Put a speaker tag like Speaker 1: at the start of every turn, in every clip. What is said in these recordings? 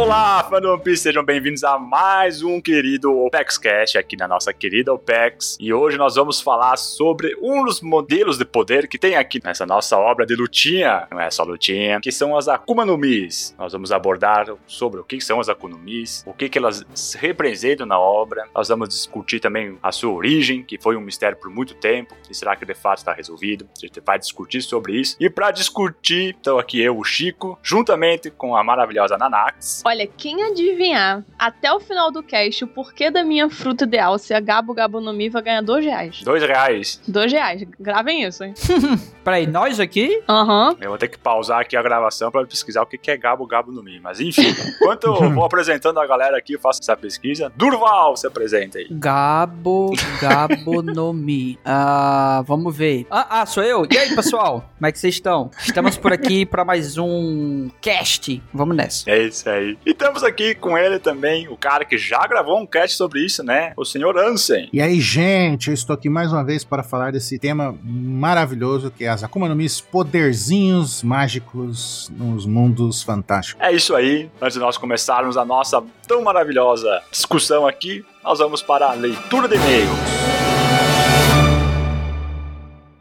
Speaker 1: Olá, fã do One Piece, sejam bem-vindos a mais um querido OpexCast aqui na nossa querida OPEX. E hoje nós vamos falar sobre um dos modelos de poder que tem aqui nessa nossa obra de lutinha, não é só lutinha, que são as Akuma no Mis. Nós vamos abordar sobre o que são as Akuma no Mis, o que, que elas representam na obra. Nós vamos discutir também a sua origem, que foi um mistério por muito tempo, e será que de fato está resolvido? A gente vai discutir sobre isso. E para discutir, então aqui eu, o Chico, juntamente com a maravilhosa Nanax.
Speaker 2: Olha, quem adivinhar até o final do cast o porquê da minha fruta ideal ser a Gabo Gabo no Mi vai ganhar dois reais.
Speaker 1: Dois reais.
Speaker 2: Dois reais. Gravem isso, hein?
Speaker 3: Peraí, nós aqui?
Speaker 2: Aham.
Speaker 1: Eu vou ter que pausar aqui a gravação para pesquisar o que que é Gabo Gabo no Mi. Mas enfim, enquanto eu vou apresentando a galera aqui, eu faço essa pesquisa. Durval, se apresenta aí.
Speaker 3: Gabo, Gabo no Mi. Ah, vamos ver. Ah, ah, sou eu? E aí, pessoal? Como é que vocês estão? Estamos por aqui para mais um cast. Vamos nessa.
Speaker 1: É isso aí. E estamos aqui com ele também, o cara que já gravou um cast sobre isso, né? O senhor Ansem.
Speaker 4: E aí, gente, eu estou aqui mais uma vez para falar desse tema maravilhoso que é as Akuma no Mi, poderzinhos mágicos nos mundos fantásticos.
Speaker 1: É isso aí. Antes de nós começarmos a nossa tão maravilhosa discussão aqui, nós vamos para a leitura de e-mails.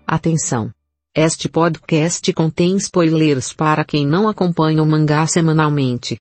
Speaker 5: Atenção! Este podcast contém spoilers para quem não acompanha o mangá semanalmente.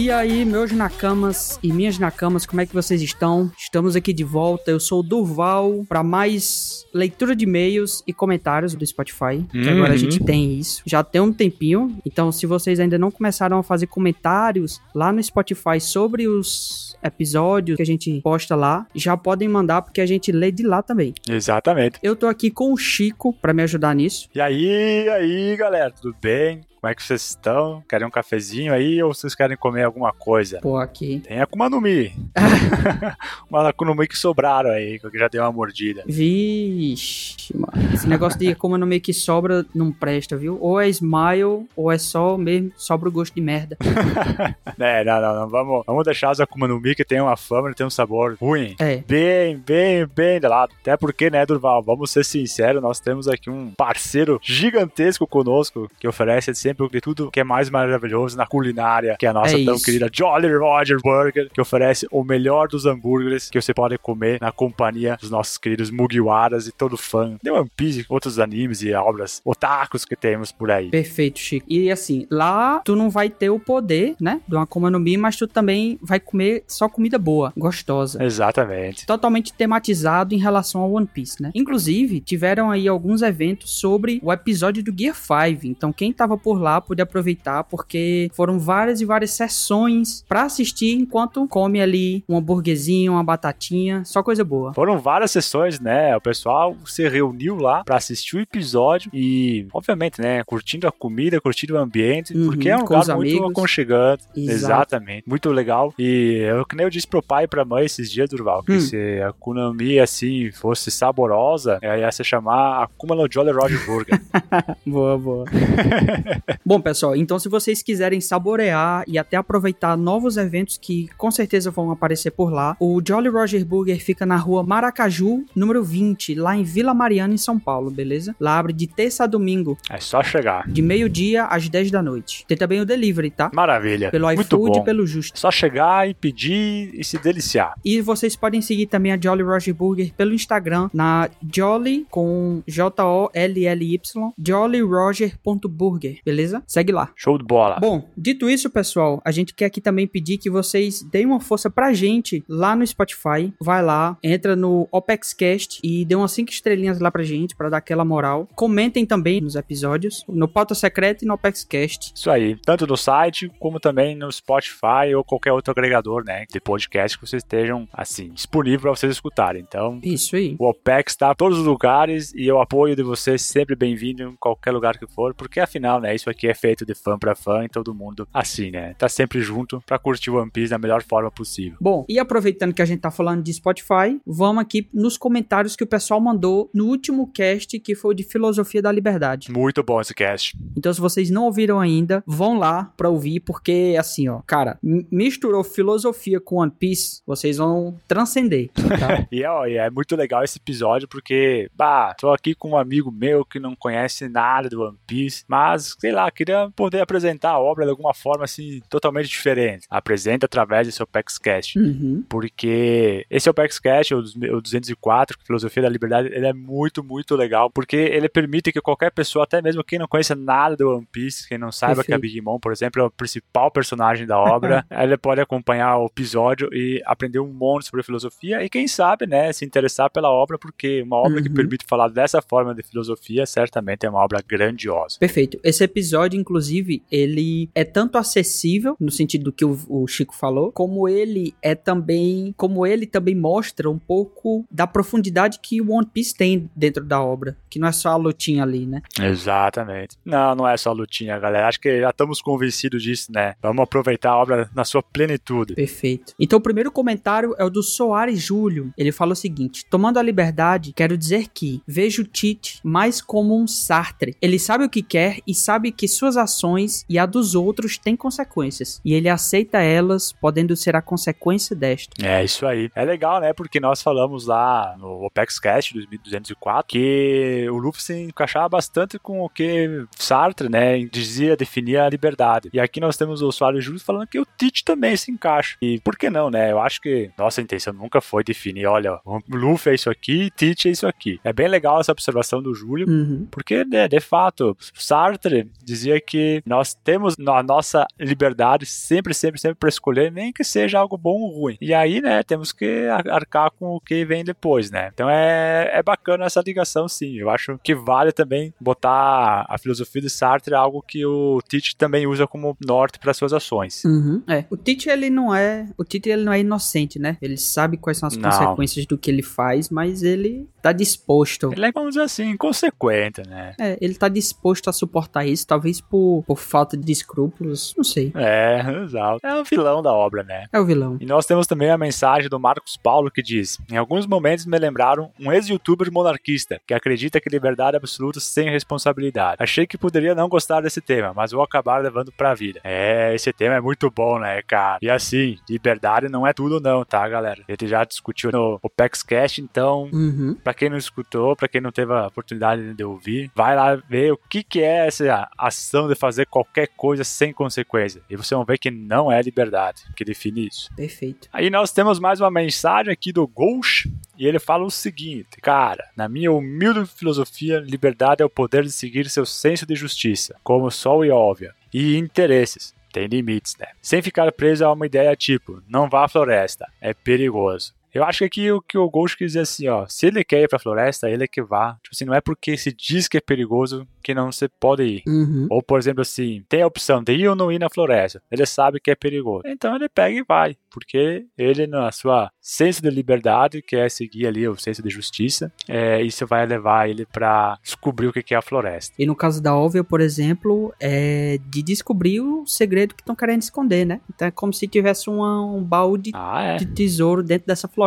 Speaker 3: E aí, meus nakamas e minhas nakamas, como é que vocês estão? Estamos aqui de volta. Eu sou o Durval para mais leitura de e-mails e comentários do Spotify.
Speaker 1: Uhum.
Speaker 3: agora a gente tem isso. Já tem um tempinho. Então, se vocês ainda não começaram a fazer comentários lá no Spotify sobre os episódios que a gente posta lá, já podem mandar porque a gente lê de lá também.
Speaker 1: Exatamente.
Speaker 3: Eu tô aqui com o Chico para me ajudar nisso.
Speaker 1: E aí, aí, galera, tudo bem? Como é que vocês estão? Querem um cafezinho aí ou vocês querem comer alguma coisa?
Speaker 3: Pô, aqui.
Speaker 1: Tem Akuma no Mi. uma Akuma no Mi que sobraram aí, que já deu uma mordida.
Speaker 3: Vixe, mano. Esse negócio de meio que sobra não presta, viu? Ou é smile, ou é só mesmo, sobra o gosto de merda.
Speaker 1: É, não, não, não. Vamos, vamos deixar as Akuma no Mi que tem uma fama tem um sabor ruim.
Speaker 3: É.
Speaker 1: Bem, bem, bem de lado. Até porque, né, Durval, vamos ser sinceros, nós temos aqui um parceiro gigantesco conosco que oferece sempre de tudo que é mais maravilhoso na culinária, que é a nossa
Speaker 3: É
Speaker 1: tão
Speaker 3: isso.
Speaker 1: querida Jolly Roger Burger, que oferece o melhor dos hambúrgueres que você pode comer na companhia dos nossos queridos Mugiwaras e todo fã de One Piece, outros animes e obras otakus que temos por aí.
Speaker 3: Perfeito, Chico. E assim, lá tu não vai ter o poder, né? Do Akuma no Mi, mas tu também vai comer só comida boa, gostosa.
Speaker 1: Exatamente.
Speaker 3: Totalmente tematizado em relação ao One Piece, né? Inclusive, tiveram aí alguns eventos sobre o episódio do Gear 5. Então, quem tava por lá pôde aproveitar, porque foram várias e várias sessões pra assistir enquanto come ali um hambúrguerzinho, uma batatinha, só coisa boa.
Speaker 1: Foram várias sessões, né? O pessoal se reuniu lá pra assistir o episódio e, obviamente, né, curtindo a comida, curtindo o ambiente,
Speaker 3: Uhum,
Speaker 1: porque é um lugar muito aconchegante.
Speaker 3: Exato.
Speaker 1: Exatamente. Muito legal. E eu que nem eu disse pro pai e pra mãe esses dias, Durval, que
Speaker 3: Hum.
Speaker 1: se a Kunami assim fosse saborosa, ia se chamar Akuma no Jolly Roger Burger.
Speaker 3: Boa, boa. Bom, pessoal, então se vocês quiserem saborear e até aproveitar novos eventos que com certeza vão aparecer por lá, o Jolly Roger Burger fica na rua Maracaju, número 20, lá em Vila Mariana, em São Paulo, beleza? Lá abre de terça a domingo,
Speaker 1: é só chegar.
Speaker 3: de meio-dia às 10 da noite. Tem também o delivery, tá?
Speaker 1: Maravilha.
Speaker 3: Pelo iFood e pelo Justo.
Speaker 1: Só chegar e pedir e se deliciar.
Speaker 3: E vocês podem seguir também a Jolly Roger Burger pelo Instagram na Jolly com J-O-L-L-Y, jollyroger.burger, beleza? Segue lá.
Speaker 1: Show de bola.
Speaker 3: Bom, dito isso, pessoal, a gente quer aqui também pedir que vocês deem uma força pra gente lá no Spotify. Vai lá, entra no OpexCast e dê umas 5 estrelinhas lá pra gente, pra dar aquela moral. Comentem também nos episódios, no Pauta Secreta e no OpexCast.
Speaker 1: Isso aí, tanto no site como também no Spotify ou qualquer outro agregador, né, de podcast que vocês estejam assim disponível para vocês escutarem. Então,
Speaker 3: Isso aí.
Speaker 1: o OPEX está em todos os lugares e o apoio de vocês sempre bem-vindo em qualquer lugar que for, porque afinal, né, isso isso aqui é feito de fã pra fã e todo mundo assim, né? Tá sempre junto pra curtir One Piece da melhor forma possível.
Speaker 3: Bom, e aproveitando que a gente tá falando de Spotify, vamos aqui nos comentários que o pessoal mandou no último cast, que foi o de Filosofia da Liberdade.
Speaker 1: Muito bom esse cast.
Speaker 3: Então, se vocês não ouviram ainda, vão lá pra ouvir, porque, assim, ó, cara, misturou filosofia com One Piece, vocês vão transcender, tá?
Speaker 1: E ó, e é muito legal esse episódio porque, bah, tô aqui com um amigo meu que não conhece nada do One Piece, mas, sei lá, queria poder apresentar a obra de alguma forma assim, totalmente diferente. Apresenta através do seu PaxCast.
Speaker 3: Uhum.
Speaker 1: Porque esse é o PaxCast, o dos- o 204, Filosofia da Liberdade, ele é muito, muito legal, porque ele permite que qualquer pessoa, até mesmo quem não conheça nada do One Piece, quem não saiba que a
Speaker 3: Perfeito.
Speaker 1: Big Mom, por exemplo, é o principal personagem da obra, ele pode acompanhar o episódio e aprender um monte sobre filosofia e quem sabe, né, se interessar pela obra, porque uma obra que
Speaker 3: Uhum.
Speaker 1: permite falar dessa forma de filosofia certamente é uma obra grandiosa.
Speaker 3: Perfeito. Esse episódio, inclusive, ele é tanto acessível, no sentido do que o, o Chico falou, como ele é também, como ele também mostra um pouco da profundidade que o One Piece tem dentro da obra, que não é só a lutinha ali, né?
Speaker 1: Exatamente. Não, não é só lutinha, galera. Acho que já estamos convencidos disso, né? Vamos aproveitar a obra na sua plenitude.
Speaker 3: Perfeito. Então, o primeiro comentário é o do Soares Júlio. Ele fala o seguinte: Tomando a liberdade, quero dizer que vejo Tite mais como um Sartre. Ele sabe o que quer e sabe que suas ações e a dos outros têm consequências. E ele aceita elas, podendo ser a consequência desta.
Speaker 1: É isso aí. É legal, né? Porque nós falamos lá no OPEX Cast 2204 que o Luffy se encaixava bastante com o que Sartre, né, dizia definir a liberdade. E aqui nós temos o usuário Júlio falando que o Tite também se encaixa. E por que não, né? Eu acho que nossa intenção nunca foi definir, olha, o Luffy é isso aqui, Tite é isso aqui. É bem legal essa observação do Júlio.
Speaker 3: Uhum.
Speaker 1: Porque, né, de fato, Sartre dizia que nós temos a nossa liberdade sempre, sempre, sempre para escolher, nem que seja algo bom ou ruim. E aí, né, temos que ar- arcar com o que vem depois, né? Então é, é bacana essa ligação, sim. Eu acho que vale também botar a filosofia de Sartre algo que o Tite também usa como norte para suas ações.
Speaker 3: Uhum. É. O Tite, ele não é. O Tite, ele não é inocente, né? Ele sabe quais são as
Speaker 1: Não.
Speaker 3: consequências do que ele faz, mas ele tá disposto.
Speaker 1: Ele é, vamos dizer assim, consequente, né?
Speaker 3: É, ele tá disposto a suportar isso, talvez por, por falta de escrúpulos, não sei.
Speaker 1: É, exato. É o vilão da obra, né?
Speaker 3: É o vilão.
Speaker 1: E nós temos também a mensagem do Marcos Paulo que diz: Em alguns momentos me lembraram um ex-youtuber monarquista que acredita que liberdade absoluta sem responsabilidade. Achei que poderia não gostar desse tema, mas vou acabar levando pra vida. É, esse tema é muito bom, né, cara? E assim, liberdade não é tudo, não, tá, galera? A gente já discutiu no OPEXCast, então.
Speaker 3: Uhum.
Speaker 1: Pra quem não escutou, pra quem não teve a oportunidade de ouvir, vai lá ver o que, que é essa ação de fazer qualquer coisa sem consequência. E vocês vão ver que não é liberdade que define isso.
Speaker 3: Perfeito.
Speaker 1: Aí nós temos mais uma mensagem aqui do Ghost. E ele fala o seguinte, cara, na minha humilde filosofia, liberdade é o poder de seguir seu senso de justiça, como o sol e óbvia, e interesses. Tem limites, né? Sem ficar preso a uma ideia tipo, não vá à floresta, é perigoso. Eu acho que aqui o que o Ghost quis dizer assim, ó, se ele quer ir pra floresta, ele é que vá. Tipo assim, não é porque se diz que é perigoso que não se pode ir.
Speaker 3: Uhum.
Speaker 1: Ou, por exemplo, assim, tem a opção de ir ou não ir na floresta. Ele sabe que é perigoso. Então ele pega e vai. Porque ele, na sua senso de liberdade, quer seguir ali o senso de justiça, é, isso vai levar ele pra descobrir o que é a floresta.
Speaker 3: E no caso da Óvia, por exemplo, é de descobrir o segredo que estão querendo esconder, né? Então é como se tivesse uma- um baú de,
Speaker 1: Ah, é.
Speaker 3: de tesouro dentro dessa floresta.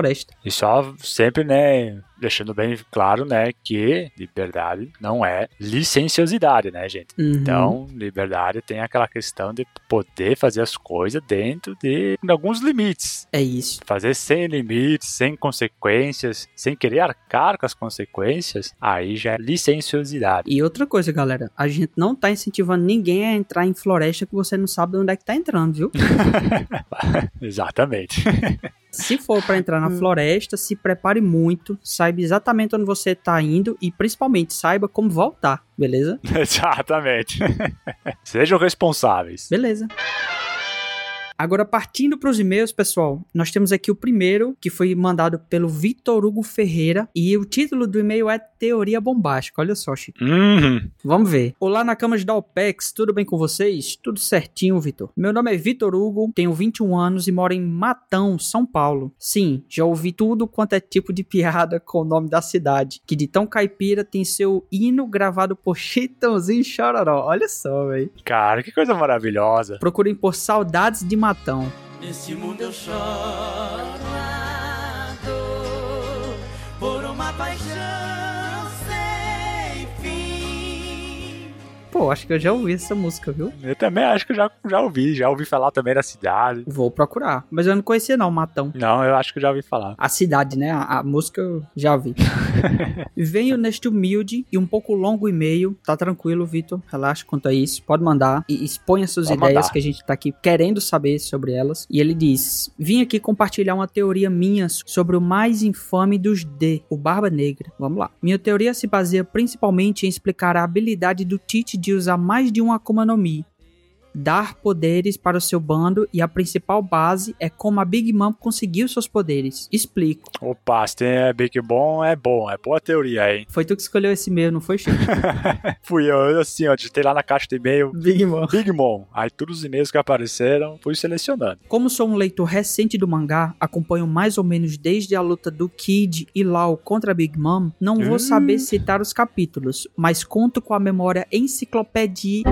Speaker 1: E só sempre, né, deixando bem claro, né, que liberdade não é licenciosidade, né, gente?
Speaker 3: Uhum.
Speaker 1: Então, liberdade tem aquela questão de poder fazer as coisas dentro de alguns limites.
Speaker 3: É isso.
Speaker 1: fazer sem limites, sem consequências, sem querer arcar com as consequências, aí já é licenciosidade.
Speaker 3: E outra coisa, galera, a gente não tá incentivando ninguém a entrar em floresta que você não sabe onde é que tá entrando, viu?
Speaker 1: Exatamente.
Speaker 3: Se for pra entrar na floresta, se prepare muito, saiba exatamente onde você tá indo e principalmente saiba como voltar, beleza?
Speaker 1: Exatamente. Sejam responsáveis.
Speaker 3: Beleza. Agora, partindo para os e-mails, pessoal, nós temos aqui o primeiro, que foi mandado pelo Vitor Hugo Ferreira, e o título do e-mail é Teoria Bombástica. Olha só, Chico.
Speaker 1: Uhum.
Speaker 3: Vamos ver. Olá, Nakamas da OPEX, tudo bem com vocês? Tudo certinho, Vitor. Meu nome é Vitor Hugo, tenho 21 anos e moro em Matão, São Paulo. Sim, já ouvi tudo quanto é tipo de piada com o nome da cidade, que de tão caipira tem seu hino gravado por Chitãozinho Chororó. Olha só, velho.
Speaker 1: Cara, que coisa maravilhosa.
Speaker 3: Procurem por Saudades de Matão.
Speaker 6: Nesse mundo eu choro
Speaker 3: Pô, acho que eu já ouvi essa música, viu?
Speaker 1: Eu também acho que já, já ouvi. Já ouvi falar também da cidade.
Speaker 3: Vou procurar. Mas eu não conhecia não, Matão.
Speaker 1: Não, eu acho que já ouvi falar.
Speaker 3: A cidade, né? A, a música eu já ouvi. Venho neste humilde e um pouco longo e-mail. Tá tranquilo, Vitor. Relaxa quanto a isso. Pode mandar e exponha suas
Speaker 1: Pode
Speaker 3: ideias
Speaker 1: mandar.
Speaker 3: que a gente tá aqui querendo saber sobre elas. E ele diz: Vim aqui compartilhar uma teoria minha sobre o mais infame dos D, o Barba Negra. Vamos lá. Minha teoria se baseia principalmente em explicar a habilidade do Tite de usar mais de um Akuma no Mi. Dar poderes para o seu bando e a principal base é como a Big Mom conseguiu seus poderes. Explico.
Speaker 1: Opa, se tem é Big Bom, é bom. É boa teoria, hein?
Speaker 3: Foi tu que escolheu esse e-mail, não foi, Chico?
Speaker 1: Fui eu, assim, ó, digitei lá na caixa de e-mail.
Speaker 3: Big Mom.
Speaker 1: Big Mom. Aí todos os e-mails que apareceram, fui selecionando.
Speaker 3: Como sou um leitor recente do mangá, acompanho mais ou menos desde a luta do Kid e Lau contra a Big Mom, não vou
Speaker 1: Hum.
Speaker 3: saber citar os capítulos, mas conto com a memória enciclopédia...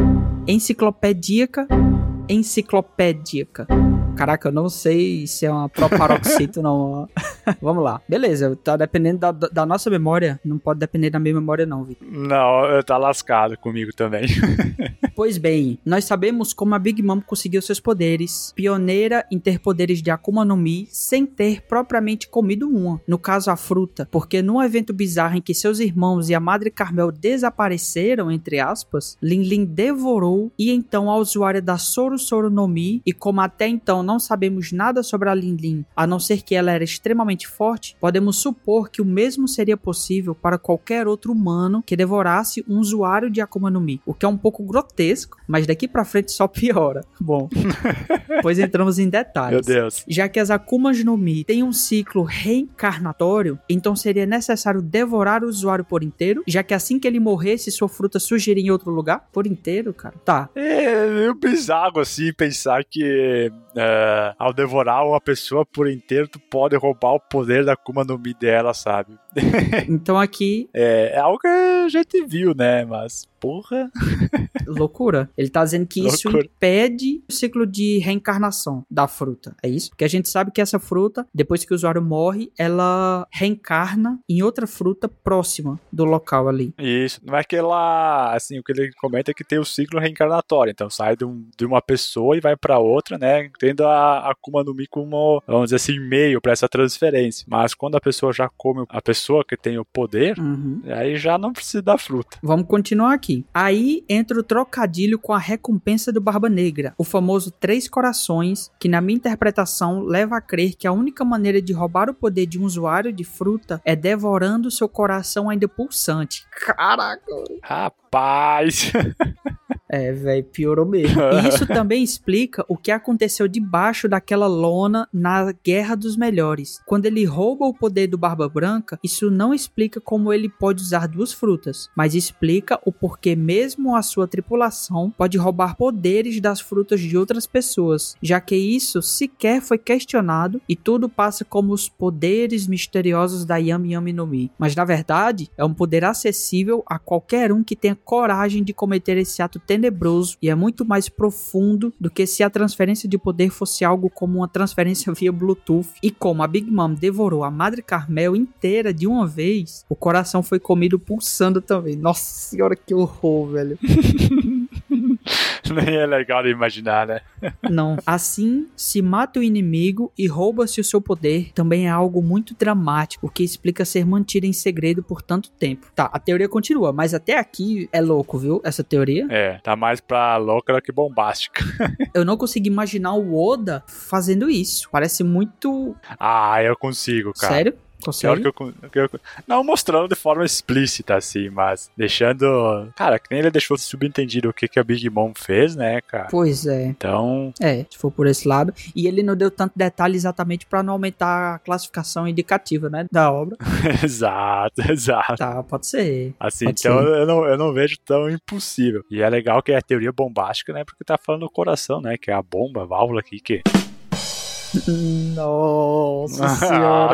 Speaker 3: enciclopédica... enciclopédica. Caraca, eu não sei se é uma proparoxito não. Vamos lá. Beleza, tá dependendo da, da nossa memória, não pode depender da minha memória não, Vitor.
Speaker 1: Não, tá lascado comigo também.
Speaker 3: Pois bem, nós sabemos como a Big Mom conseguiu seus poderes, pioneira em ter poderes de Akuma no Mi sem ter propriamente comido uma, no caso a fruta, porque num evento bizarro em que seus irmãos e a Madre Carmel desapareceram, entre aspas, Lin Lin devorou e então a usuária da Soro Soro no Mi, e como até então não sabemos nada sobre a Lin Lin, a não ser que ela era extremamente forte, podemos supor que o mesmo seria possível para qualquer outro humano que devorasse um usuário de Akuma no Mi, o que é um pouco grotesco, mas daqui pra frente só piora. Bom, pois entramos em detalhes.
Speaker 1: Meu Deus.
Speaker 3: Já que as Akumas no Mi têm um ciclo reencarnatório, então seria necessário devorar o usuário por inteiro, já que assim que ele morresse, sua fruta surgiria em outro lugar? Por inteiro, cara. Tá.
Speaker 1: É meio bizarro assim pensar que é, ao devorar uma pessoa por inteiro, tu pode roubar o poder da Kuma no Mi dela, sabe?
Speaker 3: Então aqui,
Speaker 1: É, é algo que a gente viu, né? Mas, porra.
Speaker 3: loucura. Ele tá dizendo que isso
Speaker 1: Loucura.
Speaker 3: impede o ciclo de reencarnação da fruta. É isso? Porque a gente sabe que essa fruta, depois que o usuário morre, ela reencarna em outra fruta próxima do local ali.
Speaker 1: Isso. Não é que ela. Assim, o que ele comenta é que tem o ciclo reencarnatório. Então sai de, um- de uma pessoa e vai pra outra, né? Tendo a Akuma no Mi como, vamos dizer assim, meio pra essa transferência. Mas quando a pessoa já come a pessoa que tem o poder,
Speaker 3: Uhum.
Speaker 1: aí já não precisa da fruta.
Speaker 3: Vamos continuar aqui. Aí entra o trocadilho com a recompensa do Barba Negra, o famoso Três Corações, que na minha interpretação leva a crer que a única maneira de roubar o poder de um usuário de fruta é devorando seu coração ainda pulsante. Caraca!
Speaker 1: Rapaz!
Speaker 3: É, velho, piorou mesmo. E isso também explica o que aconteceu debaixo daquela lona na Guerra dos Melhores. Quando ele rouba o poder do Barba Branca, isso não explica como ele pode usar duas frutas, mas explica o porquê mesmo a sua tripulação pode roubar poderes das frutas de outras pessoas, já que isso sequer foi questionado e tudo passa como os poderes misteriosos da Yami Yami no Mi. Mas na verdade, é um poder acessível a qualquer um que tenha coragem de cometer esse ato tenebroso e é muito mais profundo do que se a transferência de poder fosse algo como uma transferência via Bluetooth. E como a Big Mom devorou a Madre Carmel inteira de uma vez, o coração foi comido pulsando também. Nossa senhora, que horror, velho.
Speaker 1: Nem é legal de imaginar, né?
Speaker 3: Não. Assim, se mata o inimigo e rouba-se o seu poder, também é algo muito dramático, que explica ser mantido em segredo por tanto tempo. Tá, a teoria continua, mas até aqui é louco, viu? Essa teoria.
Speaker 1: É, tá mais pra louca do que bombástica.
Speaker 3: Eu não consigo imaginar o Oda fazendo isso. Parece muito.
Speaker 1: Ah, eu consigo, cara.
Speaker 3: Sério? Consegue?
Speaker 1: Pior que eu, que eu- Não mostrando de forma explícita, assim, mas deixando. Cara, que nem ele deixou subentendido o que, que a Big Mom fez, né, cara?
Speaker 3: Pois é.
Speaker 1: Então,
Speaker 3: É, se for por esse lado. E ele não deu tanto detalhe exatamente pra não aumentar a classificação indicativa, né? Da obra.
Speaker 1: exato, exato.
Speaker 3: Tá, pode ser.
Speaker 1: Assim,
Speaker 3: Pode
Speaker 1: então
Speaker 3: ser.
Speaker 1: eu não, eu não vejo tão impossível. E é legal que é teoria bombástica, né? Porque tá falando do coração, né? Que é a bomba, a válvula aqui que.
Speaker 3: Nossa senhora.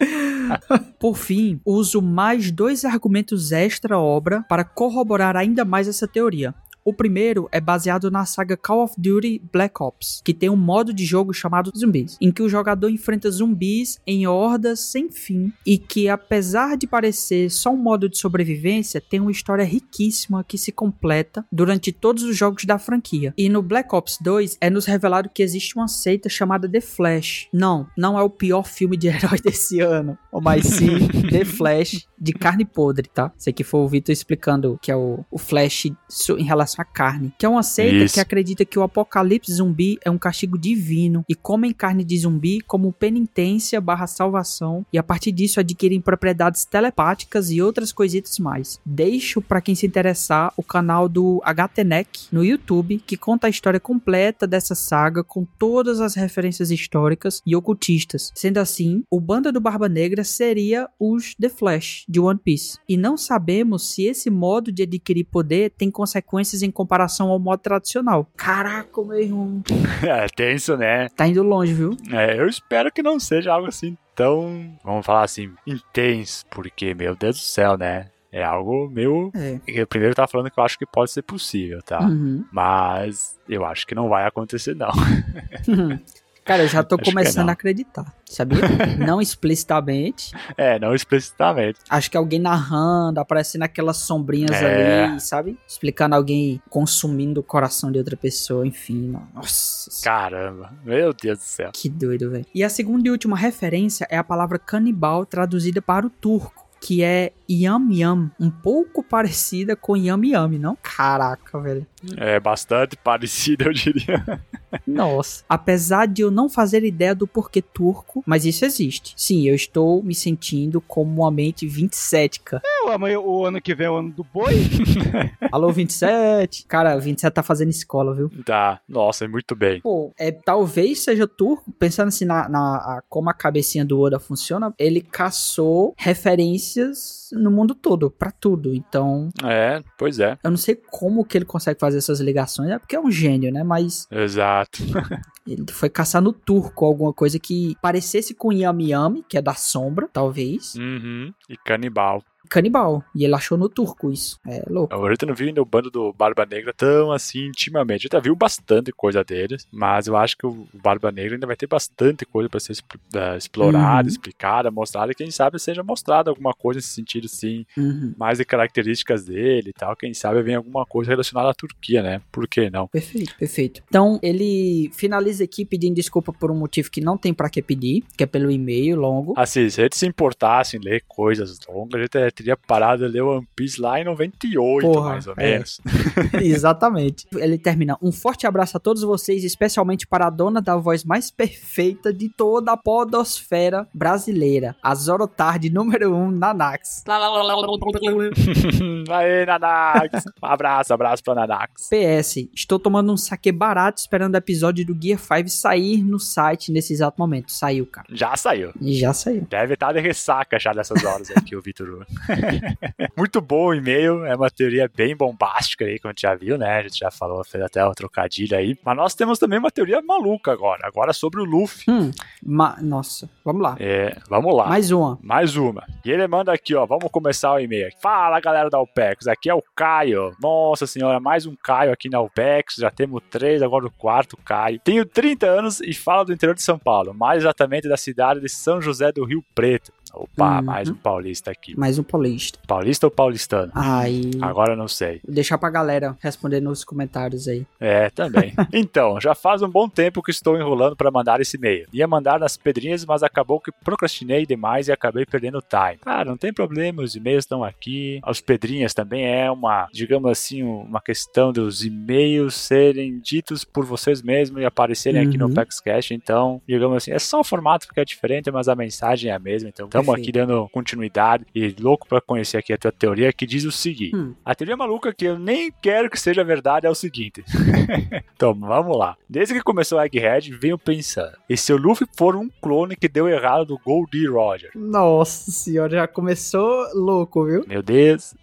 Speaker 3: Por fim, uso mais dois argumentos extra-obra para corroborar ainda mais essa teoria. O primeiro é baseado na saga Call of Duty Black Ops, que tem um modo de jogo chamado Zumbis, em que o jogador enfrenta zumbis em hordas sem fim e que, apesar de parecer só um modo de sobrevivência, tem uma história riquíssima que se completa durante todos os jogos da franquia. E no Black Ops 2 é nos revelado que existe uma seita chamada The Flash. Não, não é o pior filme de herói desse ano, mas sim The Flash de carne podre, tá? Isso aqui foi o Vitor explicando que é o, o Flash em relação à carne. Que é uma seita
Speaker 1: Isso.
Speaker 3: que acredita que o apocalipse zumbi é um castigo divino e comem carne de zumbi como penitência barra salvação e a partir disso adquirem propriedades telepáticas e outras coisitas mais. Deixo pra quem se interessar o canal do HTNEC no YouTube que conta a história completa dessa saga com todas as referências históricas e ocultistas. Sendo assim, o Banda do Barba Negra seria os The Flash de One Piece. E não sabemos se esse modo de adquirir poder tem consequências em comparação ao modo tradicional. Caraca, meu irmão.
Speaker 1: é tenso, né?
Speaker 3: Tá indo longe, viu?
Speaker 1: É, eu espero que não seja algo assim tão, vamos falar assim, intenso, porque, meu Deus do céu, né? É algo meio.
Speaker 3: É.
Speaker 1: Eu primeiro tava falando que eu acho que pode ser possível, tá?
Speaker 3: Uhum.
Speaker 1: Mas eu acho que não vai acontecer, não.
Speaker 3: Cara, eu já tô
Speaker 1: Acho que
Speaker 3: começando
Speaker 1: não.
Speaker 3: a acreditar, sabia? não explicitamente.
Speaker 1: É, não explicitamente.
Speaker 3: Acho que alguém narrando, aparecendo aquelas sombrinhas
Speaker 1: É.
Speaker 3: ali, sabe? Explicando alguém consumindo o coração de outra pessoa, enfim. Nossa.
Speaker 1: Caramba, meu Deus do céu.
Speaker 3: Que doido, velho. E a segunda e última referência é a palavra canibal traduzida para o turco. Que é yam yam, um pouco parecida com yam yam, não? Caraca, velho.
Speaker 1: É bastante parecido, eu diria.
Speaker 3: Nossa. Apesar de eu não fazer ideia do porquê turco, mas isso existe. Sim, eu estou me sentindo como uma mente 27, cara.
Speaker 7: É, o, amanhã- o ano que vem é o ano do boi.
Speaker 3: Alô, 27. Cara, 27 tá fazendo escola, viu?
Speaker 1: Tá, nossa, muito bem.
Speaker 3: Pô, é, talvez seja turco, pensando assim na, na- a- como a cabecinha do Oda funciona, ele caçou referências no mundo todo, pra tudo. Então,
Speaker 1: É, pois é,
Speaker 3: eu não sei como que ele consegue fazer essas ligações, é porque é um gênio, né? Mas
Speaker 1: exato.
Speaker 3: ele foi caçar no turco alguma coisa que parecesse com Yami Yami, que é da sombra, talvez.
Speaker 1: Uhum. E canibal.
Speaker 3: Canibal. E ele achou no turco isso. É louco.
Speaker 1: A gente não ainda o bando do Barba Negra tão assim intimamente. Gente já viu bastante coisa deles, mas eu acho que o Barba Negra ainda vai ter bastante coisa pra ser eh, explorada,
Speaker 3: Uhum.
Speaker 1: explicada, mostrada, e quem sabe seja mostrada alguma coisa nesse sentido, assim,
Speaker 3: Uhum.
Speaker 1: mais de características dele e tal. Quem sabe vem alguma coisa relacionada à Turquia, né? Por que não?
Speaker 3: Perfeito, perfeito. Então, ele finaliza aqui pedindo desculpa por um motivo que não tem pra que pedir, que é pelo e-mail longo.
Speaker 1: Assim, se a gente se importasse em ler coisas longas, a gente teria parado de ler One Piece lá em 98,
Speaker 3: Porra,
Speaker 1: mais ou
Speaker 3: é.
Speaker 1: menos.
Speaker 3: Exatamente. Ele termina. Um forte abraço a todos vocês, especialmente para a dona da voz mais perfeita de toda a podosfera brasileira, a Zorotarde número 1, um, Nanax.
Speaker 1: Aê, Nanax! Um abraço, abraço pra Nanax.
Speaker 3: PS, estou tomando um saque barato esperando o episódio do Gear 5 sair no site nesse exato momento. Saiu, cara.
Speaker 1: Já saiu.
Speaker 3: E já saiu.
Speaker 1: Deve estar de ressaca já dessas horas aqui, o Vitor. Muito bom o e-mail, é uma teoria bem bombástica aí, como a gente já viu, né? A gente já falou, fez até o trocadilho aí. Mas nós temos também uma teoria maluca agora, agora sobre o Luffy.
Speaker 3: Hum, nossa, vamos lá.
Speaker 1: É, vamos lá.
Speaker 3: Mais uma.
Speaker 1: Mais uma. E ele manda aqui, ó. Vamos começar o e-mail. Fala, galera da OPEX. Aqui é o Caio. Nossa senhora, mais um Caio aqui na OPEX. Já temos três, agora o quarto Caio. Tenho 30 anos e falo do interior de São Paulo, mais exatamente da cidade de São José do Rio Preto. Opa,
Speaker 3: Uhum.
Speaker 1: mais um paulista aqui.
Speaker 3: Mais um paulista.
Speaker 1: Paulista ou paulistano?
Speaker 3: Aí.
Speaker 1: Agora eu não sei.
Speaker 3: Vou deixar pra galera responder nos comentários aí.
Speaker 1: É, também. então, já faz um bom tempo que estou enrolando para mandar esse e-mail. Ia mandar nas pedrinhas, mas acabou que procrastinei demais e acabei perdendo o time. Cara, não tem problema, os e-mails estão aqui. As pedrinhas também é uma, digamos assim, uma questão dos e-mails serem ditos por vocês mesmos e aparecerem aqui no
Speaker 3: Uhum.
Speaker 1: PaxCast. Então, digamos assim, é só o formato que é diferente, mas a mensagem é a mesma. Então, estamos aqui dando continuidade e louco para conhecer aqui a tua teoria que diz o seguinte.
Speaker 3: Hum.
Speaker 1: A teoria maluca que eu nem quero que seja verdade é o seguinte. então, vamos lá. Desde que começou o Egghead, venho pensando. E se o Luffy for um clone que deu errado do Goldie Roger?
Speaker 3: Nossa senhora, já começou louco, viu?
Speaker 1: Meu Deus,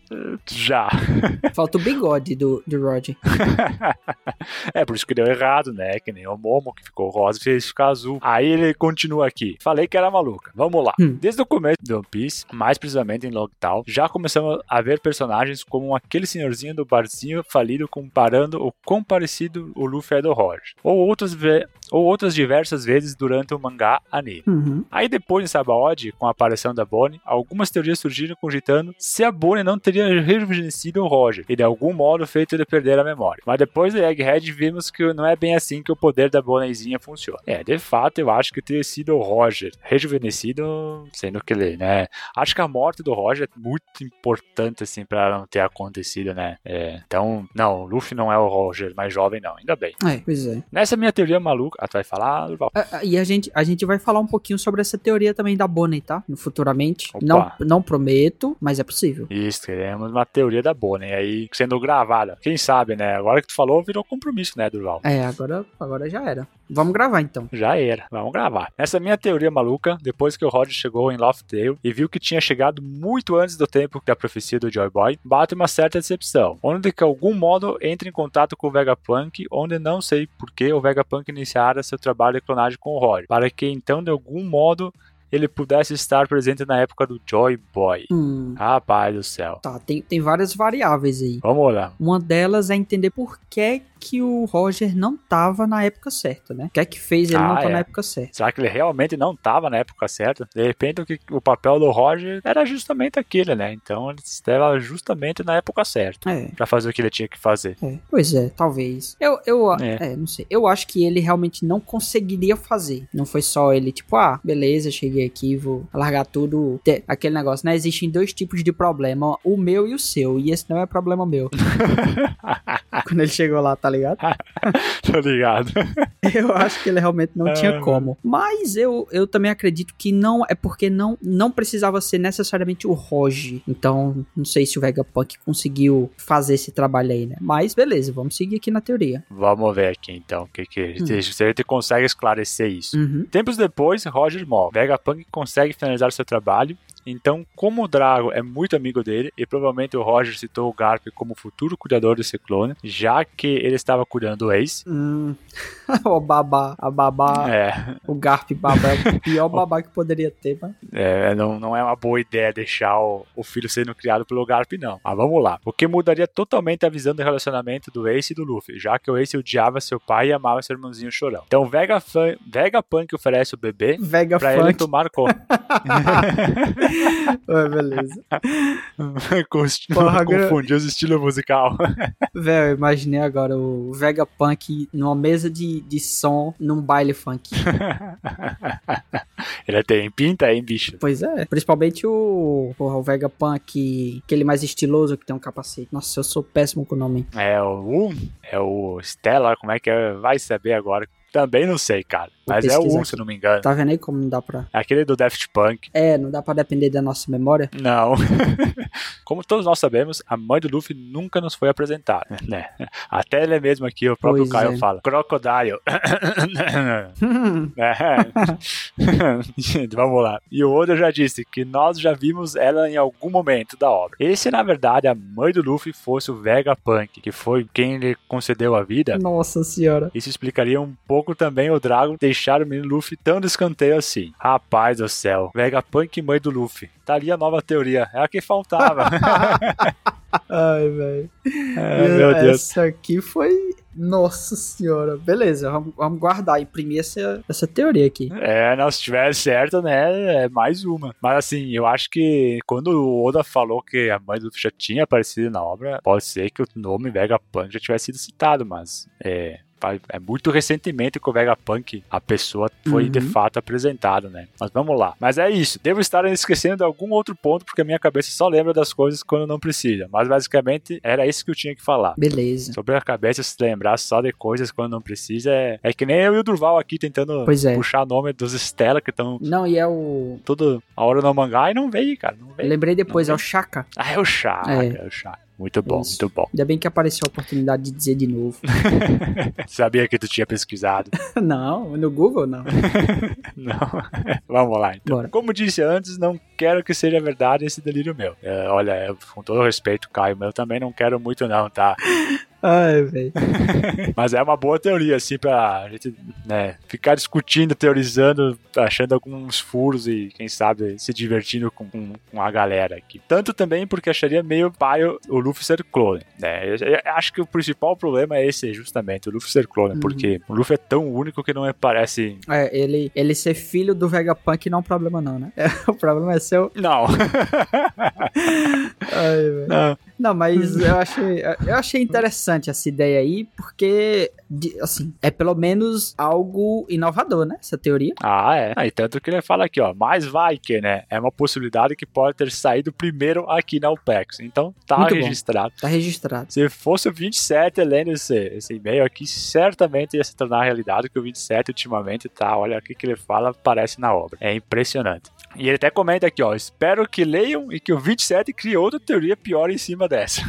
Speaker 1: já.
Speaker 3: Falta o bigode do, do Roger.
Speaker 1: é por isso que deu errado, né? Que nem o Momo, que ficou rosa e fez ficar azul. Aí ele continua aqui. Falei que era maluca. Vamos lá.
Speaker 3: Hum.
Speaker 1: Desde o começo do One Piece, mais precisamente em Logtown, já começamos a ver personagens como aquele senhorzinho do barzinho falido comparando o quão parecido o Luffy é do Roger. Ou outras, ve- ou outras diversas vezes durante o mangá anime.
Speaker 3: Uhum.
Speaker 1: Aí depois em Sabaody, com a aparição da Bonnie, algumas teorias surgiram cogitando se a Bonnie não teria rejuvenescido o Roger e de algum modo feito ele perder a memória. Mas depois do Egghead vimos que não é bem assim que o poder da Bonniezinha funciona. É, de fato eu acho que teria sido o Roger rejuvenescido, sendo que ele, né? Acho que a morte do Roger é muito importante assim para não ter acontecido, né? É, então, não, o Luffy não é o Roger mais jovem não, ainda bem.
Speaker 3: É, pois é.
Speaker 1: Nessa minha teoria maluca, ah, tu vai falar, Durval?
Speaker 3: Ah, ah, E a gente, a gente vai falar um pouquinho sobre essa teoria também da Bonnie, tá? Futuramente.
Speaker 1: Opa.
Speaker 3: Não, não prometo, mas é possível.
Speaker 1: Isso, queremos uma teoria da Bonnie aí sendo gravada. Quem sabe, né? Agora que tu falou, virou compromisso, né, Durval?
Speaker 3: É, agora, agora já era. Vamos gravar então.
Speaker 1: Já era, vamos gravar. Nessa minha teoria maluca, depois que o Roger chegou em Loftdale e viu que tinha chegado muito antes do tempo da profecia do Joy Boy, bate uma certa decepção, onde de que algum modo entra em contato com o Vegapunk, onde não sei por que o Vegapunk iniciara seu trabalho de clonagem com o Roger, para que então de algum modo ele pudesse estar presente na época do Joy Boy.
Speaker 3: Hum,
Speaker 1: Rapaz do céu.
Speaker 3: tá, tem, tem várias variáveis aí.
Speaker 1: Vamos lá.
Speaker 3: Uma delas é entender por que, que o Roger não tava na época certa, né? O que é que fez ele
Speaker 1: Ah,
Speaker 3: não tá
Speaker 1: é.
Speaker 3: na época certa?
Speaker 1: Será que ele realmente não estava na época certa? De repente, o, que, o papel do Roger era justamente aquele, né? Então ele estava justamente na época certa
Speaker 3: É.
Speaker 1: pra fazer o que ele tinha que fazer.
Speaker 3: É, pois é, talvez. Eu, eu,
Speaker 1: É.
Speaker 3: é. não sei. Eu acho que ele realmente não conseguiria fazer. Não foi só ele, tipo, ah, beleza, cheguei aqui, vou largar tudo. Aquele negócio, né? Existem dois tipos de problema, o meu e o seu. E esse não é problema meu. Quando ele chegou lá, tá ligado?
Speaker 1: Tô ligado.
Speaker 3: Eu acho que ele realmente não tinha
Speaker 1: Ah.
Speaker 3: como. Mas eu, eu também acredito que não é porque não, não precisava ser necessariamente o Roger. Então, não sei se o Vegapunk conseguiu fazer esse trabalho aí, né? Mas beleza, vamos seguir aqui na teoria.
Speaker 1: Vamos ver aqui então o que, que
Speaker 3: Hum.
Speaker 1: se a gente consegue esclarecer isso.
Speaker 3: Uhum.
Speaker 1: Tempos depois, Roger morre. Vegapunk consegue finalizar seu trabalho. Então, como o Drago é muito amigo dele, e provavelmente o Roger citou o Garp como futuro cuidador desse clone, já que ele estava cuidando do ex.
Speaker 3: Hum. o babá, a babá,
Speaker 1: É,
Speaker 3: o Garp babá é o pior babá que poderia ter, mas...
Speaker 1: É, não, não é uma boa ideia deixar o, o filho sendo criado pelo Garp, não. Mas vamos lá. O que mudaria totalmente a visão do relacionamento do Ace e do Luffy, já que o Ace odiava seu pai e amava seu irmãozinho chorão. Então, Vegafan- Vegapunk oferece o bebê
Speaker 3: Vega
Speaker 1: pra ele
Speaker 3: Funk.
Speaker 1: tomar conta.
Speaker 3: Ué, beleza.
Speaker 1: Confundiu
Speaker 3: Porra,
Speaker 1: os estilos musical.
Speaker 3: Velho, eu imaginei agora o Vegapunk numa mesa de, de som num baile funk.
Speaker 1: ele tem pinta, hein, bicho?
Speaker 3: Pois é. Principalmente o, porra, o Vegapunk, aquele mais estiloso que tem um capacete. Nossa, eu sou péssimo com o nome.
Speaker 1: É o 1, é o Stella, como é que é? Vai saber agora. Também não sei, cara. Mas é o
Speaker 3: pesquisar
Speaker 1: 1,
Speaker 3: aqui.
Speaker 1: se não me engano.
Speaker 3: Tá vendo aí como não dá pra.
Speaker 1: É aquele do Daft Punk.
Speaker 3: É, não dá pra depender da nossa memória?
Speaker 1: Não. Como todos nós sabemos, a mãe do Luffy nunca nos foi apresentada, né? Até ele mesmo aqui, o próprio
Speaker 3: Pois
Speaker 1: Caio
Speaker 3: é.
Speaker 1: fala, Crocodile. É. Vamos lá. E o Oda já disse que nós já vimos ela em algum momento da obra. E se na verdade a mãe do Luffy fosse o Vegapunk, que foi quem lhe concedeu a vida,
Speaker 3: Nossa senhora.
Speaker 1: isso explicaria um pouco também o Dragon deixar o menino Luffy tão de escanteio assim. Rapaz do céu, Vegapunk mãe do Luffy. Tá ali a nova teoria. É a que faltava.
Speaker 3: Ai, velho.
Speaker 1: É, meu Deus.
Speaker 3: Essa aqui foi. Nossa senhora. Beleza, vamos, vamos guardar, imprimir essa, essa teoria aqui.
Speaker 1: É, não, se tiver certo, né, é mais uma. Mas assim, eu acho que quando o Oda falou que a mãe do Luffy já tinha aparecido na obra, pode ser que o nome Vegapunk já tivesse sido citado, mas é, é muito recentemente que o Vegapunk, a pessoa foi
Speaker 3: Uhum.
Speaker 1: de fato apresentado, né? Mas vamos lá. Mas é isso. Devo estar esquecendo de algum outro ponto, porque a minha cabeça só lembra das coisas quando não precisa. Mas basicamente era isso que eu tinha que falar.
Speaker 3: Beleza.
Speaker 1: Sobre a cabeça se lembrar só de coisas quando não precisa é, é que nem eu e o Durval aqui tentando
Speaker 3: é.
Speaker 1: puxar nome dos Stella que estão
Speaker 3: Não, e é o.
Speaker 1: toda a hora no mangá e não veio, cara. Não veio.
Speaker 3: lembrei depois, é o Chaka.
Speaker 1: Ah, é o Chaka,
Speaker 3: É.
Speaker 1: é, o Chaka. Muito bom,
Speaker 3: Isso.
Speaker 1: muito bom.
Speaker 3: Ainda bem que apareceu a oportunidade de dizer de novo.
Speaker 1: Sabia que tu tinha pesquisado.
Speaker 3: não, no Google não.
Speaker 1: não. Vamos lá, então.
Speaker 3: Bora.
Speaker 1: Como disse antes, não quero que seja verdade esse delírio meu. É, olha, com todo respeito, Caio, mas eu também não quero muito não, tá?
Speaker 3: Ai, velho.
Speaker 1: Mas é uma boa teoria, assim, pra gente né, ficar discutindo, teorizando, achando alguns furos e, quem sabe, se divertindo com, com, com a galera aqui. Tanto também porque acharia meio paio o Luffy ser clone, né? Eu, eu acho que o principal problema é esse, justamente, o Luffy ser clone,
Speaker 3: Uhum.
Speaker 1: porque o Luffy é tão único que não é, parece...
Speaker 3: É, ele, ele ser filho do Vegapunk não é um problema, não, né? o problema é seu.
Speaker 1: Não.
Speaker 3: Ai,
Speaker 1: não.
Speaker 3: Não, mas eu achei, eu achei interessante essa ideia aí, porque, assim, é pelo menos algo inovador, né? Essa teoria.
Speaker 1: Ah, é. Ah, e tanto que ele fala aqui, ó, mas vai que, né? É uma possibilidade que pode ter saído primeiro aqui na UPEX. Então tá
Speaker 3: Muito bom.
Speaker 1: registrado.
Speaker 3: Tá registrado.
Speaker 1: Se fosse o 27 lendo esse, esse e-mail aqui, certamente ia se tornar realidade, que o 27 ultimamente tá, olha o que ele fala, aparece na obra. É impressionante. E ele até comenta aqui, ó, espero que leiam e que o 27 crie outra teoria pior em cima dessa.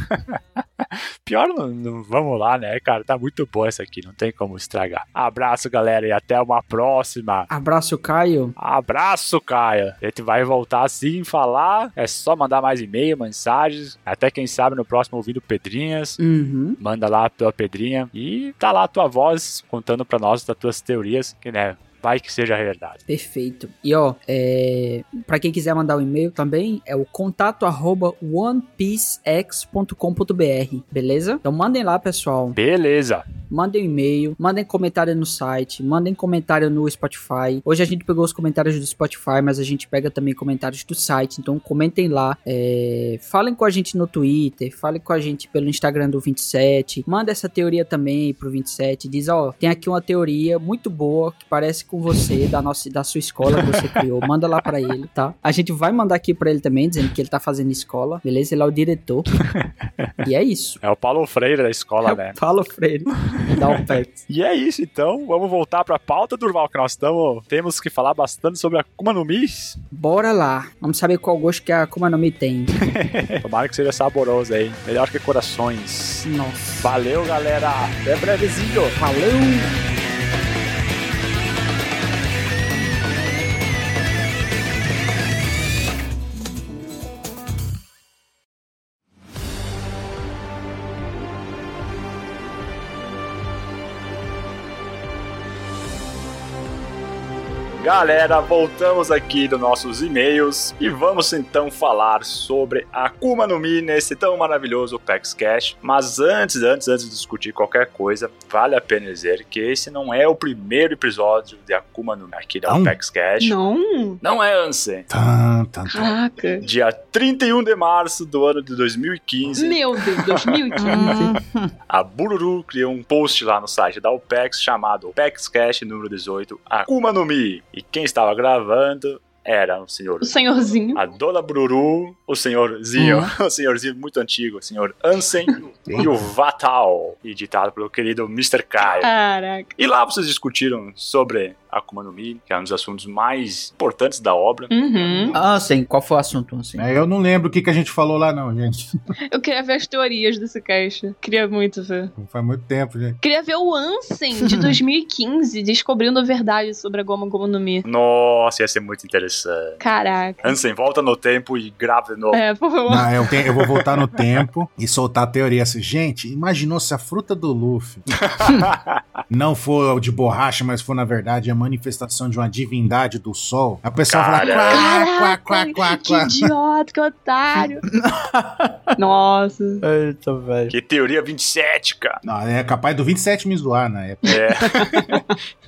Speaker 1: pior, não, não- vamos lá, né, cara, tá muito boa essa aqui, não tem como estragar. Abraço, galera, e até uma próxima.
Speaker 3: Abraço, Caio.
Speaker 1: Abraço, Caio. A gente vai voltar assim falar. É só mandar mais e-mail, mensagens. Até quem sabe no próximo ouvindo Pedrinhas.
Speaker 3: Uhum.
Speaker 1: Manda lá a tua pedrinha e tá lá a tua voz contando pra nós das tuas teorias, que né, vai que seja verdade.
Speaker 3: Perfeito. E ó, é... para quem quiser mandar um e-mail também, é o contato arroba onepiecex.com.br, beleza? Então mandem lá, pessoal.
Speaker 1: Beleza.
Speaker 3: Mandem um e-mail, mandem comentário no site, mandem comentário no Spotify. Hoje a gente pegou os comentários do Spotify, mas a gente pega também comentários do site, então comentem lá. É, Falem com a gente no Twitter, falem com a gente pelo Instagram do 27. Manda essa teoria também pro 27. Diz, ó, tem aqui uma teoria muito boa que parece com você, da, nossa, da sua escola que você criou. Manda lá pra ele, tá? A gente vai mandar aqui pra ele também, dizendo que ele tá fazendo escola, beleza? Ele é o diretor. e é isso.
Speaker 1: É o Paulo Freire da escola, né?
Speaker 3: Fala, Freire. Dá um pé.
Speaker 1: E é isso, então. Vamos voltar pra pauta, Durval, que nós estamos. Temos que falar bastante sobre a Akuma no Mi.
Speaker 3: Bora lá. Vamos saber qual gosto que a Akuma no Mi tem.
Speaker 1: Tomara que seja saboroso aí. Melhor que corações.
Speaker 3: Nossa.
Speaker 1: Valeu, galera. Até brevezinho.
Speaker 3: Valeu!
Speaker 1: Galera, voltamos aqui dos nossos e-mails e vamos então falar sobre a Akuma no Mi nesse tão maravilhoso PEX Cash. Mas antes, antes, antes de discutir qualquer coisa, vale a pena dizer que esse não é o primeiro episódio de Akuma no Mi aqui da
Speaker 4: Não?
Speaker 1: PEX Cash.
Speaker 2: Não.
Speaker 1: Não é, Ansem.
Speaker 4: Tan, tan, tan.
Speaker 2: Caraca.
Speaker 1: Dia 31 de março do ano de 2015,
Speaker 2: Meu Deus, 2015.
Speaker 1: a Bururu criou um post lá no site da OPEX chamado OPEX Cash número 18, Akuma no Mi. E quem estava gravando era o senhor
Speaker 2: o senhorzinho.
Speaker 1: a Dona Bururu, o senhorzinho, o senhorzinho muito antigo, o senhor Ansem e o Vatal, editado pelo querido Mr. Kai.
Speaker 2: Caraca.
Speaker 1: E lá vocês discutiram sobre Akuma no Mi, que é um dos assuntos mais importantes da obra.
Speaker 2: Uhum.
Speaker 3: Ah, sim. Qual foi o assunto, assim?
Speaker 4: É, eu não lembro o que, que a gente falou lá, não, gente.
Speaker 2: Eu queria ver as teorias desse caixa. Queria muito ver.
Speaker 4: Faz muito tempo, gente.
Speaker 2: Queria ver o Ansem de 2015 descobrindo a verdade sobre a Goma Goma no Mi.
Speaker 1: Nossa, ia ser muito interessante.
Speaker 2: Caraca.
Speaker 1: Ansem, volta no tempo e grava de novo.
Speaker 2: É, por favor.
Speaker 4: Não, eu, tenho- eu vou voltar no tempo e soltar a teoria assim. Gente, imaginou se a fruta do Luffy não for de borracha, mas for na verdade a manifestação de uma divindade do sol, a pessoa fala quá, quá, quá, quá,
Speaker 2: que
Speaker 4: quá.
Speaker 2: idiota, que otário. Nossa.
Speaker 3: Eita, velho.
Speaker 1: Que teoria 27, cara.
Speaker 4: Não, é capaz do 27 me zoar na época.
Speaker 1: É.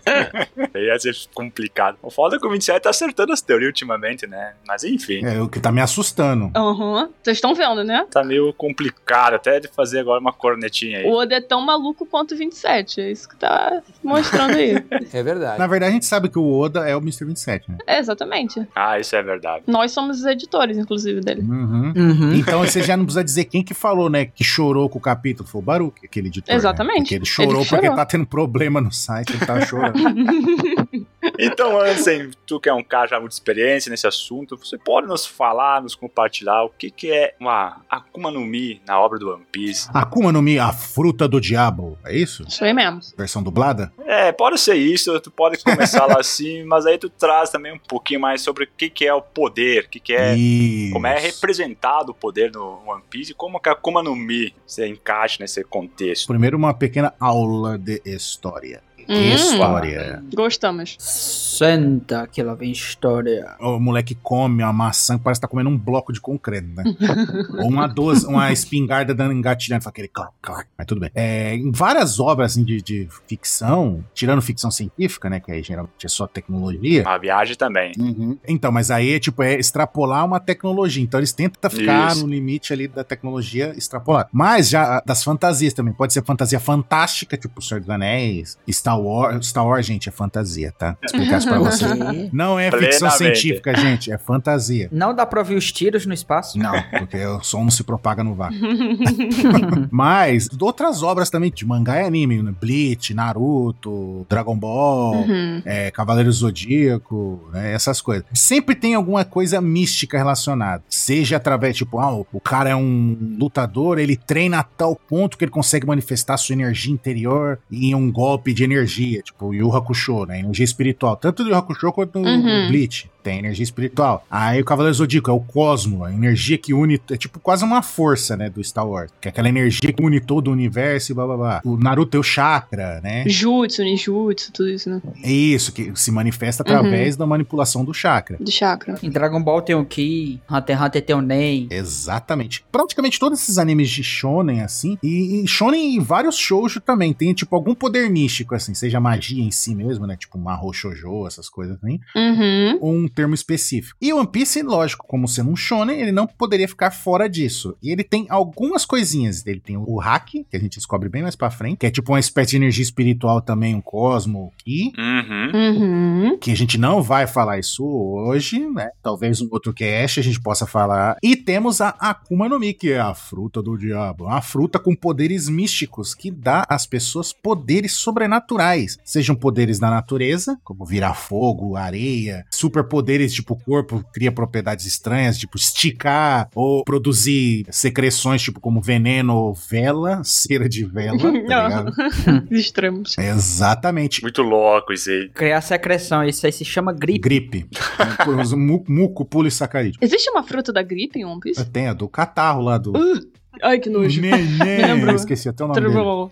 Speaker 1: Ia ser complicado. O foda é que o 27 tá acertando as teorias ultimamente, né? Mas enfim.
Speaker 4: É o que tá me assustando.
Speaker 2: Aham. Vocês estão vendo, né?
Speaker 1: Tá meio complicado até de fazer agora uma cornetinha aí.
Speaker 2: O Oda é tão maluco quanto o 27. É isso que tá mostrando aí.
Speaker 8: É verdade.
Speaker 4: Na verdade, a gente sabe que o Oda é o Mr. 27, né?
Speaker 2: é, exatamente.
Speaker 1: Ah, isso é verdade.
Speaker 2: Nós somos os editores, inclusive, dele.
Speaker 4: Uhum.
Speaker 3: Uhum.
Speaker 4: Então você já não precisa dizer quem que falou, né? Que chorou com o capítulo. Foi o Baruch, aquele editor. né?
Speaker 2: Exatamente.
Speaker 4: Porque ele chorou
Speaker 2: Ele que
Speaker 4: porque
Speaker 2: chorou.
Speaker 4: tá tendo problema no site, ele tá chorando.
Speaker 1: Então, Ansem, tu que é um cara já muito experiente nesse assunto, você pode nos falar, nos compartilhar o que, que é uma Akuma no Mi na obra do One Piece?
Speaker 4: Akuma no Mi, a fruta do diabo. É isso?
Speaker 2: Isso aí mesmo.
Speaker 4: Versão dublada?
Speaker 1: É, pode ser isso, tu pode começar lá assim, mas aí tu traz também um pouquinho mais sobre o que, que é o poder, o que, que é.
Speaker 4: Isso.
Speaker 1: Como é representado o poder no One Piece e como que a Akuma no Mi se encaixa nesse contexto.
Speaker 4: Primeiro, uma pequena aula de história.
Speaker 2: Hum.
Speaker 4: História.
Speaker 2: Gostamos.
Speaker 3: Senta que lá vem história.
Speaker 4: O moleque come uma maçã que parece que tá comendo um bloco de concreto, né? Ou uma 12, uma espingarda dando engatilhando, faz aquele clac, clac. Mas tudo bem. É, em várias obras assim, de, de ficção, tirando ficção científica, né? Que aí geralmente é só tecnologia.
Speaker 1: A viagem também.
Speaker 4: Uhum. Então, mas aí é tipo, é extrapolar uma tecnologia. Então eles tentam ficar
Speaker 1: Isso.
Speaker 4: no limite ali da tecnologia extrapolada. Mas já das fantasias também. Pode ser fantasia fantástica, tipo Senhor dos Anéis, Star Wars. Star Wars, gente, é fantasia, tá? Vou explicar isso pra você. Não é ficção científica, gente, é fantasia.
Speaker 3: Não dá pra ouvir os tiros no espaço?
Speaker 4: Não, porque o som não se propaga no vácuo. Mas outras obras também de mangá e anime, né? Bleach, Naruto, Dragon Ball,
Speaker 2: Uhum.
Speaker 4: é, Cavaleiro Zodíaco, né, essas coisas. Sempre tem alguma coisa mística relacionada. Seja através, tipo, ah, o cara é um lutador, ele treina a tal ponto que ele consegue manifestar sua energia interior em um golpe de energia, tipo o Yu Hakusho, né? Energia espiritual. Tanto do Yu Hakusho quanto do
Speaker 2: Uhum.
Speaker 4: Bleach. Tem energia espiritual. Aí o Cavaleiro Zodíaco é o cosmo, a energia que une. É tipo quase uma força, né? Do Star Wars. Que é aquela energia que une todo o universo e blá blá blá. O Naruto é o chakra, né?
Speaker 2: Jutsu, ninjutsu, tudo isso, né?
Speaker 4: É Isso, que se manifesta através da manipulação do chakra.
Speaker 2: Do chakra.
Speaker 3: Em Dragon Ball tem o Ki, Hunter x Hunter tem o Nen.
Speaker 4: Exatamente. Praticamente todos esses animes de shonen, assim, e, e shonen e vários shoujo também, tem, tipo, algum poder místico, assim, seja magia em si mesmo, né, tipo Mahou Shoujo, essas coisas assim,
Speaker 2: Uhum.
Speaker 4: ou um termo específico. E One Piece, lógico, como sendo um shonen, ele não poderia ficar fora disso. E ele tem algumas coisinhas, ele tem o hack, que a gente descobre bem mais pra frente, que é tipo uma espécie de energia espiritual também, um cosmo, ki,
Speaker 1: Uhum.
Speaker 2: Uhum.
Speaker 4: que a gente não vai falar isso hoje, né? Talvez um outro cast a gente possa falar. E temos a Akuma no Mi, que é a fruta do diabo. Uma fruta com poderes místicos que dá às pessoas poderes sobrenaturais. Sejam poderes da natureza, como virar fogo, areia, superpoderes tipo o corpo cria propriedades estranhas, tipo esticar ou produzir secreções, tipo como veneno ou vela, cera de vela, tá?
Speaker 2: Extremos.
Speaker 4: Exatamente.
Speaker 1: Muito louco isso aí.
Speaker 3: Criar secreção, isso aí se chama gripe.
Speaker 4: Gripe. Mu- Muco, polissacarídeo.
Speaker 2: Existe uma fruta da gripe em One Piece?
Speaker 4: Tem a do catarro lá do.
Speaker 2: Ai, que nojo.
Speaker 4: Neném. Esqueci até o nome dele.
Speaker 2: Tribal.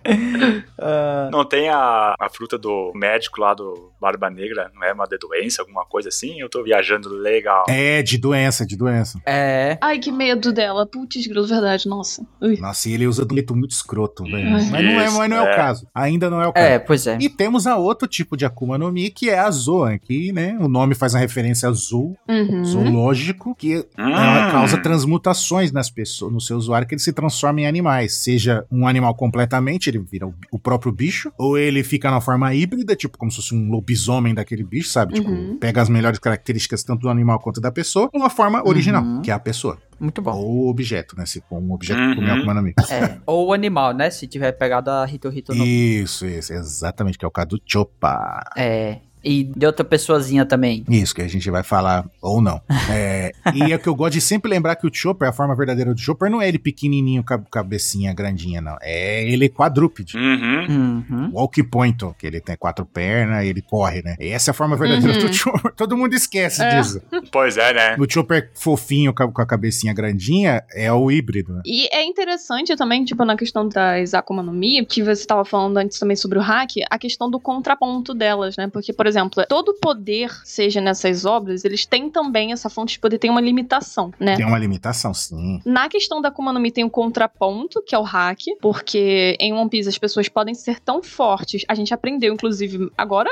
Speaker 1: Não tem a, a fruta do médico lá do Barba Negra, não é uma de doença, alguma coisa assim? Eu tô viajando legal.
Speaker 4: É, de doença, de doença.
Speaker 3: É.
Speaker 2: Ai, que medo dela. Putz, grilo, verdade, nossa. Ui.
Speaker 4: Nossa, e ele usa do jeito muito escroto, velho. Mas não é, mas não é,
Speaker 1: é.
Speaker 4: o caso. Ainda não é o caso.
Speaker 3: É, pois é.
Speaker 4: E temos a outro tipo de Akuma no Mi, que é a Zoan, que, né, o nome faz uma referência a Zoo,
Speaker 2: Uhum.
Speaker 4: zoológico, que ela causa transmutações nas pessoas, no seu usuário, que ele se transforma em animais. Seja um animal completamente, ele vira o, o próprio bicho, ou ele fica na forma híbrida, tipo como se fosse um lobisomem daquele bicho, sabe? Tipo,
Speaker 2: Uhum.
Speaker 4: pega as melhores características tanto do animal quanto da pessoa, uma forma original,
Speaker 3: Uhum.
Speaker 4: que é a pessoa.
Speaker 3: Muito bom.
Speaker 4: Ou o objeto, né? Se for um objeto
Speaker 1: Uhum.
Speaker 4: como Akuma no Mi.
Speaker 3: É. Ou o animal, né? Se tiver pegado a Rito Rito no.
Speaker 4: Isso, isso, exatamente, que é o caso do Chopa.
Speaker 3: É. E de outra pessoazinha também.
Speaker 4: Isso, que a gente vai falar ou não. É, e é que eu gosto de sempre lembrar que o Chopper, a forma verdadeira do Chopper, não é ele pequenininho, ca- cabecinha grandinha, não. É ele quadrúpede.
Speaker 1: Uhum.
Speaker 3: Uhum.
Speaker 4: Walk point, que ele tem quatro pernas, ele corre, né? Essa é a forma verdadeira
Speaker 2: Uhum.
Speaker 4: do Chopper. Todo mundo esquece
Speaker 2: É.
Speaker 4: disso.
Speaker 1: Pois é, né?
Speaker 4: O Chopper fofinho com a, com a cabecinha grandinha é o híbrido. né?
Speaker 2: E é interessante também, tipo, na questão das Akuma no Mi, que você estava falando antes também sobre o hack, a questão do contraponto delas, né? Porque, por exemplo, todo poder, seja nessas obras, eles têm também essa fonte de poder, tem uma limitação, né?
Speaker 4: Tem uma limitação, sim.
Speaker 2: Na questão da Akuma no Mi tem o contraponto, que é o hack, porque em One Piece as pessoas podem ser tão fortes. A gente aprendeu, inclusive, agora,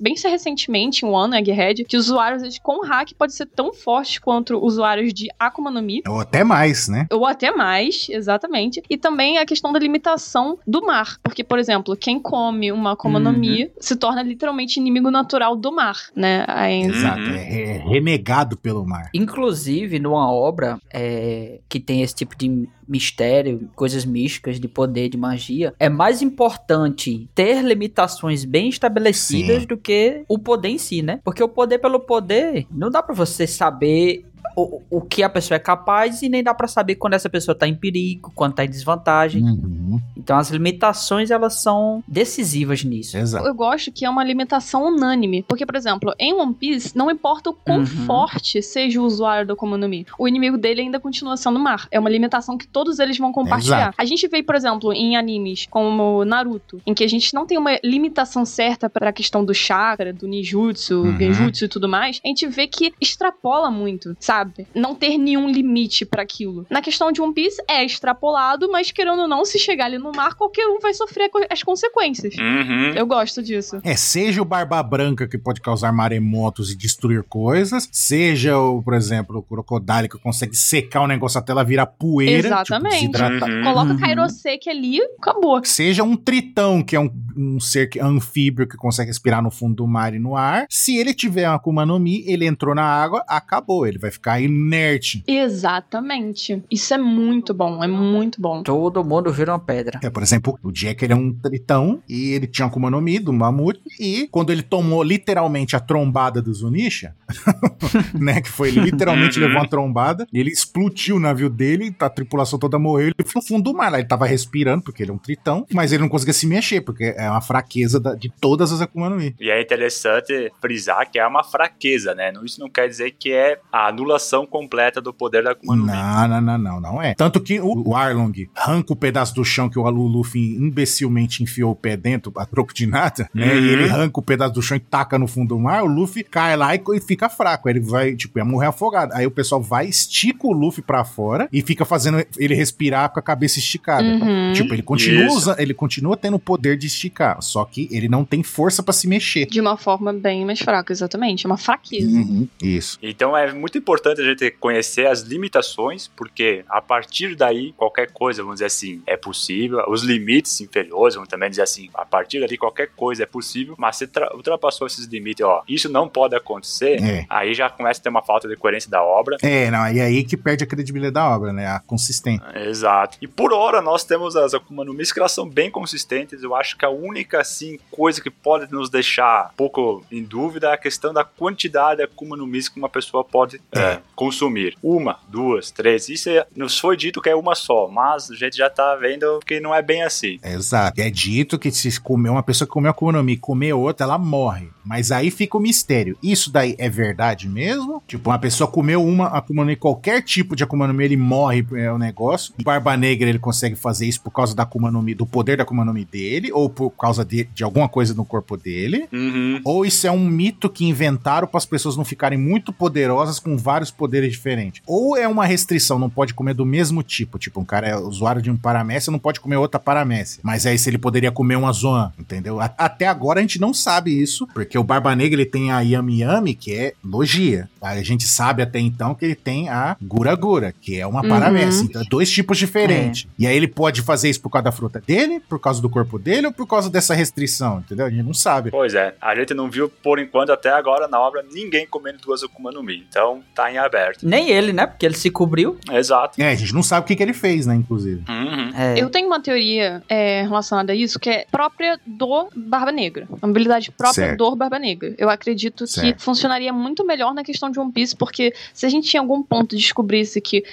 Speaker 2: bem recentemente, em One Egghead, que usuários com hack podem ser tão fortes quanto usuários de Akuma no Mi.
Speaker 4: Ou até mais, né?
Speaker 2: Ou até mais, exatamente. E também a questão da limitação do mar. Porque, por exemplo, quem come uma Akuma no Mi se torna literalmente inimigo natural do mar, né? Aí,
Speaker 4: Exato.
Speaker 1: Uhum.
Speaker 4: É, é renegado pelo mar.
Speaker 3: Inclusive, numa obra é, que tem esse tipo de mistério, coisas místicas, de poder, de magia, é mais importante ter limitações bem estabelecidas
Speaker 4: Sim.
Speaker 3: do que o poder em si, né? Porque o poder pelo poder, não dá pra você saber o, o que a pessoa é capaz e nem dá pra saber quando essa pessoa tá em perigo, quando tá em desvantagem.
Speaker 4: Uhum.
Speaker 3: Então as limitações, elas são decisivas nisso.
Speaker 4: Exato.
Speaker 2: eu gosto que é uma limitação unânime. Porque, por exemplo, em One Piece, não importa o quão
Speaker 3: Uhum.
Speaker 2: forte seja o usuário do Akuma no Mi, o inimigo dele ainda continua sendo o mar. É uma limitação que todos eles vão compartilhar.
Speaker 4: Exato.
Speaker 2: A gente vê, por exemplo, em animes como Naruto, em que a gente não tem uma limitação certa para a questão do chakra, do ninjutsu,
Speaker 4: Uhum.
Speaker 2: genjutsu e tudo mais, a gente vê que extrapola muito, sabe? Não ter nenhum limite para aquilo. Na questão de One Piece, é extrapolado, mas querendo ou não, se chegar ali no mar, qualquer um vai sofrer as consequências.
Speaker 1: Uhum.
Speaker 2: Eu gosto disso.
Speaker 4: É, seja o Barba Branca que pode causar maremotos e destruir coisas, seja o, por exemplo, o Crocodile que consegue secar o negócio até ela virar poeira.
Speaker 2: Exatamente.
Speaker 4: Tipo.
Speaker 1: Uhum.
Speaker 2: Coloca
Speaker 3: Uhum.
Speaker 2: Kairoseki ali, acabou.
Speaker 4: Seja um tritão, que é um, um ser que- anfíbio que consegue respirar no fundo do mar e no ar. Se ele tiver uma Akuma no Mi, ele entrou na água, acabou. Ele vai ficar inerte.
Speaker 2: Exatamente. Isso é muito bom, é muito bom.
Speaker 3: Todo mundo vira uma pedra.
Speaker 4: É, por exemplo, o Jack ele é um tritão e ele tinha uma Akuma no Mi do mamute. E quando ele tomou literalmente a trombada do Zunisha, né? Que foi ele literalmente
Speaker 1: Uhum.
Speaker 4: levou uma trombada, ele explodiu o navio dele, a tripulação toda morreu, ele foi no fundo do mar. Ele tava respirando, porque ele é um tritão, mas ele não conseguia se mexer, porque é uma fraqueza da- de todas as Akuma no Mi.
Speaker 1: E é interessante frisar que é uma fraqueza, né? Isso não quer dizer que é a anulação completa do poder da Akuma no Mi.
Speaker 4: Não, não, não, não, não é. Tanto que o, o Arlong arranca o pedaço do chão que o Alu Luffy imbecilmente enfiou o pé dentro, a troco de nada, né?
Speaker 1: Uhum.
Speaker 4: E ele arranca o pedaço do chão e taca no fundo do mar, o Luffy cai lá e, e fica fraco. Aí ele vai, tipo, ia morrer afogado. Aí o pessoal vai, estica o Luffy pra fora e fica fazendo ele respirar com a cabeça esticada.
Speaker 2: Uhum.
Speaker 4: Tipo, ele continua, usa- ele continua tendo o poder de esticar, só que ele não tem força pra se mexer.
Speaker 2: De uma forma bem mais fraca, exatamente. É uma fraqueza.
Speaker 4: Uhum, Isso.
Speaker 1: Então é muito importante a gente conhecer as limitações, porque a partir daí qualquer coisa, vamos dizer assim, é possível. Os limites inferiores, vamos também dizer assim, a partir dali qualquer coisa é possível, mas se tra- ultrapassou esses limites, ó, isso não pode acontecer,
Speaker 4: É.
Speaker 1: aí já começa a ter uma falta de coerência da obra.
Speaker 4: É, não, e aí que perde a credibilidade da obra, né? A consistência.
Speaker 1: Exato. E por hora nós temos as Akuma no Mi que elas são bem consistentes. Eu acho que a única assim coisa que pode nos deixar um pouco em dúvida é a questão da quantidade de Akuma no Mi que uma pessoa pode é, consumir. Uma, duas, três. Isso é- nos foi dito que é uma só, mas a gente já tá vendo que não é bem assim.
Speaker 4: Exato. É dito que se comer uma pessoa que comeu Akuma no Mi e comer outra, ela morre. Mas aí fica o mistério. Isso daí é verdade mesmo? Tipo, uma pessoa comeu uma Akuma no Mi, qualquer tipo de Akuma no Mi, ele morre, é o negócio. O Barba Negra, ele consegue fazer isso por causa da Akuma no Mi, do poder da Akuma no Mi dele, ou por causa de, de alguma coisa no corpo dele.
Speaker 1: Uhum.
Speaker 4: Ou isso é um mito que inventaram para as pessoas não ficarem muito poderosas com vários poderes diferentes. Ou é uma restrição, não pode comer do mesmo tipo. Tipo, um cara é usuário de um paramécia, não pode comer outra paramécia. Mas aí se ele poderia comer uma Zoan, entendeu? A- Até agora a gente não sabe isso, porque o Barba Negra ele tem a Yami Yami, que é logia. A gente sabe até então que ele tem a Gura Gura, que é uma
Speaker 2: Uhum.
Speaker 4: paramécia. Então, dois tipos diferentes. E aí ele pode fazer isso por causa da fruta dele, por causa do corpo dele ou por causa dessa restrição, entendeu? A gente não sabe.
Speaker 1: Pois é, a gente não viu por enquanto até agora na obra ninguém comendo duas Akuma no Mi. Então tá em aberto.
Speaker 3: Nem ele, né? Porque ele se cobriu.
Speaker 1: Exato.
Speaker 4: É, a gente não sabe o que, que ele fez, né, inclusive.
Speaker 1: Uhum.
Speaker 3: É.
Speaker 2: Eu tenho uma teoria é, relacionada a isso que é própria do Barba Negra. Uma habilidade própria
Speaker 4: Certo.
Speaker 2: do Barba Negra. Eu acredito que
Speaker 4: Certo.
Speaker 2: funcionaria muito melhor na questão de One Piece, porque se a gente em algum ponto descobrisse que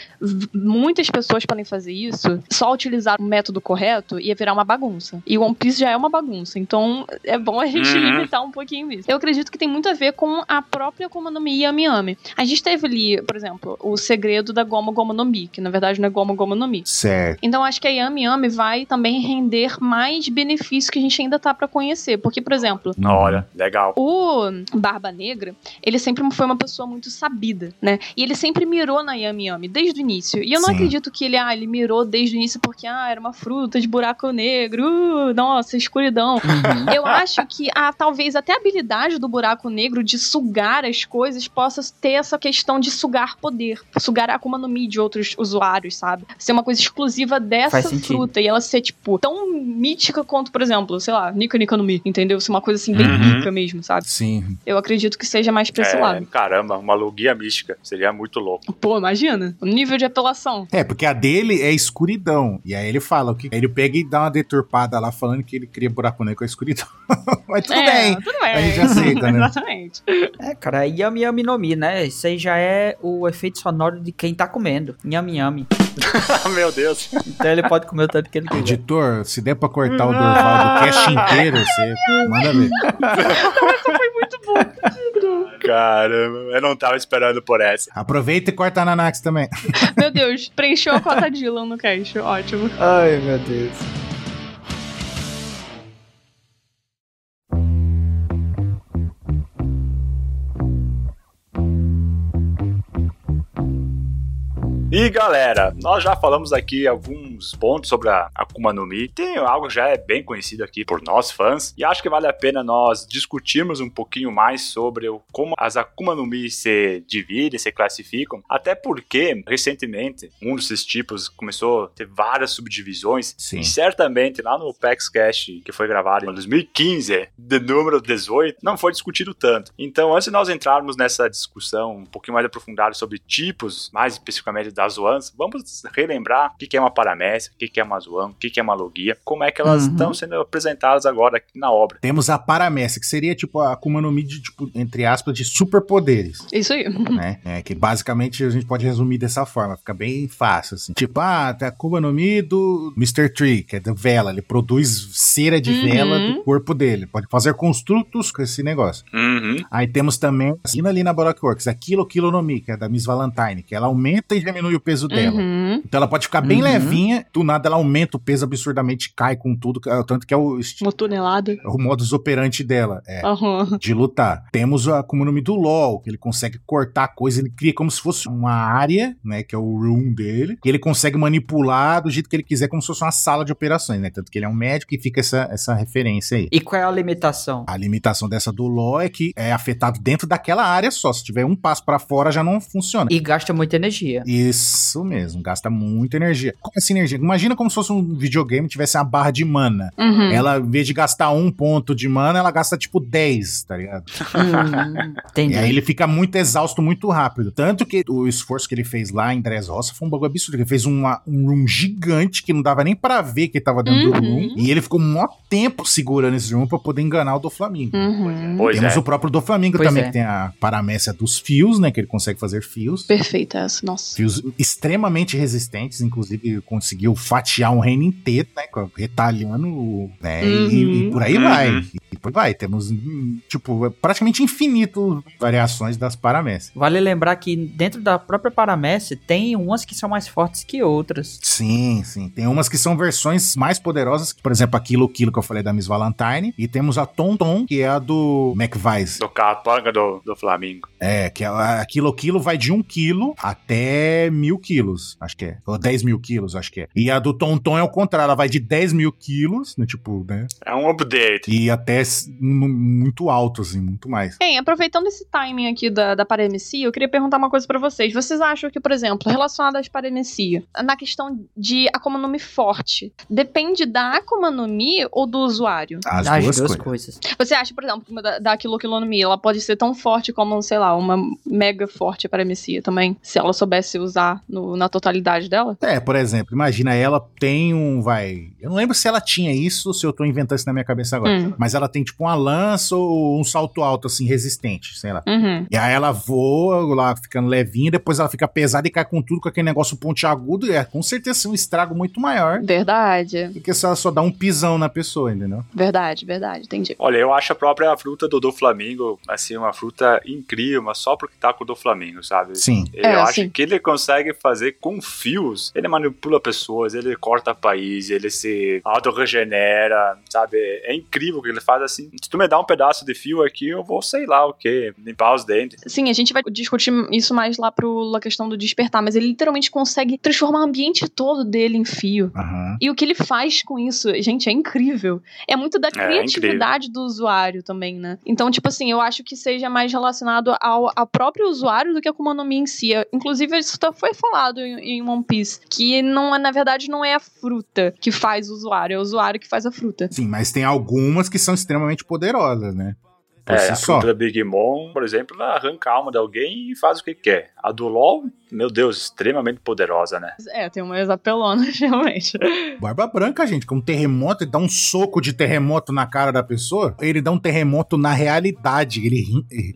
Speaker 2: muitas pessoas podem fazer isso, só utilizar o método correto ia virar uma bagunça. E o One Piece já é uma bagunça, então é bom a gente
Speaker 1: Uhum.
Speaker 2: limitar um pouquinho isso. Eu acredito que tem muito a ver com a própria Akuma no Mi Yami Yami. A gente teve ali, por exemplo, o segredo da Gomu Gomu no Mi, que na verdade não é Gomu Gomu no Mi.
Speaker 4: Certo.
Speaker 2: Então acho que a Yami Yami vai também render mais benefícios que a gente ainda tá pra conhecer. Porque, por exemplo,
Speaker 1: Olha, legal.
Speaker 2: o Barba Negra, ele sempre foi uma pessoa muito sabida, né? E ele sempre mirou na Yami Yami, desde o início. E eu não
Speaker 4: Sim.
Speaker 2: acredito que ele, ah, ele mirou desde o início porque, ah, era uma fruta de buraco negro, uh, nossa, escuridão. Eu acho que a, talvez até a habilidade do buraco negro de sugar as coisas possa ter essa questão de sugar poder. Sugar a Akuma no Mi de outros usuários, sabe? Ser uma coisa exclusiva dessa fruta e ela ser, tipo, tão mítica quanto, por exemplo, sei lá, Nika Nika no Mi, entendeu? Ser uma coisa assim, bem
Speaker 1: Uhum.
Speaker 2: rica mesmo, sabe?
Speaker 4: Sim.
Speaker 2: Eu acredito que seja mais pra esse
Speaker 1: É,
Speaker 2: lado.
Speaker 1: caramba, uma logia mística. Seria muito louco.
Speaker 2: Pô, imagina. O nível de apelação.
Speaker 4: É, porque a dele é escuridão. E aí ele fala o que. Aí ele pega e dá uma deturpada lá falando que ele cria buraco negro com a escuridão. Mas tudo
Speaker 2: é,
Speaker 4: bem.
Speaker 2: Tudo bem.
Speaker 4: A gente aceita, né?
Speaker 2: Exatamente.
Speaker 3: É, cara, é Yami Yami no Mi, né? Isso aí já é o efeito sonoro de quem tá comendo. Yami Yami.
Speaker 1: Meu Deus.
Speaker 3: Então ele pode comer o tanto que ele quiser.
Speaker 4: Editor, se der pra cortar o Dorval do cast inteiro, você manda ver.
Speaker 1: Caramba, eu não tava esperando por essa.
Speaker 4: Aproveita e corta a Nanax também.
Speaker 2: Meu Deus, preencheu a cota Dylan no cast. Ótimo.
Speaker 3: Ai, meu Deus.
Speaker 1: E galera, nós já falamos aqui alguns pontos sobre a Akuma no Mi. Tem algo que já é bem conhecido aqui por nós fãs, e acho que vale a pena nós discutirmos um pouquinho mais sobre como as Akuma no Mi se dividem, se classificam. Até porque, recentemente, um desses tipos começou a ter várias subdivisões,
Speaker 4: Sim.
Speaker 1: e certamente lá no PAX Cast, que foi gravado em 2015, de número 18, não foi discutido tanto. Então, antes de nós entrarmos nessa discussão um pouquinho mais aprofundada sobre tipos, mais especificamente das Zoans, vamos relembrar o que é uma paramécia, o que é uma Zoan, o que é uma logia, como é que elas
Speaker 3: Uhum.
Speaker 1: estão sendo apresentadas agora aqui na obra.
Speaker 4: Temos a Paramécia, que seria tipo a Akuma no Mi de, tipo, entre aspas, de superpoderes.
Speaker 2: Isso aí.
Speaker 4: né? É, que basicamente a gente pode resumir dessa forma, fica bem fácil, assim. Tipo, ah, tem a Akuma no Mi do Mr. Tree, que é da vela, ele produz cera de
Speaker 2: Uhum.
Speaker 4: vela do corpo dele, pode fazer construtos com esse negócio.
Speaker 1: Uhum.
Speaker 4: Aí temos também, assim ali na Baroque Works, a Kilo Kilo no Mi, que é da Miss Valentine, que ela aumenta e diminui o peso dela.
Speaker 2: Uhum.
Speaker 4: Então ela pode ficar bem
Speaker 3: Uhum.
Speaker 4: levinha, do nada ela aumenta o peso absurdamente, cai com tudo, que- tanto que é o,
Speaker 2: Uma tonelada.
Speaker 4: o modus operandi dela. É
Speaker 2: Aham.
Speaker 4: de lutar. Temos a Akuma no Mi do LoL, que ele consegue cortar coisa, ele cria como se fosse uma área, né, que é o room dele, que ele consegue manipular do jeito que ele quiser, como se fosse uma sala de operações, né, tanto que ele é um médico e fica essa, essa referência aí.
Speaker 3: E qual é a limitação?
Speaker 4: A limitação dessa do LoL é que é afetado dentro daquela área só, se tiver um passo pra fora já não funciona.
Speaker 3: E gasta muita energia.
Speaker 4: Isso mesmo, gasta muita energia. Como assim energia? Imagina como se fosse um videogame tivesse uma barra de mana.
Speaker 2: Uhum.
Speaker 4: Ela, em vez de gastar um ponto de mana, ela gasta tipo 10, tá ligado?
Speaker 3: Hum, entendi.
Speaker 4: E aí ele fica muito exausto muito rápido. Tanto que o esforço que ele fez lá em Dressrosa foi um bagulho absurdo. Ele fez uma, um room gigante que não dava nem pra ver que ele tava dentro do
Speaker 2: Uhum.
Speaker 4: room. E ele ficou um maior tempo segurando esse room pra poder enganar o do Flamengo.
Speaker 2: Uhum.
Speaker 1: Pois
Speaker 4: Temos
Speaker 1: é.
Speaker 4: o próprio do Flamengo
Speaker 3: Pois
Speaker 4: também,
Speaker 3: é.
Speaker 4: que tem a paramécia dos fios, né? Que ele consegue fazer fios.
Speaker 2: Perfeita essa, nossa.
Speaker 4: Fios extremamente resistentes, inclusive conseguiu fatiar um reino inteiro, né? Retalhando, né? e- E,
Speaker 2: Uhum.
Speaker 4: por aí
Speaker 1: Uhum.
Speaker 4: vai. E por vai. Temos, hum, tipo, praticamente infinito variações das paramécias.
Speaker 3: Vale lembrar que dentro da própria Paramécia tem umas que são mais fortes que outras.
Speaker 4: Sim, sim. Tem umas que são versões mais poderosas, por exemplo, a Kilo Kilo que eu falei da Miss Valentine. E temos a Tom Tom, que é a do McVice.
Speaker 1: Do capanga do, do Flamengo.
Speaker 4: É, que a, a Kilo Kilo vai de 1 quilo até mil quilos, acho que é. Ou 10 mil quilos, acho que é. E a do Tom Tom é o contrário, ela vai de 10 mil quilos, né, tipo, né?
Speaker 1: É um update.
Speaker 4: E até muito alto, assim, muito mais.
Speaker 2: Bem, aproveitando esse timing aqui da, da paremecia, eu queria perguntar uma coisa pra vocês. Vocês acham que, por exemplo, relacionado às paremecia, na questão de Akuma no Mi forte, depende da Akuma no Mi ou do usuário?
Speaker 4: As,
Speaker 3: As
Speaker 4: duas,
Speaker 3: duas,
Speaker 4: coisas.
Speaker 3: coisas.
Speaker 2: Você acha, por exemplo, que uma da, da Kilo Kilo no Mi, ela pode ser tão forte como, sei lá, uma mega forte paremecia também, se ela soubesse usar no- na totalidade dela?
Speaker 4: É, por exemplo, imagina ela tem um, vai, eu não lembro se ela tinha isso ou se eu tô inventando isso na minha cabeça agora,
Speaker 2: Hum.
Speaker 4: mas ela tem tipo uma lança ou um salto alto assim resistente, sei lá.
Speaker 2: Uhum.
Speaker 4: E aí ela voa lá ficando levinha, depois ela fica pesada e cai com tudo com aquele negócio pontiagudo, e é com certeza um estrago muito maior
Speaker 2: Verdade,
Speaker 4: do que se ela só dá um pisão na pessoa, entendeu?
Speaker 2: verdade, verdade, entendi.
Speaker 1: Olha, eu acho a própria fruta do Doflamingo, assim, uma fruta incrível, mas só porque tá com o Doflamingo, sabe?
Speaker 4: Sim.
Speaker 1: Eu
Speaker 2: É,
Speaker 1: acho
Speaker 2: sim.
Speaker 1: que ele consegue fazer com fios. Ele manipula pessoas, ele corta país, ele se auto-regenera, sabe? É incrível o que ele faz assim. Se tu me dá um pedaço de fio aqui, eu vou, sei lá o que, limpar os dentes.
Speaker 2: Sim, a gente vai discutir isso mais lá pro a questão do despertar, mas ele literalmente consegue transformar o ambiente todo dele em fio.
Speaker 4: Aham.
Speaker 2: E o que ele faz com isso, gente, é incrível. É muito da
Speaker 1: É,
Speaker 2: criatividade do usuário também, né? Então, tipo assim, eu acho que seja mais relacionado ao, ao próprio usuário do que a Akuma no Mi em si. Inclusive, isso tá- foi falado em, em One Piece, que não é, na verdade, não é a fruta que faz o usuário, é o usuário que faz a fruta.
Speaker 4: Sim, mas tem algumas que são extremamente poderosas, né? Por
Speaker 1: É,
Speaker 4: si
Speaker 1: a
Speaker 4: só.
Speaker 1: fruta da Big Mom, por exemplo, ela arranca a alma de alguém e faz o que quer. A do LoL, meu Deus, extremamente poderosa, né?
Speaker 2: É, tem umas apelonas, realmente.
Speaker 4: Barba Branca, gente, com um terremoto, ele dá um soco de terremoto na cara da pessoa, ele dá um terremoto na realidade. Ele, ri- ele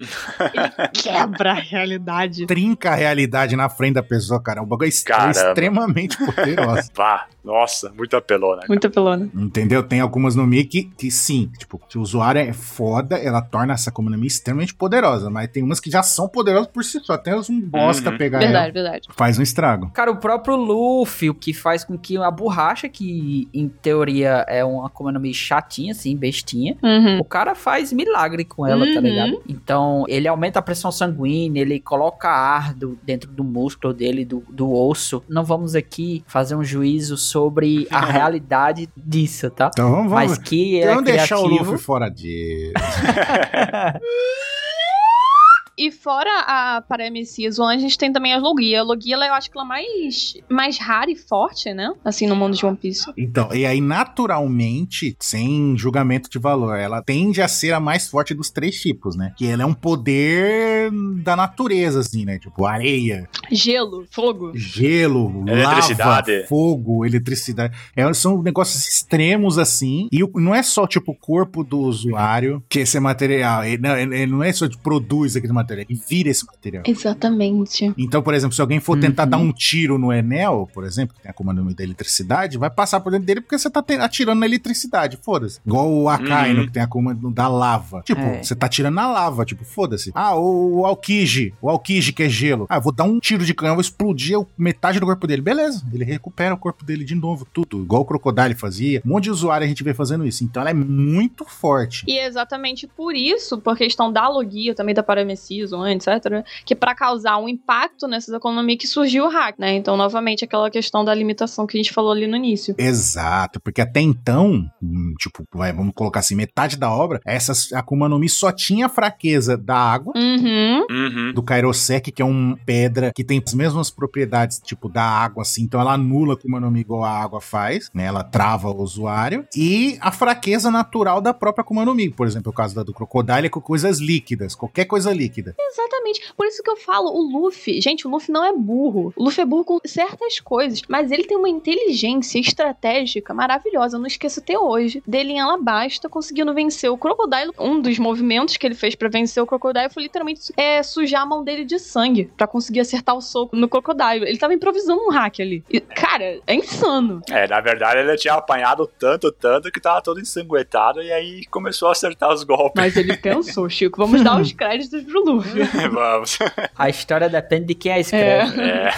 Speaker 2: Quebra a realidade.
Speaker 4: trinca a realidade na frente da pessoa, cara. O bagulho é extremamente poderoso.
Speaker 1: Vá, nossa, muito apelona.
Speaker 2: Muito apelona.
Speaker 4: Entendeu? Tem algumas no Mi que, que sim, tipo, se o usuário é foda, ela torna essa Mi extremamente poderosa, mas tem umas que já são poderosas por si só. Até um bosta
Speaker 1: Uhum.
Speaker 4: pegar
Speaker 2: Verdade,
Speaker 4: ela,
Speaker 2: verdade.
Speaker 4: faz um estrago.
Speaker 3: Cara, o próprio Luffy, o que faz com que a borracha, que em teoria é uma Akuma no Mi chatinha, assim, bestinha,
Speaker 2: Uhum.
Speaker 3: o cara faz milagre com ela, tá
Speaker 2: Uhum.
Speaker 3: ligado? Então, ele aumenta a pressão sanguínea, ele coloca ar do- dentro do músculo dele, do, do osso. Não vamos aqui fazer um juízo sobre a realidade disso, tá?
Speaker 4: Então vamos, vamos.
Speaker 3: Mas que ele é
Speaker 4: vamos deixar o
Speaker 3: criativo.
Speaker 4: Luffy fora disso.
Speaker 2: E fora a Paramecia Zoan, a gente tem também a Logia. A Logia, ela, eu acho que ela é mais, mais rara e forte, né? Assim, no mundo de One Piece.
Speaker 4: Então, e aí, naturalmente, sem julgamento de valor, ela tende a ser a mais forte dos três tipos, né? Que ela é um poder da natureza, assim, né? Tipo, areia,
Speaker 2: Gelo, fogo.
Speaker 4: gelo,
Speaker 1: Eletricidade.
Speaker 4: lava, fogo, eletricidade. É, são negócios extremos, assim. E não é só, tipo, o corpo do usuário que esse material. Ele não, ele não é só de produz aquele material, ele vira esse material.
Speaker 2: Exatamente.
Speaker 4: Então, por exemplo, se alguém for
Speaker 3: Uhum.
Speaker 4: tentar dar um tiro no Enel, por exemplo, que tem a comando da eletricidade, vai passar por dentro dele porque você tá atirando na eletricidade, foda-se. Igual o Akaino,
Speaker 1: Uhum.
Speaker 4: que tem a comando da lava. Tipo,
Speaker 3: É.
Speaker 4: você tá atirando na lava, tipo, foda-se. Ah, o, o Aokiji, o Aokiji que é gelo. Ah, vou dar um tiro de canhão, vou explodir metade do corpo dele. Beleza, ele recupera o corpo dele de novo, tudo. Igual o Crocodile fazia. Um monte de usuário a gente vê fazendo isso. Então ela é muito forte.
Speaker 2: E é exatamente por isso, por questão da Logia, também da Paramecia Zoan, etc., que pra causar um impacto nessas economias que surgiu o hack, né? Então, novamente, aquela questão da limitação que a gente falou ali no início.
Speaker 4: Exato, porque até então, hum, tipo, vai, vamos colocar assim, metade da obra, essas Akuma no Mi só tinha a fraqueza da água,
Speaker 2: Uhum.
Speaker 1: Uhum.
Speaker 4: do Kairosek, que é uma pedra que tem as mesmas propriedades, tipo, da água, assim, então ela anula a Akuma no Mi igual a água faz, né, ela trava o usuário, e a fraqueza natural da própria Akuma no Mi, por exemplo, o caso da do Crocodile é com coisas líquidas, qualquer coisa líquida.
Speaker 2: Exatamente. Por isso que eu falo, o Luffy, gente, o Luffy não é burro. O Luffy é burro com certas coisas, mas ele tem uma inteligência estratégica maravilhosa. Eu não esqueço até hoje dele em Alabasta conseguindo vencer o Crocodile. Um dos movimentos que ele fez pra vencer o Crocodile foi literalmente é, sujar a mão dele de sangue pra conseguir acertar o soco no Crocodile. Ele tava improvisando um hack ali. E, cara, é insano.
Speaker 1: É, na verdade ele tinha apanhado tanto, tanto que tava todo ensanguentado e aí começou a acertar os golpes.
Speaker 2: Mas ele pensou, Chico, vamos dar os créditos pro Luffy.
Speaker 1: Vamos.
Speaker 3: A história depende de quem a escreve.
Speaker 1: É.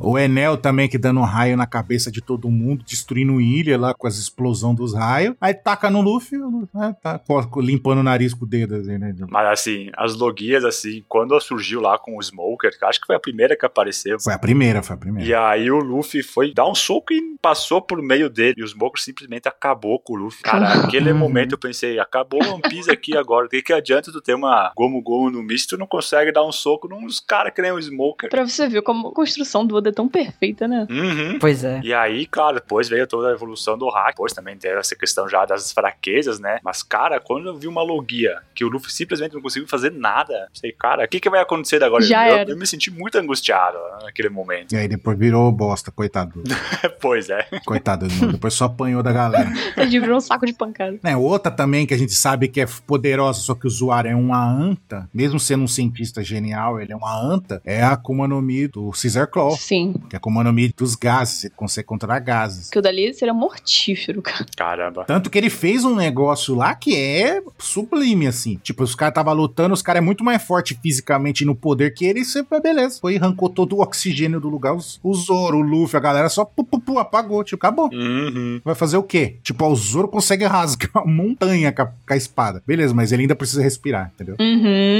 Speaker 4: O O Enel também que dando um raio na cabeça de todo mundo, destruindo ilha lá com as explosão dos raios. Aí taca no Luffy, né, tá limpando o nariz com o dedo, assim, né?
Speaker 1: Mas assim, as logias, assim, quando surgiu lá com o Smoker, acho que foi a primeira que apareceu.
Speaker 4: Foi a primeira, foi a primeira.
Speaker 1: E aí o Luffy foi dar um soco e passou por meio dele. E o Smoker simplesmente acabou com o Luffy. Cara, naquele momento eu pensei, acabou o One Piece aqui agora. O que, que adianta tu ter uma Gomu Gomu no misto tu não consegue dar um soco nos caras que nem o Smoker?
Speaker 2: Pra você ver como a construção do Oda é tão perfeita, né?
Speaker 1: Uhum.
Speaker 3: Pois é.
Speaker 1: E aí, claro, depois veio toda a evolução do hack. Depois também teve essa questão já das fraquezas, né? Mas, cara, quando eu vi uma logia que o Luffy simplesmente não conseguiu fazer nada, sei, cara, o que, que vai acontecer agora?
Speaker 2: Já
Speaker 1: eu,
Speaker 2: era.
Speaker 1: eu me senti muito angustiado naquele momento.
Speaker 4: E aí depois virou bosta, coitado.
Speaker 1: pois é.
Speaker 4: coitado. Depois só apanhou da galera.
Speaker 2: Ele virou um saco de pancada.
Speaker 4: É, outra também que a gente sabe que é poderosa, só que o Zuara é uma anta, mesmo sendo um cientista genial, ele é uma anta, é a Akuma no Mi do Caesar Claw,
Speaker 2: Sim.
Speaker 4: que é a Akuma no Mi dos gases, ele consegue controlar gases.
Speaker 2: Que o dali seria mortífero, cara.
Speaker 1: Caramba.
Speaker 4: Tanto que ele fez um negócio lá que é sublime, assim. Tipo, os caras estavam lutando, os caras é muito mais forte fisicamente e no poder que ele, isso é beleza. Foi e arrancou todo o oxigênio do lugar. Os- O Zoro, o Luffy, a galera só pu, pu, pu, apagou, tipo, acabou.
Speaker 1: Uhum.
Speaker 4: Vai fazer o quê? Tipo, ó, o Zoro consegue rasgar uma montanha com a, com a espada. Beleza, mas ele ainda precisa respirar, entendeu?
Speaker 2: Uhum.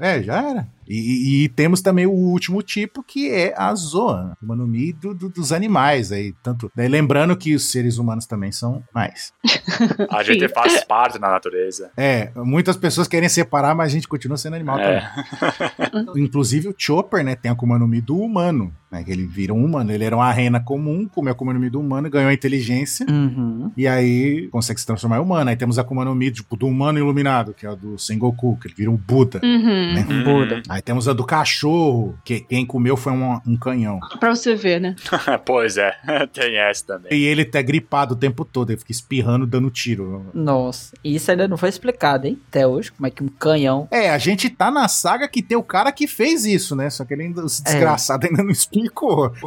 Speaker 1: É.
Speaker 4: É, já era. E, e- temos também o último tipo, que é a Zoan, o Manumi do, do- dos animais. Aí, tanto, daí lembrando que os seres humanos também são mais.
Speaker 1: A gente faz parte da natureza.
Speaker 4: É, muitas pessoas querem separar, mas a gente continua sendo animal
Speaker 1: É.
Speaker 4: também. Inclusive o Chopper, né, tem a Akuma no Mi do humano, né, que ele vira um humano. Ele era uma rena comum, comeu a Akuma no Mi do humano, ganhou a inteligência.
Speaker 3: Uhum.
Speaker 4: E aí consegue se transformar em humano. Aí temos a Akuma no Mi, tipo, do humano iluminado, que é o do Sengoku, que ele vira um Buda.
Speaker 2: Uhum.
Speaker 4: Né?
Speaker 3: Um Buda.
Speaker 4: Aí temos a do cachorro, que quem comeu foi um, um canhão.
Speaker 2: Pra você ver, né?
Speaker 1: pois é, tem essa também.
Speaker 4: E ele tá gripado o tempo todo, ele fica espirrando, dando tiro.
Speaker 3: Nossa, e isso ainda não foi explicado, hein? Até hoje, como é que um canhão.
Speaker 4: É, a gente tá na saga que tem o cara que fez isso, né? Só que ele ainda, esse desgraçado ainda não explicou.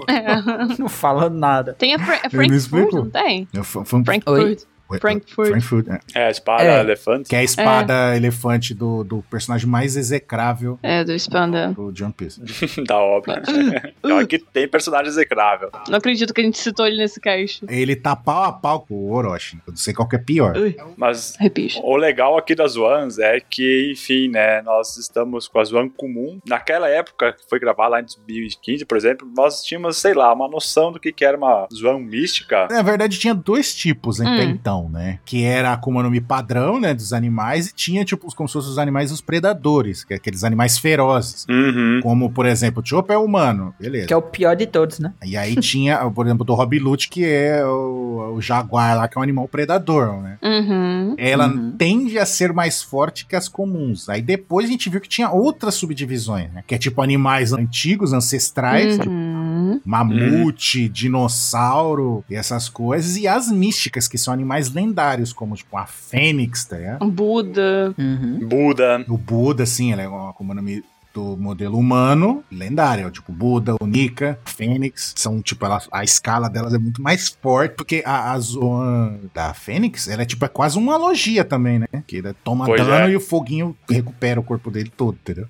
Speaker 2: É.
Speaker 3: Não fala nada.
Speaker 2: Tem a, Fra a
Speaker 4: Ele não explicou.
Speaker 2: tem?
Speaker 4: Um-
Speaker 2: Frankfurt. Frankfurt.
Speaker 4: Frankfurt, é.
Speaker 1: É, a espada
Speaker 3: É.
Speaker 1: elefante.
Speaker 4: Que é a espada elefante do, do personagem mais execrável
Speaker 2: É, do Spanda.
Speaker 4: do One Piece.
Speaker 1: da obra. Pior que tem personagem execrável.
Speaker 2: Não acredito que a gente citou ele nesse cast.
Speaker 4: Ele tá pau a pau com o Orochi. Eu não sei qual que é pior.
Speaker 2: Ui,
Speaker 1: Mas
Speaker 2: arrepio.
Speaker 1: o legal aqui das Ones é que, enfim, né, nós estamos com a Zoan comum. Naquela época, que foi gravada lá em 2015, por exemplo, nós tínhamos, sei lá, uma noção do que, que era uma Zoan mística.
Speaker 4: Na verdade, tinha dois tipos até
Speaker 2: Hum.
Speaker 4: então, né? Que era a Akuma no Mi padrão, né? Dos animais, e tinha, tipo, como se fossem os animais os predadores, que é aqueles animais ferozes.
Speaker 1: Uhum.
Speaker 4: Como, por exemplo, o Chopper é humano, beleza.
Speaker 3: Que é o pior de todos, né?
Speaker 4: E aí tinha, por exemplo, do Rob Lute, que é o, o jaguar lá, que é um animal predador, né?
Speaker 2: Uhum.
Speaker 4: Ela
Speaker 3: Uhum.
Speaker 4: tende a ser mais forte que as comuns. Aí depois a gente viu que tinha outras subdivisões, né? Que é tipo animais antigos, ancestrais,
Speaker 2: Uhum.
Speaker 4: Mamute, dinossauro e essas coisas. E as místicas, que são animais lendários, como tipo a fênix, tá ligado?
Speaker 2: Buda.
Speaker 3: Uhum.
Speaker 1: Buda.
Speaker 4: O Buda, assim, ela é uma como nome do modelo humano, lendária, tipo Buda, o Nika, Fênix, são tipo, ela, a escala delas é muito mais forte, porque a, a Zoan da Fênix, ela é tipo, é quase uma logia também, né? Que ele toma
Speaker 1: Pois
Speaker 4: dano
Speaker 1: é.
Speaker 4: e o foguinho recupera o corpo dele todo, entendeu?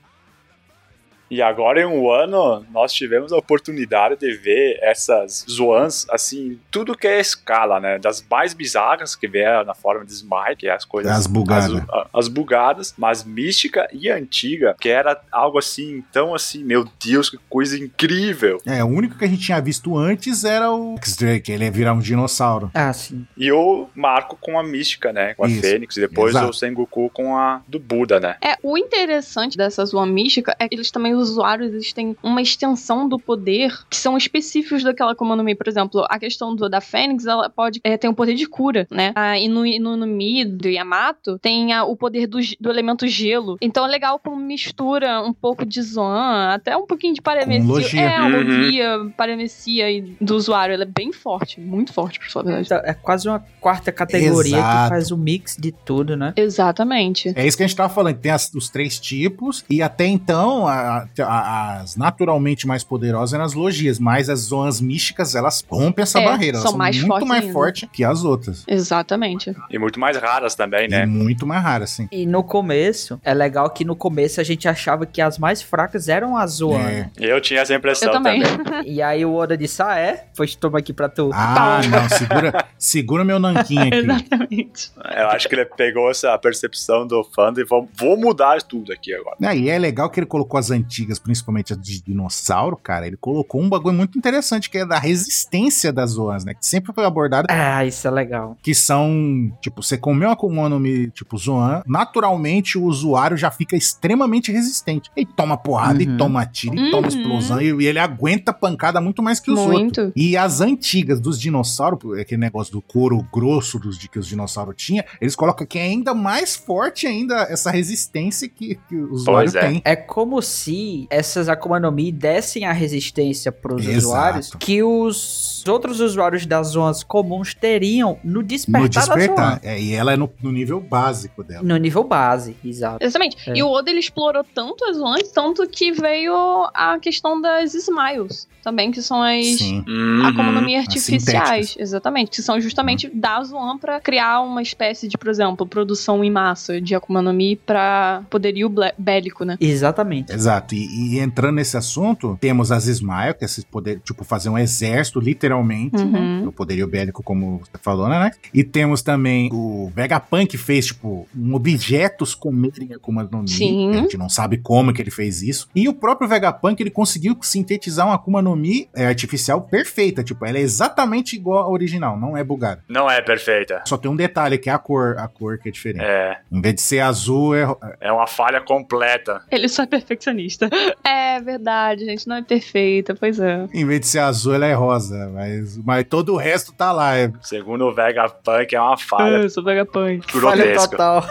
Speaker 1: E agora em um ano nós tivemos a oportunidade de ver essas zoans, assim, tudo que é escala, né? Das mais bizarras que vieram na forma de Smite, que é as coisas.
Speaker 4: As bugadas.
Speaker 1: As, as bugadas, mas mística e antiga, que era algo assim, tão assim, meu Deus, que coisa incrível.
Speaker 4: É, o único que a gente tinha visto antes era o X-Drake, ele ia virar um dinossauro.
Speaker 3: Ah, sim.
Speaker 1: E o Marco com a mística, né? Com a
Speaker 4: Isso.
Speaker 1: Fênix, e depois
Speaker 4: Exato.
Speaker 1: o Sengoku com a do Buda, né?
Speaker 2: É, o interessante dessa zoa mística é que eles também, os usuários, eles têm uma extensão do poder que são específicos daquela Akuma no Mi. Por exemplo, a questão do, da Fênix, ela pode é, ter um poder de cura, né? Ah, e no, no, no Mi, do Yamato, tem a- o poder do, do elemento gelo. Então é legal como mistura um pouco de Zoan, até um pouquinho de paramecia. É, a
Speaker 1: Uhum.
Speaker 2: logia, paramecia do usuário. Ela é bem forte, muito forte, por sua verdade.
Speaker 3: Então, É quase uma quarta categoria
Speaker 4: Exato.
Speaker 3: que faz o mix de tudo, né?
Speaker 2: Exatamente.
Speaker 4: É isso que a gente tava falando, tem as- os três tipos, e até então, a- as naturalmente mais poderosas eram as logias, mas as zonas místicas, elas rompem essa
Speaker 2: É,
Speaker 4: barreira. Elas
Speaker 2: são
Speaker 4: são
Speaker 2: mais
Speaker 4: muito mais fortes que as outras.
Speaker 2: Exatamente.
Speaker 1: E muito mais raras também,
Speaker 4: E
Speaker 1: né?
Speaker 4: muito mais raras, sim.
Speaker 3: E no começo, é legal que no começo a gente achava que as mais fracas eram as Zoan.
Speaker 4: É.
Speaker 1: Eu tinha essa impressão
Speaker 2: Eu também.
Speaker 3: E aí o Oda disse: Ah, é? Pois toma aqui pra tu.
Speaker 4: Ah, não, segura, segura meu nanquinho aqui.
Speaker 2: Exatamente.
Speaker 1: Eu acho que ele pegou essa percepção do fã e vou, vou mudar tudo aqui agora.
Speaker 4: Ah, e é legal que ele colocou as antigas, principalmente as de dinossauro, cara. Ele colocou um bagulho muito interessante, que é da resistência das zoas, né? Que sempre foi abordado.
Speaker 3: Ah, isso é legal.
Speaker 4: Que são, tipo, você comeu uma Akuma no Mi, tipo, Zoan, naturalmente o usuário já fica extremamente resistente. Ele toma porrada,
Speaker 3: Uhum.
Speaker 4: e toma tiro, e toma
Speaker 2: Uhum.
Speaker 4: explosão, e, e ele aguenta pancada muito mais que os outros.
Speaker 2: Muito.
Speaker 4: E as antigas dos dinossauros, aquele negócio do couro grosso dos, de que os dinossauros tinham, eles colocam que é ainda mais forte ainda essa resistência que, que o usuário
Speaker 1: Pois é.
Speaker 4: tem.
Speaker 3: É como se essas Akuma no Mi dessem a resistência pros
Speaker 4: Exato.
Speaker 3: usuários que os outros usuários das zonas comuns teriam no despertar,
Speaker 4: no
Speaker 3: da
Speaker 4: despertar. É, e ela é no, no nível básico dela.
Speaker 3: No nível base, exato.
Speaker 2: Exatamente.
Speaker 3: É.
Speaker 2: E o Oda ele explorou tanto as Zoans, tanto que veio a questão das Smiles também, que são as
Speaker 4: Sim.
Speaker 1: Uhum.
Speaker 2: Akuma no Mi
Speaker 4: as
Speaker 2: artificiais. Exatamente. Que são justamente da Zoan pra criar uma espécie de, por exemplo, produção em massa de Akuma no Mi pra poderio bélico, né?
Speaker 3: Exatamente.
Speaker 4: Exato. E, e entrando nesse assunto, temos as Smile, que é esse poder, tipo, fazer um exército, literalmente,
Speaker 2: Uhum.
Speaker 4: né? O poderio bélico, como você falou, né? E temos também o Vegapunk que fez, tipo, um objetos comerem Akuma no Mi.
Speaker 2: Sim.
Speaker 4: A gente não sabe como que ele fez isso. E o próprio Vegapunk, ele conseguiu sintetizar uma Akuma no Mi é, artificial perfeita. Tipo, ela é exatamente igual à original, não é bugada.
Speaker 1: Não é perfeita.
Speaker 4: Só tem um detalhe, que é a cor. A cor que é diferente.
Speaker 1: É,
Speaker 4: Em vez de ser azul, é,
Speaker 1: é uma falha completa.
Speaker 2: Ele só é perfeccionista. É verdade, gente, não é perfeita, pois é.
Speaker 4: Em vez de ser azul, ela é rosa. Mas, mas todo o resto tá lá. É,
Speaker 1: Segundo o Vegapunk, é uma falha
Speaker 2: Eu sou Vegapunk.
Speaker 3: Falha
Speaker 1: grotesca.
Speaker 3: total.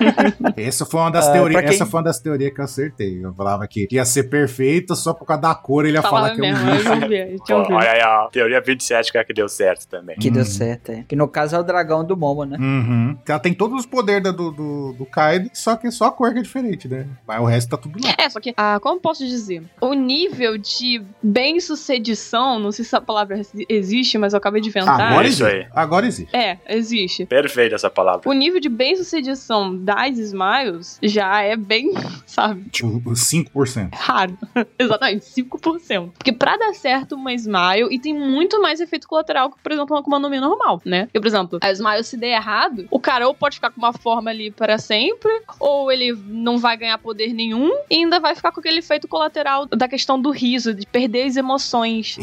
Speaker 4: essa foi uma das
Speaker 3: Ah,
Speaker 4: teorias.
Speaker 3: quem-
Speaker 4: Essa foi uma das teorias que eu acertei. Eu falava que ia ser perfeita só por causa da cor ele ia
Speaker 2: Falava
Speaker 4: falar que é
Speaker 2: mesmo,
Speaker 4: um
Speaker 2: eu
Speaker 1: Pô,
Speaker 2: ouvido.
Speaker 1: olha aí a teoria 27 que é a que deu certo também.
Speaker 3: Que deu
Speaker 4: Uhum.
Speaker 3: certo, é. Que no caso é o dragão do Momo, né?
Speaker 4: Uhum. Ela tem todos os poderes do, do, do Kaido, só que só a cor que é diferente, né? Mas o resto tá tudo lá.
Speaker 2: É, só que, ah, como posso dizer? O nível de bem-sucedição, não sei se a palavra existe, mas eu acabei de inventar.
Speaker 4: Agora
Speaker 1: isso
Speaker 4: existe.
Speaker 1: aí.
Speaker 4: Agora existe.
Speaker 2: É, existe.
Speaker 1: Perfeita essa palavra.
Speaker 2: O nível de bem-sucedição das Smiles já é bem, sabe,
Speaker 4: Tipo, os 5%.
Speaker 2: raro. Exatamente, 5%. Porque pra dar certo uma Smile, e tem muito mais efeito colateral que, por exemplo, uma Akuma no Mi normal, né? Porque, por exemplo, a Smile se der errado, o cara ou pode ficar com uma forma ali para sempre, ou ele não vai ganhar poder nenhum, e ainda vai ficar com aquele efeito colateral da questão do riso, de perder as emoções.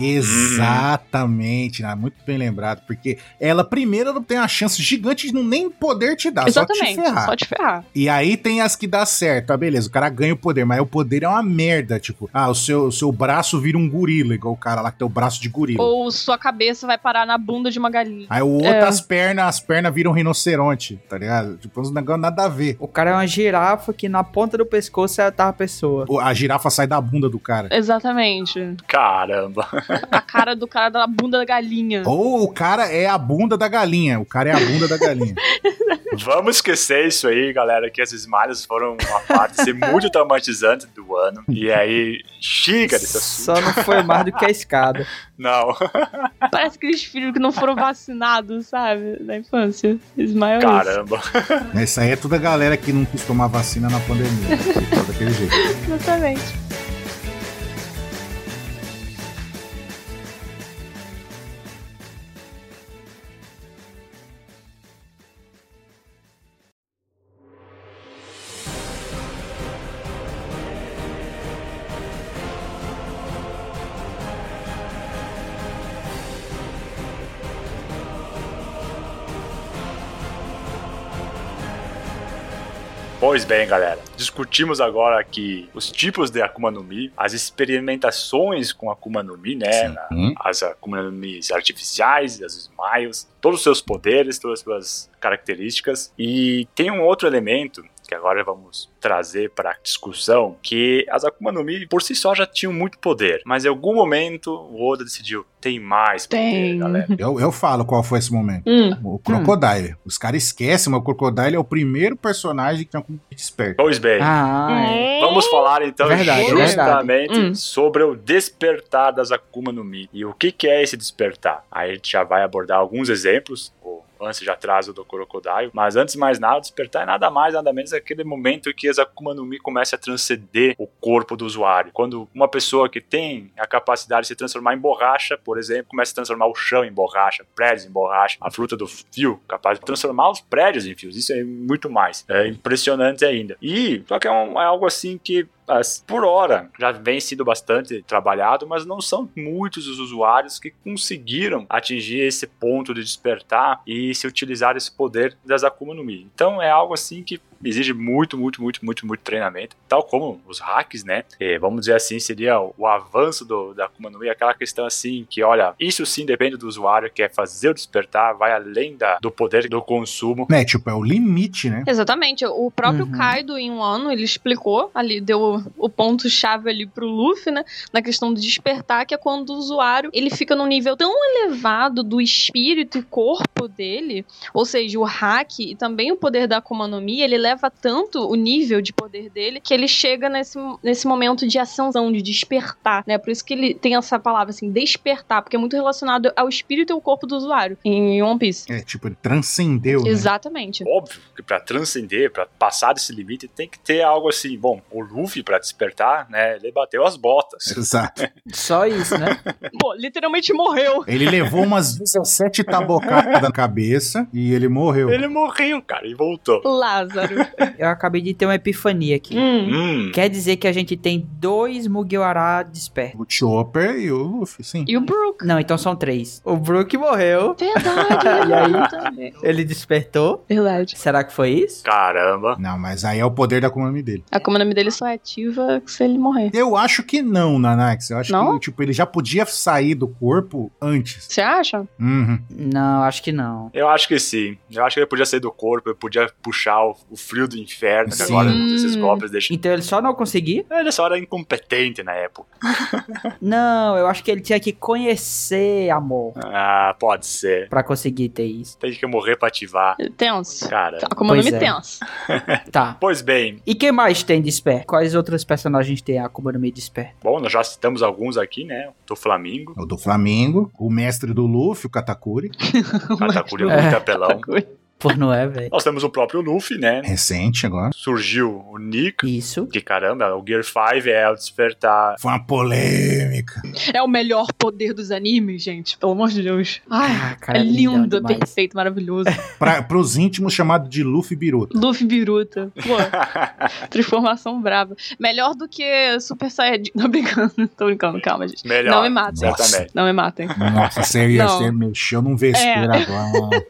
Speaker 4: Exatamente, né? muito bem lembrado, porque ela primeiro tem uma chance gigante de não nem poder te dar, só te
Speaker 2: Exatamente,
Speaker 4: ferrar.
Speaker 2: só te ferrar.
Speaker 4: E aí tem as que dá certo, ah, beleza, o cara ganha o poder, mas o poder é uma merda, tipo, ah, o seu, o seu braço vira um gorila, igual o cara lá que tem o braço de gorila.
Speaker 2: Ou sua cabeça vai parar na bunda de uma galinha.
Speaker 4: Aí o outro,
Speaker 2: É.
Speaker 4: as pernas, as pernas viram um rinoceronte, tá ligado? Tipo, uns negócios nada a ver.
Speaker 3: O cara é uma girafa que na ponta do pescoço é tá a pessoa.
Speaker 4: A girafa sai da bunda do cara.
Speaker 2: Exatamente.
Speaker 1: Caramba.
Speaker 2: A cara do cara da bunda da galinha.
Speaker 4: Ou o cara é a bunda da galinha. O cara é a bunda da galinha.
Speaker 1: Vamos esquecer isso aí, galera, que as Smiles foram uma parte assim, muito traumatizante do ano. E aí, chega desse assunto.
Speaker 3: Só não foi mais do que a escada.
Speaker 1: Não.
Speaker 2: Parece aqueles filhos que não foram vacinados, sabe? Na infância. Ismael isso.
Speaker 1: Caramba.
Speaker 4: Essa aí é toda a galera que não quis tomar vacina na pandemia. Daquele jeito.
Speaker 2: Exatamente.
Speaker 1: Pois bem, galera. Discutimos agora aqui os tipos de Akuma no Mi, as experimentações com Akuma no Mi, né? Na-. As Akuma no Mi artificiais, as Smiles, todos os seus poderes, todas as suas características. E tem um outro elemento que agora vamos trazer para discussão, que as Akuma no Mi por si só já tinham muito poder, mas em algum momento o Oda decidiu tem mais poder,
Speaker 2: Tem.
Speaker 1: galera.
Speaker 4: Eu, eu falo qual foi esse momento.
Speaker 2: Hum.
Speaker 4: O Crocodile. Os caras esquecem, mas o Crocodile é o primeiro personagem que tem um desperto.
Speaker 1: Pois bem,
Speaker 3: Ah, é.
Speaker 1: vamos falar então
Speaker 3: Verdade,
Speaker 1: justamente
Speaker 2: verdade. Hum.
Speaker 1: sobre o despertar das Akuma no Mi. E o que, que é esse despertar? Aí a gente já vai abordar alguns exemplos. O Antes já traz o do Crocodile. Mas antes de mais nada, despertar é nada mais, nada menos aquele momento em que as Akuma no Mi começam a transcender o corpo do usuário. Quando uma pessoa que tem a capacidade de se transformar em borracha, por exemplo, começa a transformar o chão em borracha, prédios em borracha, a fruta do fio, capaz de transformar os prédios em fios. Isso é muito mais. É impressionante ainda. E, só que é, um- é algo assim que as- por hora já vem sido bastante trabalhado, mas não são muitos os usuários que conseguiram atingir esse ponto de despertar e se utilizar esse poder das Akuma no Mi. Então é algo assim que exige muito, muito, muito, muito, muito treinamento, tal como os hacks, né? E, vamos dizer assim, seria o, avanço do, da Akuma no Mi, aquela questão assim que, olha, isso sim depende do usuário, que é fazer o despertar, vai além da, do poder do consumo.
Speaker 4: Né, tipo, é o limite, né?
Speaker 2: Exatamente. O próprio
Speaker 3: Uhum.
Speaker 2: Kaido, em um ano, ele explicou ali, deu o ponto-chave ali pro Luffy, né? Na questão do despertar, que é quando o usuário ele fica num nível tão elevado do espírito e corpo dele, ou seja, o hack e também o poder da Akuma no Mi, ele leva tanto o nível de poder dele que ele chega nesse, nesse momento de ascensão, de despertar, né? Por isso que ele tem essa palavra assim, despertar, porque é muito relacionado ao espírito e ao corpo do usuário em One Piece.
Speaker 4: É, tipo, ele transcendeu, né?
Speaker 2: Exatamente.
Speaker 1: Óbvio que pra transcender, pra passar desse limite, tem que ter algo assim. Bom, o Luffy, pra despertar, né? Ele bateu as botas.
Speaker 4: Exato.
Speaker 3: Só isso, né?
Speaker 2: Pô, literalmente morreu.
Speaker 4: Ele levou umas 17 tabocadas na cabeça e ele morreu.
Speaker 1: Ele morreu, cara, e voltou.
Speaker 2: Lázaro.
Speaker 3: Eu acabei de ter uma epifania aqui.
Speaker 2: Hum.
Speaker 1: Hum,
Speaker 3: Quer dizer que a gente tem dois Mugiwara despertos.
Speaker 4: O Chopper e o Luffy, sim.
Speaker 2: E o Brook.
Speaker 3: Não, então são três. O Brook morreu.
Speaker 2: Verdade.
Speaker 3: E aí?
Speaker 2: também.
Speaker 3: Ele despertou.
Speaker 2: Verdade.
Speaker 3: Será que foi isso?
Speaker 1: caramba.
Speaker 4: Não, mas aí é o poder da Akuma dele.
Speaker 2: A Akuma dele só é ativa se ele morrer.
Speaker 4: Eu acho que não, Nanax. Eu acho
Speaker 2: Não?
Speaker 4: que, tipo, ele já podia sair do corpo antes.
Speaker 2: Você acha?
Speaker 4: Uhum.
Speaker 3: Não, acho que não.
Speaker 1: Eu acho que sim. Eu acho que ele podia sair do corpo, ele podia puxar o, o frio do inferno, que agora esses golpes deixam.
Speaker 3: Então ele só não conseguia?
Speaker 1: Ele só era incompetente na época.
Speaker 3: Não, eu acho que ele tinha que conhecer amor
Speaker 1: Ah, pode ser.
Speaker 3: pra conseguir ter isso.
Speaker 1: Tem que morrer pra ativar.
Speaker 2: Tenso.
Speaker 1: Cara.
Speaker 2: A Akuma no Mi
Speaker 3: Pois é.
Speaker 2: tenso.
Speaker 3: Tá.
Speaker 1: Pois bem,
Speaker 3: E quem mais tem desperto? Quais outros personagens tem a Akuma no Mi desperto?
Speaker 1: bom, nós já citamos alguns aqui, né? Do Flamingo.
Speaker 4: O do Flamengo, o mestre do Luffy, o Katakuri.
Speaker 1: Katakuri é
Speaker 3: É.
Speaker 1: muito apelão.
Speaker 3: Por não é, velho?
Speaker 1: Nós temos o próprio Luffy, né?
Speaker 4: Recente agora.
Speaker 1: Surgiu o Nick.
Speaker 3: Isso.
Speaker 1: Que caramba, o Gear 5 é o despertar.
Speaker 4: Foi uma polêmica.
Speaker 2: É o melhor poder dos animes, gente. Pelo amor de Deus. Ai,
Speaker 3: Ah, cara,
Speaker 2: é lindo,
Speaker 3: lindão demais.
Speaker 2: perfeito, maravilhoso.
Speaker 4: Pra, pros íntimos, chamado de Luffy Biruta.
Speaker 2: Luffy Biruta. Pô, transformação brava. Melhor do que Super Saiyajin. Não, brincando. Tô brincando, calma, gente.
Speaker 1: Melhor.
Speaker 2: Não me matem.
Speaker 4: Nossa.
Speaker 2: Não me matem.
Speaker 4: Nossa, você, ia, você mexeu num vespeiro
Speaker 2: É.
Speaker 4: agora.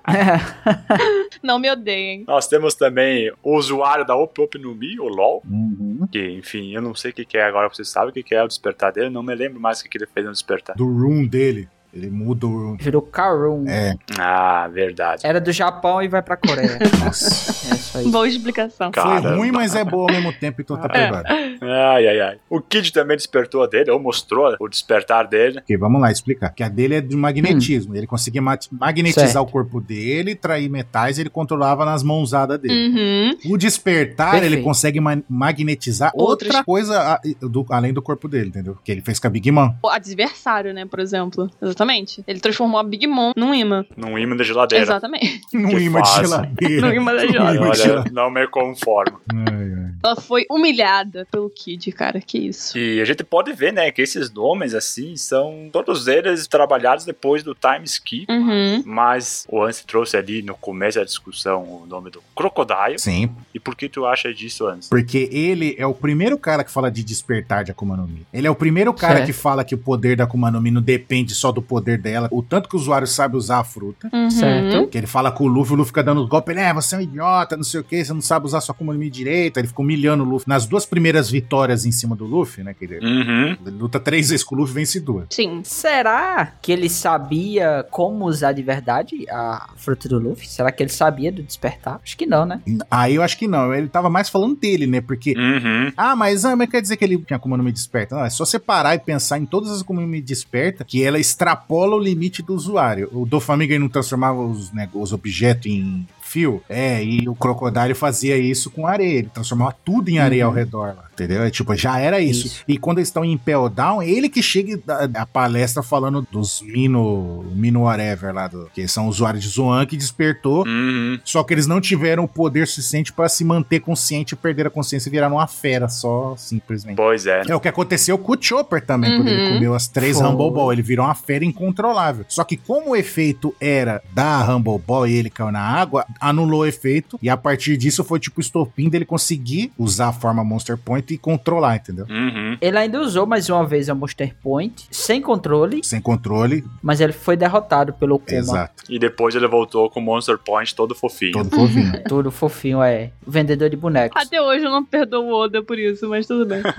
Speaker 2: Não me odeiem.
Speaker 1: Nós temos também o usuário da Op Op no Mi, o LOL.
Speaker 4: Uhum.
Speaker 1: Que, enfim, eu não sei o que que é agora, vocês sabem o que que é o despertar dele, não me lembro mais o que que ele fez no despertar.
Speaker 4: Do room dele. Ele muda o room.
Speaker 3: Virou Karun.
Speaker 4: É,
Speaker 1: Ah, verdade.
Speaker 3: Era do Japão e vai pra Coreia.
Speaker 4: nossa.
Speaker 3: é isso aí.
Speaker 2: Boa explicação.
Speaker 4: Foi
Speaker 1: Caramba.
Speaker 4: ruim, mas é boa ao mesmo tempo, então tá perdoado.
Speaker 1: Ai, ai, ai. O Kid também despertou a dele, ou mostrou o despertar dele.
Speaker 4: Ok, vamos lá explicar. Que a dele é de magnetismo. Ele conseguia ma- magnetizar
Speaker 3: Certo.
Speaker 4: o corpo dele, trair metais, ele controlava nas mãozadas dele.
Speaker 2: Uhum.
Speaker 4: O despertar,
Speaker 3: Perfeito.
Speaker 4: ele consegue ma- magnetizar
Speaker 2: Outras-
Speaker 4: outra coisa a- do- além do corpo dele, entendeu? Que ele fez com a Big Mom.
Speaker 2: O adversário, né, por exemplo. Exatamente. Ele transformou a Big Mom num imã.
Speaker 1: Num imã da geladeira.
Speaker 2: Exatamente.
Speaker 4: Num imã de geladeira.
Speaker 2: Num imã da geladeira.
Speaker 1: Olha, não me conformo.
Speaker 4: Ai, ai.
Speaker 2: Ela foi humilhada pelo Kid, cara. Que isso.
Speaker 1: E a gente pode ver, né, que esses nomes, assim, são todos eles trabalhados depois do time skip.
Speaker 2: Uhum.
Speaker 1: Mas o Anse trouxe ali no começo da discussão o nome do Crocodile.
Speaker 4: Sim,
Speaker 1: E por que tu acha disso, Anse?
Speaker 4: porque ele é o primeiro cara que fala de despertar de Akuma no Mi. Ele é o primeiro cara
Speaker 3: Certo.
Speaker 4: que fala que o poder da Akuma no Mi não depende só do poder dela, o tanto que o usuário sabe usar a fruta.
Speaker 2: Uhum.
Speaker 3: Certo.
Speaker 4: Que ele fala com o Luffy, o Luffy fica dando os golpes, ele é, você é um idiota, não sei o que, você não sabe usar sua Akuma Mi. Aí ele fica humilhando o Luffy. Nas duas primeiras vitórias em cima do Luffy, né, que ele,
Speaker 1: Uhum.
Speaker 4: ele luta três vezes com o Luffy e vence duas.
Speaker 2: Sim.
Speaker 3: Será que ele sabia como usar de verdade a fruta do Luffy? Será que ele sabia do despertar? Acho que não, né?
Speaker 4: Aí eu acho que não, ele tava mais falando dele, né, porque...
Speaker 1: Uhum.
Speaker 4: Ah, mas, ah, mas quer dizer que ele tinha Akuma no Mi desperta? Não, é só você parar e pensar em todas as Akuma no Mi desperta que ela extrapola o limite do usuário. O Doflamingo não transformava os, né, os objetos em fio. É, e o Crocodile fazia isso com areia. Ele transformava tudo em areia ao redor lá. Entendeu? É, tipo, já era isso.
Speaker 3: Isso.
Speaker 4: E quando eles estão em Impel Down, ele que chega a palestra falando dos Mino. Mino Whatever lá, do, que são usuários de Zoan que despertou.
Speaker 1: Uhum.
Speaker 4: Só que eles não tiveram o poder suficiente pra se manter consciente, perder a consciência e virar uma fera, só simplesmente.
Speaker 1: Pois é.
Speaker 4: É o que aconteceu com o Chopper também, quando ele
Speaker 2: Uhum.
Speaker 4: comeu as três
Speaker 3: Foi.
Speaker 4: Humble Ball. Ele virou uma fera incontrolável. Só que como o efeito era da Humble Ball e ele caiu na água, anulou o efeito. E a partir disso foi tipo o estopim dele conseguir usar a forma Monster Point e controlar, entendeu?
Speaker 1: Uhum.
Speaker 3: Ele ainda usou mais uma vez a Monster Point, sem controle,
Speaker 4: Sem controle.
Speaker 3: mas ele foi derrotado pelo Kuma.
Speaker 4: Exato.
Speaker 1: E depois ele voltou com o Monster Point todo fofinho.
Speaker 4: Todo fofinho.
Speaker 3: Tudo fofinho, é. Vendedor de bonecos.
Speaker 2: Até hoje eu não perdoo o Oda por isso, mas tudo bem.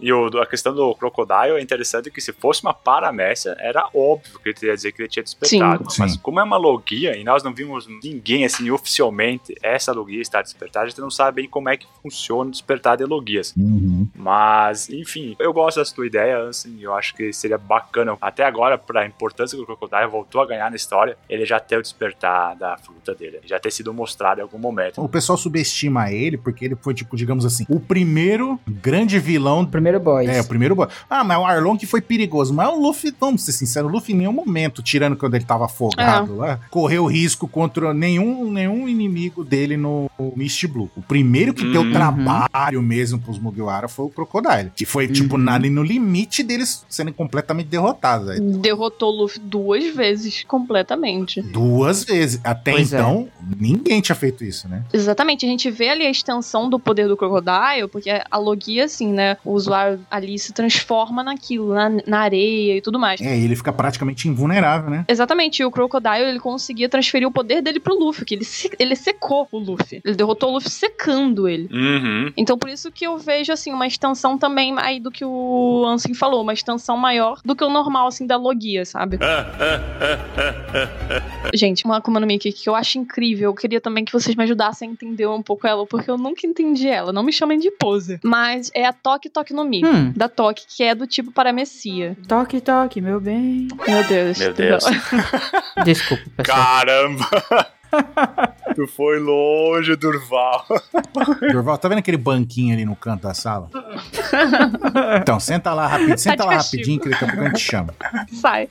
Speaker 1: E o, a questão do Crocodile é interessante que se fosse uma paramécia, era óbvio que ele ia dizer que ele tinha despertado.
Speaker 4: Sim.
Speaker 1: Mas
Speaker 4: Sim.
Speaker 1: como é uma logia, e nós não vimos ninguém, assim, oficialmente, essa logia está despertada, a gente não sabe bem como é que funciona o despertar de logias.
Speaker 4: Uhum.
Speaker 1: Mas, enfim, eu gosto dessa tua ideia, assim, eu acho que seria bacana, até agora, pra importância que o Crocodile voltou a ganhar na história, ele já ter o despertar da fruta dele, já ter sido mostrado em algum momento.
Speaker 4: O pessoal subestima ele porque ele foi, tipo, digamos assim, o primeiro grande vilão
Speaker 3: Primeiro boss.
Speaker 4: É, o primeiro boss. Ah, mas o Arlong que foi perigoso. Mas o Luffy, vamos ser sinceros, o Luffy em nenhum momento, tirando quando ele tava afogado
Speaker 2: É.
Speaker 4: lá, correu risco contra nenhum, nenhum inimigo dele no Mist Blue. O primeiro que deu
Speaker 1: Uhum.
Speaker 4: trabalho mesmo pros Mugiwara foi o Crocodile. Que foi, tipo,
Speaker 3: Uhum.
Speaker 4: nada no limite deles serem completamente derrotados. aí.
Speaker 2: Derrotou o Luffy duas vezes completamente.
Speaker 4: Duas vezes. Até
Speaker 3: Pois é.
Speaker 4: então, ninguém tinha feito isso, né?
Speaker 2: Exatamente, a gente vê ali a extensão do poder do Crocodile, porque a logia, assim, né? O usuário ali se transforma naquilo, na, na areia e tudo mais.
Speaker 4: É, ele fica praticamente invulnerável, né?
Speaker 2: Exatamente, e o Crocodile ele conseguia transferir o poder dele pro Luffy, que ele, se- ele secou o Luffy. Ele derrotou o Luffy secando ele.
Speaker 1: Uhum.
Speaker 2: Então por isso que eu vejo assim uma extensão também aí do que o Ansem falou, uma extensão maior do que o normal assim da logia, sabe? Gente, uma Akuma no Mi que que eu acho incrível, eu queria também que vocês me ajudassem a entender um pouco ela, porque eu nunca entendi ela, não me chamem de pose. Mas é a Toque Toque no Mi,
Speaker 3: Hum.
Speaker 2: da Toque, que é do tipo paramecia.
Speaker 3: Toque, toque, meu bem.
Speaker 2: Meu Deus.
Speaker 1: Meu Deus.
Speaker 3: Desculpa, pessoal.
Speaker 1: Caramba! tu foi longe, Durval.
Speaker 4: Durval, tá vendo aquele banquinho ali no canto da sala? Então, senta lá rapidinho, senta
Speaker 2: Tá
Speaker 4: lá
Speaker 2: castigo.
Speaker 4: rapidinho que daqui a pouco a gente chama.
Speaker 2: Sai.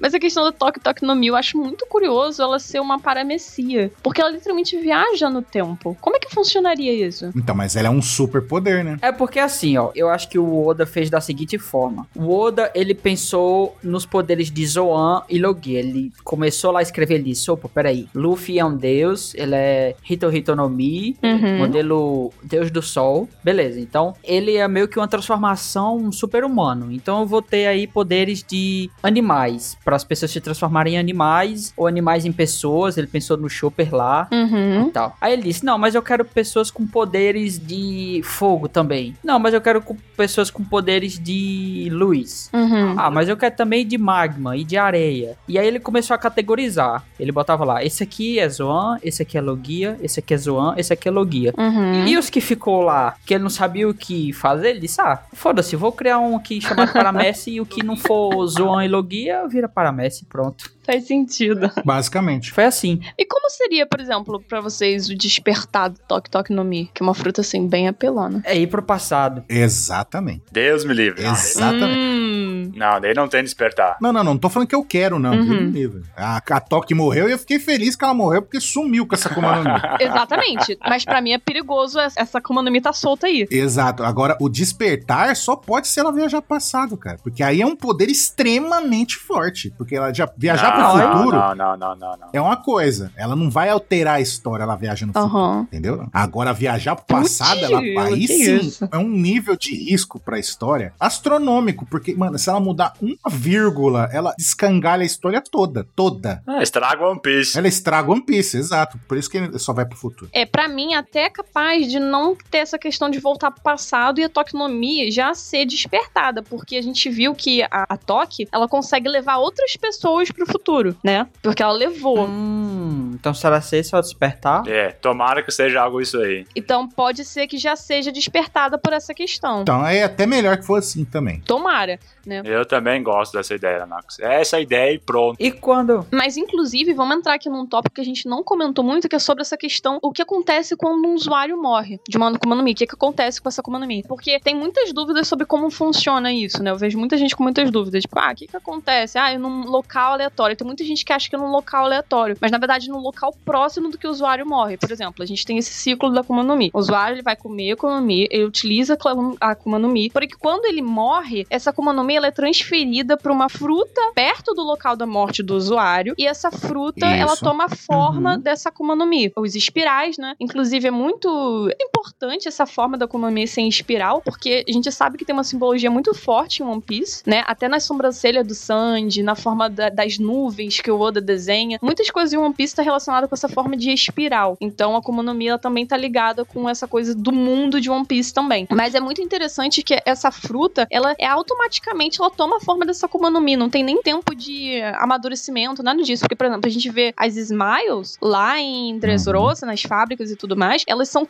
Speaker 2: Mas a questão da Toque Toque no Mi, eu acho muito curioso ela ser uma paramecia. Porque ela literalmente viaja no tempo. Como é que funcionaria isso?
Speaker 4: Então, mas ela é um super poder, né?
Speaker 3: É porque assim, ó, eu acho que o Oda fez da seguinte forma. O Oda, ele pensou nos poderes de Zoan e Logia. Ele começou lá a escrever ali, opa, peraí, Luffy é um deus, ele é Hito Hito no Mi,
Speaker 2: Uhum.
Speaker 3: modelo Deus do Sol. Beleza, então ele é meio que uma transformação super-humano. Então eu vou ter aí poderes de animais, para as pessoas se transformarem em animais ou animais em pessoas. Ele pensou no Chopper lá
Speaker 2: Uhum.
Speaker 3: e tal. Aí ele disse: Não, mas eu quero pessoas com poderes de fogo também. Não, mas eu quero com pessoas com poderes de luz.
Speaker 2: Uhum.
Speaker 3: Ah, mas eu quero também de magma e de areia. E aí ele começou a categorizar. Ele botava lá: esse aqui é Zoan, esse aqui é Logia, esse aqui é Zoan, esse aqui é Logia.
Speaker 2: Uhum.
Speaker 3: E os que ficou lá, que ele não sabia o que fazer, ele disse: Ah, foda-se, vou criar um aqui chamado Paramessi e o que não for Zoan e Logia, vira Paramessi, pronto.
Speaker 2: Faz sentido.
Speaker 4: Basicamente.
Speaker 3: Foi assim.
Speaker 2: E como seria, por exemplo, pra vocês o despertar do Toque Toque no Mi? Que é uma fruta, assim, bem apelona.
Speaker 3: É ir pro passado.
Speaker 4: Exatamente.
Speaker 1: Deus me livre.
Speaker 4: Exatamente.
Speaker 2: Hum.
Speaker 1: Não, daí não tem despertar.
Speaker 4: Não, não, não, não tô falando que eu quero, não.
Speaker 2: Uhum.
Speaker 4: A, a Toque morreu e eu fiquei feliz que ela morreu porque sumiu com essa Akuma no Mi.
Speaker 2: Exatamente. Mas pra mim é perigoso essa Akuma no Mi tá solta aí.
Speaker 4: Exato. Agora, o despertar só pode ser ela viajar passado, cara. Porque aí é um poder extremamente forte. Porque ela já viajar
Speaker 1: não,
Speaker 4: pro
Speaker 1: não,
Speaker 4: futuro
Speaker 1: Não, não, não, não, não.
Speaker 4: é uma coisa. Ela não vai alterar a história, ela viaja no futuro.
Speaker 2: Aham.
Speaker 4: Entendeu? Agora, viajar pro
Speaker 2: Putz,
Speaker 4: passado, ela, aí sim
Speaker 2: isso?
Speaker 4: é um nível de risco pra história astronômico. Porque, mano, se ela mudar uma vírgula, ela descangalha a história toda. Toda.
Speaker 1: Ah, estraga One Piece.
Speaker 4: Ela estraga One Piece, exato. Por isso que ele só vai pro futuro.
Speaker 2: É, pra mim, até é capaz de não ter essa questão de voltar pro passado e a Toque no Mi já ser despertada, porque a gente viu que a, a Toque, ela consegue levar outras pessoas pro futuro, né? Porque ela levou.
Speaker 3: Hum, então será ser só despertar?
Speaker 1: É, tomara que seja algo isso aí.
Speaker 2: Então pode ser que já seja despertada por essa questão.
Speaker 4: Então é até melhor que for assim também.
Speaker 2: Tomara, né?
Speaker 1: Eu também gosto dessa ideia, Nax. É essa ideia e pronto.
Speaker 3: E quando.
Speaker 2: Mas, inclusive, vamos entrar aqui num tópico que a gente não comentou muito, que é sobre essa questão, o que acontece quando um usuário morre de uma Akuma no Mi. O que, que acontece com essa Akuma no Mi? Porque tem muitas dúvidas sobre como funciona isso, né? Eu vejo muita gente com muitas dúvidas. Tipo, ah, o que, que acontece? Ah, é num local aleatório. Tem muita gente que acha que é num local aleatório. Mas, na verdade, num local próximo do que o usuário morre. Por exemplo, a gente tem esse ciclo da Akuma no Mi. O usuário, ele vai comer a Akuma no Mi, ele utiliza a Akuma no Mi, porque quando ele morre, essa Akuma no Mi, ela é transferida para uma fruta perto do local da morte do usuário, e essa fruta, ela
Speaker 4: Isso.
Speaker 2: toma a forma
Speaker 4: Uhum.
Speaker 2: dessa Akuma no Mi. Os espirais, né? Inclusive, é muito importante essa forma da Akuma no Mi ser em espiral, porque a gente sabe que tem uma simbologia muito forte em One Piece, né? Até na sobrancelha do Sanji, na forma da- das nuvens que o Oda desenha. Muitas coisas em One Piece estão relacionadas com essa forma de espiral. Então, a Akuma no Mi, ela também tá ligada com essa coisa do mundo de One Piece também. Mas é muito interessante que essa fruta, ela é automaticamente, ela toma a forma dessa Akuma no Mi. Não tem nem tempo de amadurecimento, nada disso. Porque, por exemplo, a gente vê as Smiles lá em Dressrosa, nas fábricas e tudo mais, elas são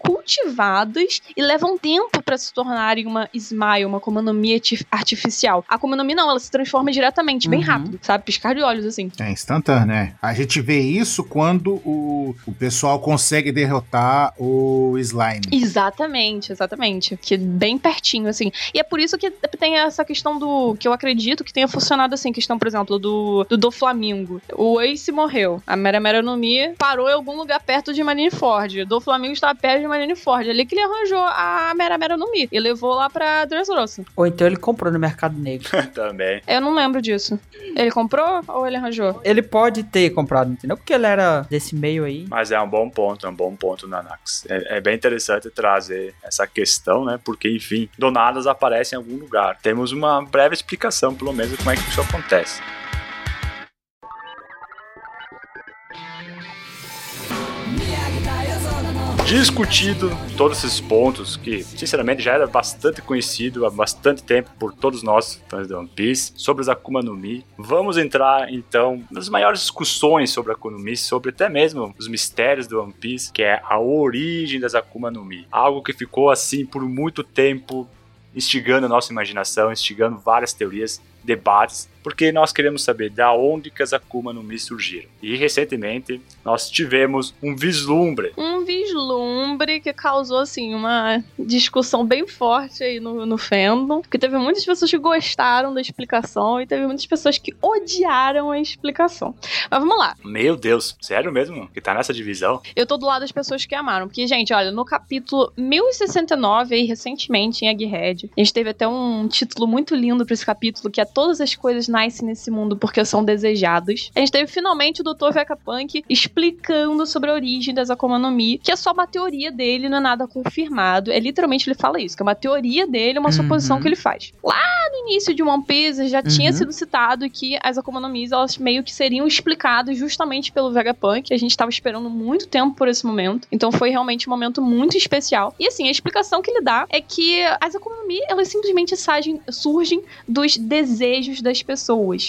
Speaker 2: cultivadas e levam tempo pra se tornarem uma Smile, uma Akuma no Mi arti- artificial. A Akuma no Mi não, ela se transforma diretamente, bem
Speaker 3: Uhum.
Speaker 2: rápido, sabe? Piscar de olhos, assim.
Speaker 4: É instantâneo, né? A gente vê isso quando o, o pessoal consegue derrotar o slime.
Speaker 2: Exatamente, exatamente. Que é bem pertinho, assim. E é por isso que tem essa questão do. Que eu acredito que tenha funcionado assim, questão, por exemplo, do do, do Flamingo. O Ace morreu. A Mera Mera no Mi parou em algum lugar perto de Marineford. Do Flamingo estava perto de Marineford. Ali que ele arranjou a Mera Mera no Mi. E levou lá pra Dressrosa.
Speaker 3: Ou então ele comprou no mercado negro.
Speaker 1: Também.
Speaker 2: Eu não lembro disso. Ele comprou ou ele arranjou?
Speaker 3: ele pode ter comprado, entendeu? Porque ele era desse meio aí.
Speaker 1: Mas é um bom ponto, é um bom ponto, Nanax. É, é bem interessante trazer essa questão, né? Porque, enfim, donadas aparecem em algum lugar. Temos uma breve explicação, pelo menos, como é que isso acontece. Discutido todos esses pontos que, sinceramente, já era bastante conhecido há bastante tempo por todos nós, fãs de One Piece, sobre as Akuma no Mi. Vamos entrar, então, nas maiores discussões sobre Akuma no Mi, sobre até mesmo os mistérios do One Piece, que é a origem das Akuma no Mi. Algo que ficou assim por muito tempo, instigando a nossa imaginação, instigando várias teorias, debates, porque nós queremos saber da onde que as Akuma no Mi surgiram. E recentemente nós tivemos um vislumbre
Speaker 2: Um vislumbre que causou, assim, uma discussão bem forte aí no, no fandom. Porque teve muitas pessoas que gostaram da explicação e teve muitas pessoas que odiaram a explicação. Mas vamos lá.
Speaker 1: Meu Deus, sério mesmo? Que tá nessa divisão?
Speaker 2: Eu tô do lado das pessoas que amaram. Porque, gente, olha, no capítulo 1069, aí, recentemente, em Egghead, a gente teve até um título muito lindo pra esse capítulo, que é Todas as coisas nascem nesse mundo porque são desejadas. A gente teve finalmente o Dr. Vegapunk explicando sobre a origem das Akuma no Mi, que é só uma teoria dele, não é nada confirmado. É literalmente ele fala isso, que é uma teoria dele, uma
Speaker 3: Uhum.
Speaker 2: suposição que ele faz. Lá no início de One Piece já tinha
Speaker 3: Uhum.
Speaker 2: sido citado que as Akuma no Mi, elas meio que seriam explicadas justamente pelo Vegapunk. A gente tava esperando muito tempo por esse momento. Então foi realmente um momento muito especial. E assim, a explicação que ele dá é que as Akuma no Mi, elas simplesmente surgem dos desejos das pessoas.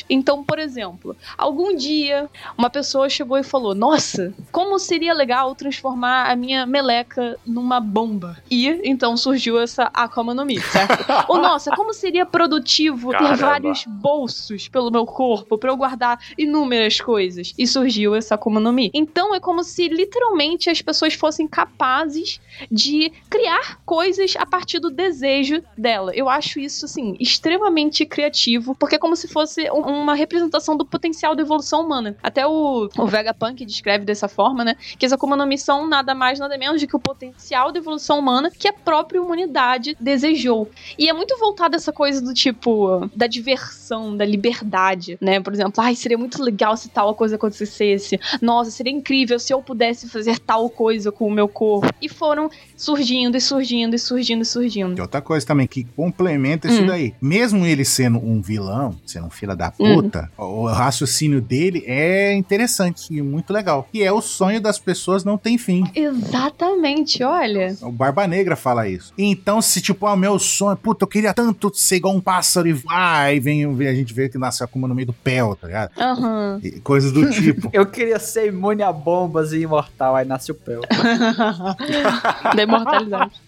Speaker 2: Então, por exemplo, algum dia uma pessoa chegou e falou: Nossa, como seria legal transformar a minha meleca numa bomba? E então surgiu essa Akuma no Mi, certo? Ou nossa, como seria produtivo
Speaker 1: Caramba.
Speaker 2: ter vários bolsos pelo meu corpo pra eu guardar inúmeras coisas? E surgiu essa Akuma no Mi. Então é como se literalmente as pessoas fossem capazes de criar coisas a partir do desejo dela. Eu acho isso, assim, extremamente criativo, porque é como se fosse um- uma representação do potencial da evolução humana. Até o, o Vegapunk descreve dessa forma, né? Que as Akuma no Mi são nada mais, nada menos do que o potencial da evolução humana que a própria humanidade desejou. E é muito voltada essa coisa do tipo, da diversão, da liberdade, né? Por exemplo, ai, seria muito legal se tal coisa acontecesse. Nossa, seria incrível se eu pudesse fazer tal coisa com o meu corpo. E foram surgindo e surgindo e surgindo e surgindo.
Speaker 4: E outra coisa também que complementa isso
Speaker 2: Hum.
Speaker 4: daí. Mesmo ele sendo um vilão, sendo um filho da puta, o raciocínio dele é interessante e muito legal. E é o sonho das pessoas não tem fim.
Speaker 2: Exatamente, olha.
Speaker 4: O Barba Negra fala isso. Então, se tipo, ah, meu sonho, puta, eu queria tanto ser igual um pássaro e vai, vem a gente vê que nasce a Akuma no meio do pé, tá ligado?
Speaker 2: Aham.
Speaker 4: E coisas do tipo.
Speaker 3: Eu queria ser imune a bombas e imortal, aí nasce o Pel.
Speaker 2: da imortalidade.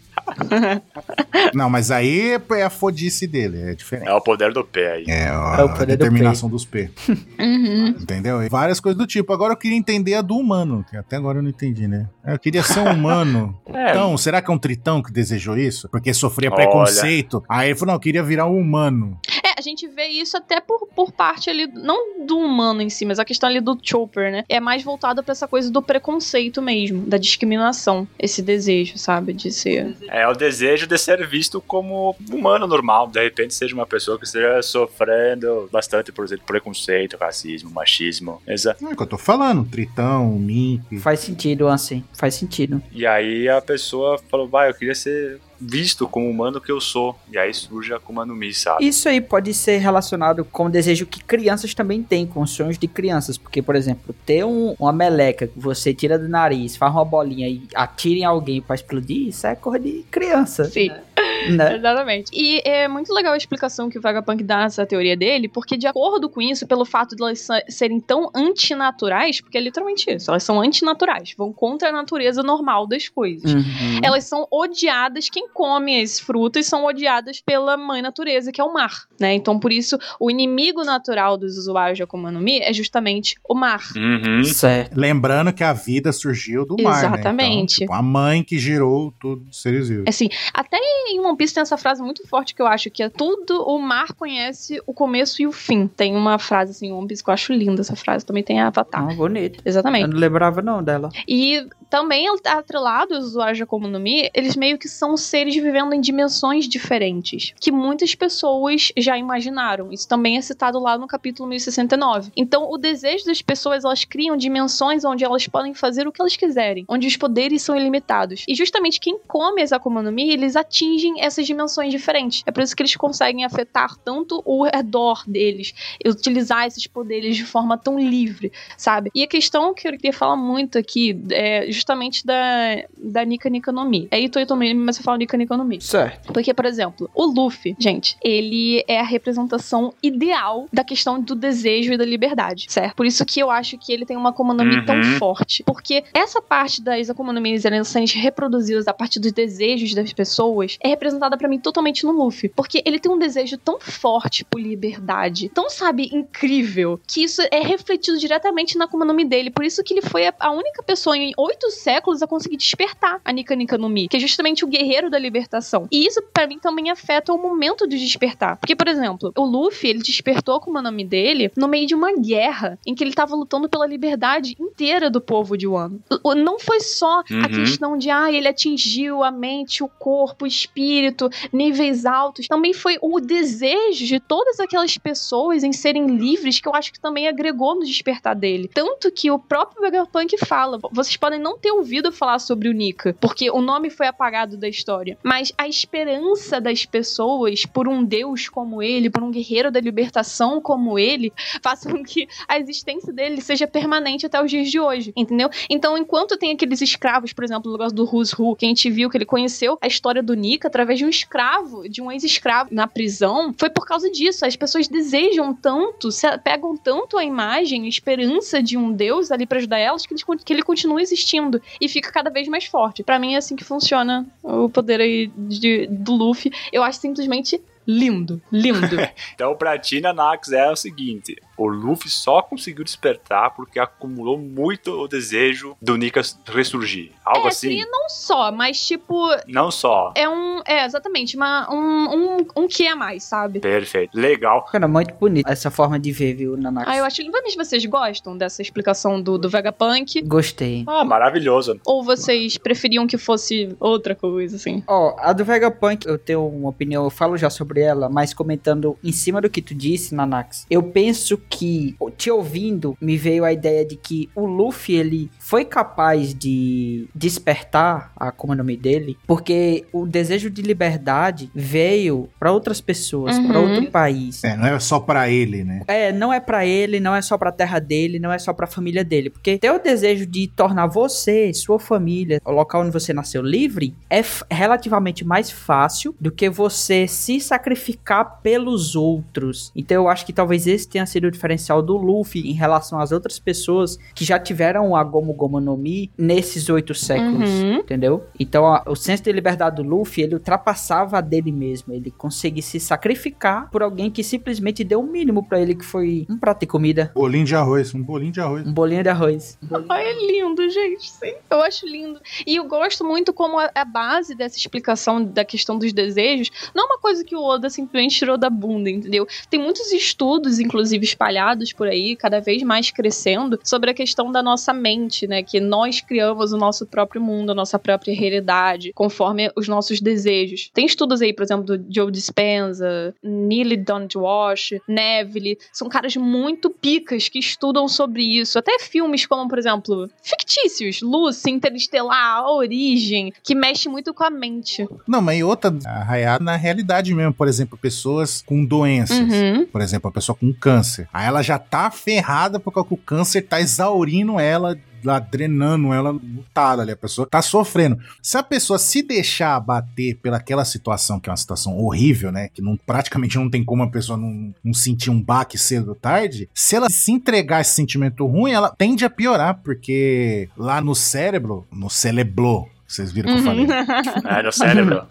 Speaker 4: Não, mas aí é a fodice dele, é diferente.
Speaker 1: É o poder do pé aí.
Speaker 4: É, ó,
Speaker 3: É o
Speaker 4: a
Speaker 3: poder do
Speaker 4: determinação dos P.
Speaker 2: Uhum.
Speaker 4: Entendeu? E várias coisas do tipo. Agora eu queria entender a do humano, que até agora eu não entendi, né? Eu queria ser um humano.
Speaker 1: É.
Speaker 4: Então, será que é um tritão que desejou isso? Porque sofria
Speaker 1: Olha.
Speaker 4: preconceito. Aí ele falou: não, eu queria virar um humano.
Speaker 2: A gente vê isso até por, por parte ali, não do humano em si, mas a questão ali do Chopper, né? É mais voltada pra essa coisa do preconceito mesmo, da discriminação. Esse desejo, sabe? De ser.
Speaker 1: É o desejo de ser visto como humano normal. De repente seja uma pessoa que esteja sofrendo bastante, por exemplo, preconceito, racismo, machismo. Exa
Speaker 4: É o que eu tô falando. Tritão, Mink.
Speaker 3: Faz sentido, assim. Faz sentido.
Speaker 1: E aí a pessoa falou, vai, eu queria ser visto como humano que eu sou. E aí surge a Akuma no Mi, sabe?
Speaker 3: Isso aí pode ser relacionado com o desejo que crianças também têm, com os sonhos de crianças. Porque, por exemplo, ter um- uma meleca que você tira do nariz, faz uma bolinha e atira em alguém pra explodir, isso é coisa de criança.
Speaker 2: Sim.
Speaker 3: Né?
Speaker 2: Exatamente. E é muito legal a explicação que o Vegapunk dá nessa teoria dele, porque de acordo com isso, pelo fato de elas serem tão antinaturais, porque é literalmente isso, elas são antinaturais, vão contra a natureza normal das coisas.
Speaker 3: Uhum.
Speaker 2: Elas são odiadas, quem come as frutas são odiadas pela mãe natureza, que é o mar, né? Então, por isso, o inimigo natural dos usuários de Akuma no Mi é justamente o mar.
Speaker 1: Uhum.
Speaker 3: Certo.
Speaker 4: Lembrando que a vida surgiu do mar. Né?
Speaker 2: Exatamente.
Speaker 4: Então, tipo, a mãe que gerou tudo os seres vivos.
Speaker 2: Assim, até em One Piece tem essa frase muito forte que eu acho que é tudo o mar conhece o começo e o fim. Tem uma frase assim One Piece que eu acho linda essa frase, também tem a Avatar.
Speaker 3: Ah, bonito. Eu
Speaker 2: Exatamente.
Speaker 3: não lembrava não dela.
Speaker 2: E também atrelado aos usuários no Mi, eles meio que são seres vivendo em dimensões diferentes, que muitas pessoas já imaginaram. Isso também é citado lá no capítulo 1069. Então, o desejo das pessoas, elas criam dimensões onde elas podem fazer o que elas quiserem, onde os poderes são ilimitados. E justamente quem come as Akuma no Mi, eles atingem essas dimensões diferentes. É por isso que eles conseguem afetar tanto o redor deles, e utilizar esses poderes de forma tão livre, sabe? E a questão que eu queria falar muito aqui é justamente da, da Nika Nika no Mi. É Ito Ito Mi, mas eu falo Nika Nika no Mi.
Speaker 3: Certo.
Speaker 2: Porque, por exemplo, o Luffy, gente, ele é a representação ideal da questão do desejo e da liberdade, certo? Por isso que eu acho que ele tem uma Akuma no Mi
Speaker 1: Uhum.
Speaker 2: tão forte. Porque essa parte das Akuma no Mi sendo reproduzidas a partir dos desejos das pessoas é representada pra mim totalmente no Luffy. Porque ele tem um desejo tão forte por liberdade, tão, sabe, incrível, que isso é refletido diretamente na Akuma no Mi dele. Por isso que ele foi a única pessoa em oito séculos a conseguir despertar a Nika Nika no Mi, que é justamente o guerreiro da libertação. E isso, pra mim, também afeta o momento de despertar. Porque, por exemplo, o Luffy, ele despertou a Akuma no Mi dele no meio de uma guerra em que ele tava lutando pela liberdade inteira do povo de Wano. O- o- Não foi só a
Speaker 1: Uhum.
Speaker 2: questão de, ah, ele atingiu a mente, o corpo, o espírito, níveis altos. Também foi o desejo de todas aquelas pessoas em serem livres que eu acho que também agregou no despertar dele. Tanto que o próprio Vegapunk fala, vocês podem não ter ouvido falar sobre o Nika, porque o nome foi apagado da história, mas a esperança das pessoas por um deus como ele, por um guerreiro da libertação como ele, faça com que a existência dele seja permanente até os dias de hoje, entendeu? Então, enquanto tem aqueles escravos, por exemplo, o negócio do Who's Who, que a gente viu que ele conheceu a história do Nika através de um escravo, de um ex-escravo na prisão, foi por causa disso. As pessoas desejam tanto, se apegam tanto à imagem, à esperança de um deus ali pra ajudar elas, que, eles, que ele continua existindo e fica cada vez mais forte. Pra mim é assim que funciona o poder aí de- do Luffy. Eu acho simplesmente lindo, lindo.
Speaker 1: Então, pra ti, Nanax, é o seguinte: o Luffy só conseguiu despertar porque acumulou muito o desejo do Nika ressurgir. Algo
Speaker 2: é,
Speaker 1: assim?
Speaker 2: seria não só, mas tipo,
Speaker 1: Não só.
Speaker 2: é um. É, exatamente, uma, um, um, um que a mais, sabe?
Speaker 1: Perfeito. Legal.
Speaker 3: Cara, muito bonito essa forma de ver, viu, Nanax?
Speaker 2: Ah, eu acho. Mas vocês gostam dessa explicação do, do Vegapunk?
Speaker 3: Gostei.
Speaker 1: Ah, maravilhoso.
Speaker 2: Ou vocês preferiam que fosse outra coisa, assim?
Speaker 3: Ó, a do Vegapunk, eu tenho uma opinião, eu falo já sobre ela, mas comentando em cima do que tu disse, Nanax, eu penso que, te ouvindo, me veio a ideia de que o Luffy, ele foi capaz de despertar a Akuma no Mi dele, porque o desejo de liberdade veio pra outras pessoas,
Speaker 2: Uhum.
Speaker 3: pra outro país.
Speaker 4: É, não é só pra ele, né?
Speaker 3: É, não é pra ele, não é só pra terra dele, não é só pra família dele. Porque ter o desejo de tornar você, sua família, o local onde você nasceu livre, é relativamente mais fácil do que você se sacrificar pelos outros. Então eu acho que talvez esse tenha sido diferencial do Luffy em relação às outras pessoas que já tiveram a Gomu Gomu no Mi nesses oito séculos,
Speaker 2: Uhum.
Speaker 3: entendeu? Então a- o senso de liberdade do Luffy, ele ultrapassava a dele mesmo, ele conseguia se sacrificar por alguém que simplesmente deu o mínimo pra ele, que foi um prato de comida,
Speaker 4: Bolinho de arroz, um bolinho de arroz.
Speaker 3: um bolinho de arroz. Um bolinho-
Speaker 2: Ai, é lindo, gente. Sim. Eu acho lindo. E eu gosto muito como a, a base dessa explicação da questão dos desejos não é uma coisa que o Oda simplesmente tirou da bunda, entendeu? Tem muitos estudos, inclusive, espalhados por aí, cada vez mais crescendo, sobre a questão da nossa mente, né? Que nós criamos o nosso próprio mundo, a nossa própria realidade, conforme os nossos desejos. Tem estudos aí, por exemplo, do Joe Dispenza, Neely Don't Wash, Neville. São caras muito picas que estudam sobre isso. Até filmes como, por exemplo, fictícios, Lucy, Interestelar, A Origem, que mexe muito com a mente.
Speaker 4: Não, mas e outra arraiada na realidade mesmo. Por exemplo, pessoas com doenças.
Speaker 2: Uhum.
Speaker 4: Por exemplo, a pessoa com câncer. Aí ela já tá ferrada porque o câncer tá exaurindo ela, lá, drenando ela lutada ali. A pessoa tá sofrendo. Se a pessoa se deixar abater pelaquela situação, que é uma situação horrível, né? Que não, praticamente não tem como a pessoa não, não sentir um baque cedo ou tarde. Se ela se entregar a esse sentimento ruim, ela tende a piorar, porque lá no cérebro, no cerebro, vocês viram que eu falei.
Speaker 1: É, no cérebro.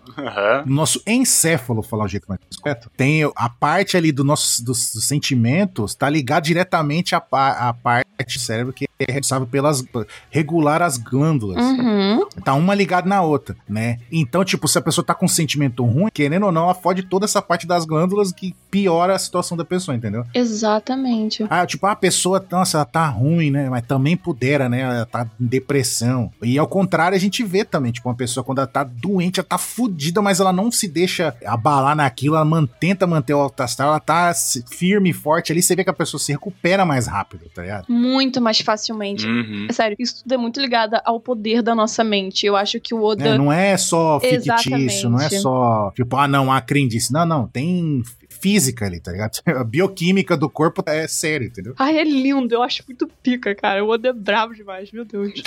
Speaker 4: No nosso encéfalo, falar o jeito mais correto, tem a parte ali do nosso, dos, dos sentimentos, tá ligado diretamente à, à parte do cérebro que é responsável pelas regular as glândulas.
Speaker 2: Uhum.
Speaker 4: Tá uma ligada na outra, né? Então, tipo, se a pessoa tá com um sentimento ruim, querendo ou não, ela fode toda essa parte das glândulas que piora a situação da pessoa, entendeu?
Speaker 2: Exatamente.
Speaker 4: Ah, tipo, a pessoa, nossa, ela tá ruim, né? Mas também pudera, né? Ela tá em depressão. E ao contrário, a gente vê também, tipo, uma pessoa quando ela tá doente, ela tá fudida, mas ela não se deixa abalar naquilo, ela man- tenta manter o alto astral, ela tá firme e forte ali, você vê que a pessoa se recupera mais rápido, tá ligado?
Speaker 2: Muito mais facilmente.
Speaker 1: Uhum.
Speaker 2: É Sério, isso tudo é muito ligado ao poder da nossa mente. Eu acho que o Oda.
Speaker 4: Né? Não é só fictício,
Speaker 2: Exatamente.
Speaker 4: não é só, tipo, ah, não, a crendice. Não, não, tem física ali, tá ligado? A bioquímica do corpo é sério, entendeu?
Speaker 2: Ai, é lindo. Eu acho muito pica, cara. O Oda é bravo demais, meu Deus.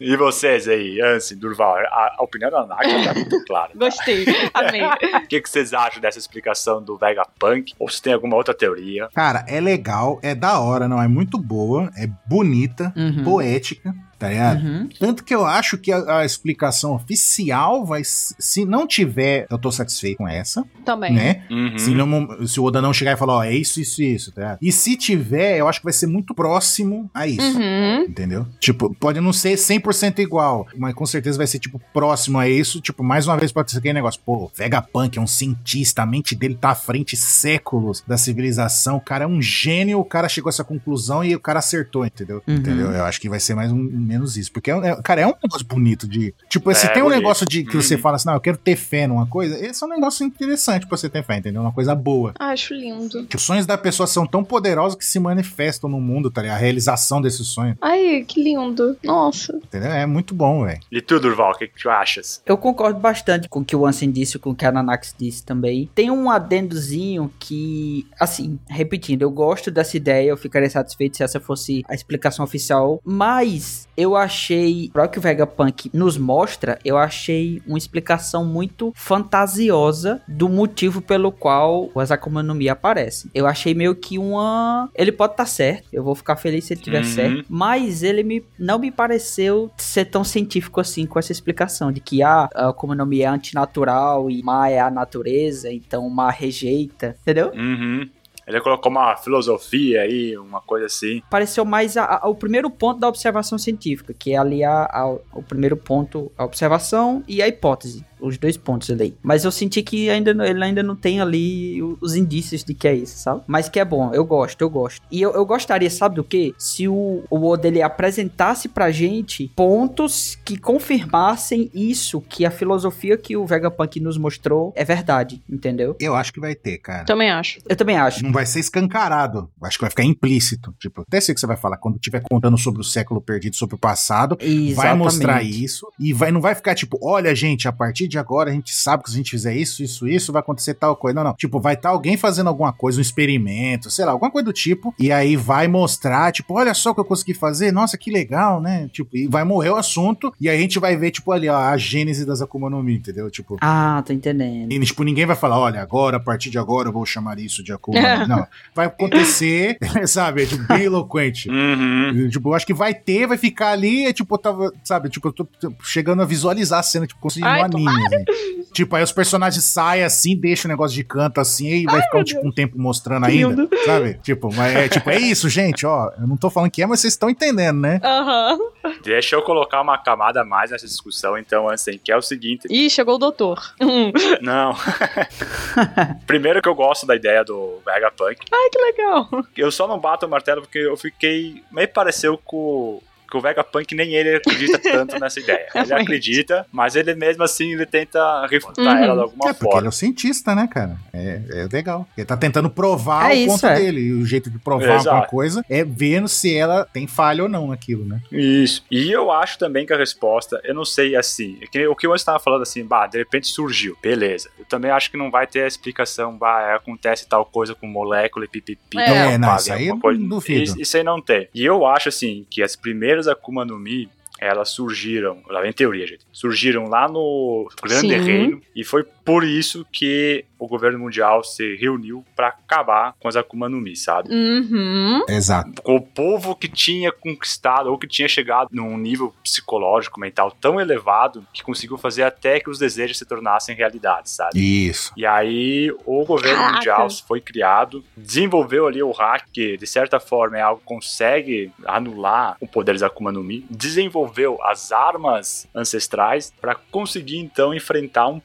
Speaker 1: E vocês aí, Ansem, Durval? A, a opinião da Naka tá muito clara.
Speaker 2: Gostei. Amei.
Speaker 1: O que, que vocês acham dessa explicação do Vegapunk? Ou se tem alguma outra teoria?
Speaker 4: Cara, é legal, é da hora, não é muito boa, é bonita,
Speaker 3: Uhum.
Speaker 4: poética, tá ligado?
Speaker 3: Uhum.
Speaker 4: Tanto que eu acho que a, a explicação oficial vai. Se não tiver, eu tô satisfeito com essa,
Speaker 2: Também.
Speaker 4: né?
Speaker 1: Uhum.
Speaker 4: Se, não- se o Oda não chegar e falar, ó, é isso, isso e isso, tá ligado? E se tiver, eu acho que vai ser muito próximo a isso.
Speaker 2: Uhum.
Speaker 4: Entendeu? Tipo, pode não ser 100% igual, mas com certeza vai ser, tipo, próximo a isso. Tipo, mais uma vez pode ser aquele negócio. Pô, Vegapunk é um cientista, a mente dele tá à frente séculos da civilização. O cara é um gênio, o cara chegou a essa conclusão e o cara acertou, entendeu?
Speaker 3: Uhum.
Speaker 4: Entendeu? Eu acho que vai ser mais um menos isso. Porque, é, é- cara, é um negócio bonito de. Tipo, se
Speaker 1: É,
Speaker 4: tem um
Speaker 1: bonito.
Speaker 4: negócio de que você
Speaker 1: Uhum.
Speaker 4: fala assim, não, eu quero ter fé numa coisa, esse é um negócio interessante pra você ter fé, entendeu? Uma coisa boa.
Speaker 2: Acho lindo.
Speaker 4: Que os sonhos da pessoa são tão poderosos que se manifestam no mundo, tá ligado? A realização desses sonhos,
Speaker 2: Ai, que lindo. Nossa.
Speaker 4: entendeu? É muito bom, velho.
Speaker 1: E tu, Durval, o que, que tu achas?
Speaker 3: Eu concordo bastante com o que o Ansem disse, com o que a Nanax disse também. Tem um adendozinho que, assim, repetindo, eu gosto dessa ideia, eu ficaria satisfeito se essa fosse a explicação oficial, mas eu achei, para o que o Vegapunk nos mostra, eu achei uma explicação muito fantasiosa do motivo pelo qual o Akuma no Mi aparece. Eu achei meio que uma... Ele pode estar certo, eu vou ficar feliz se ele tiver
Speaker 1: Uhum.
Speaker 3: certo, mas ele me, não me pareceu ser tão científico assim com essa explicação de que ah, a Akuma no Mi é antinatural e Ma é a natureza, então Ma rejeita, entendeu?
Speaker 1: Uhum. Ele colocou uma filosofia aí, uma coisa assim.
Speaker 3: Pareceu mais a- a- o primeiro ponto da observação científica, que é ali a- o primeiro ponto, a observação e a hipótese. Os dois pontos ali. Mas eu senti que ainda, ele ainda não tem ali os indícios de que é isso, sabe? Mas que é bom, eu gosto, eu gosto. E eu, eu gostaria, sabe do que? Se o, o Oda ele apresentasse pra gente pontos que confirmassem isso, que a filosofia que o Vegapunk nos mostrou é verdade, entendeu?
Speaker 4: Eu acho que vai ter, cara.
Speaker 2: Também acho.
Speaker 3: Eu também acho.
Speaker 4: Não vai ser escancarado. Acho que vai ficar implícito. Tipo, até sei o que você vai falar. Quando estiver contando sobre o século perdido, sobre o passado, vai
Speaker 3: Exatamente.
Speaker 4: mostrar isso. E vai, não vai ficar tipo, olha, gente, a partir de agora a gente sabe que se a gente fizer isso, isso, isso, vai acontecer tal coisa. Não, não. Tipo, vai estar alguém fazendo alguma coisa, um experimento, sei lá, alguma coisa do tipo, e aí vai mostrar, tipo, olha só o que eu consegui fazer, nossa, que legal, né? Tipo, e vai morrer o assunto, e aí a gente vai ver, tipo, ali, ó, a gênese das Akuma no Mi, entendeu? Tipo,
Speaker 3: Ah, tô entendendo.
Speaker 4: e, tipo, ninguém vai falar, olha, agora, a partir de agora eu vou chamar isso de Akuma. no Mi. Não, vai acontecer, sabe? É tipo, bem eloquente.
Speaker 1: Uhum.
Speaker 4: E, Tipo, eu acho que vai ter, vai ficar ali, é tipo, eu tava, sabe, tipo, eu tô chegando a visualizar a cena, tipo, conseguindo um anime, assim. Tipo, aí os personagens saem assim, deixam o negócio de canto assim, e vai ficar, tipo, um tempo mostrando
Speaker 2: Que
Speaker 4: ainda,
Speaker 2: lindo.
Speaker 4: sabe? Tipo, mas é, tipo, é isso, gente, ó, eu não tô falando que é, mas vocês estão entendendo, né?
Speaker 2: Aham.
Speaker 1: Deixa eu colocar uma camada a mais nessa discussão, então, assim, que é o seguinte.
Speaker 2: Ih, chegou o doutor. Hum.
Speaker 1: Não. Primeiro que eu gosto da ideia do Vegapunk.
Speaker 2: Ai, que legal.
Speaker 1: Eu só não bato o martelo porque eu fiquei. Meio pareceu com. Que o Vegapunk nem ele acredita tanto nessa ideia. Ele acredita, mas ele mesmo assim ele tenta refutar
Speaker 2: Uhum.
Speaker 1: ela de alguma
Speaker 4: É, porque ele é
Speaker 1: forma.
Speaker 4: o cientista, né, cara? É, é legal. Ele tá tentando provar
Speaker 3: É
Speaker 4: o
Speaker 3: isso,
Speaker 4: ponto
Speaker 3: é.
Speaker 4: dele. E o jeito de provar
Speaker 1: Exato.
Speaker 4: alguma coisa é vendo se ela tem falha ou não naquilo, né?
Speaker 1: Isso. E eu acho também que a resposta, eu não sei assim, é que o que eu estava falando assim, bah, de repente surgiu, beleza. Eu também acho que não vai ter a explicação, bah, acontece tal coisa com molécula e pipipi.
Speaker 2: É.
Speaker 4: É, não,
Speaker 1: fazem
Speaker 4: isso aí não duvido.
Speaker 1: Isso, isso aí não tem. E eu acho assim que as primeiras Akuma no Mi elas surgiram, lá em teoria, gente, surgiram lá no Grande
Speaker 2: Sim.
Speaker 1: Reino e foi por isso que o governo mundial se reuniu para acabar com as Akuma no Mi, sabe?
Speaker 2: Uhum.
Speaker 4: Exato.
Speaker 1: com o povo que tinha conquistado ou que tinha chegado num nível psicológico, mental tão elevado que conseguiu fazer até que os desejos se tornassem realidade, sabe?
Speaker 4: Isso.
Speaker 1: E aí o governo
Speaker 2: Caraca.
Speaker 1: mundial foi criado, desenvolveu ali o hack, que de certa forma é algo que consegue anular o poder da Akuma no Mi, desenvolveu as armas ancestrais para conseguir então enfrentar um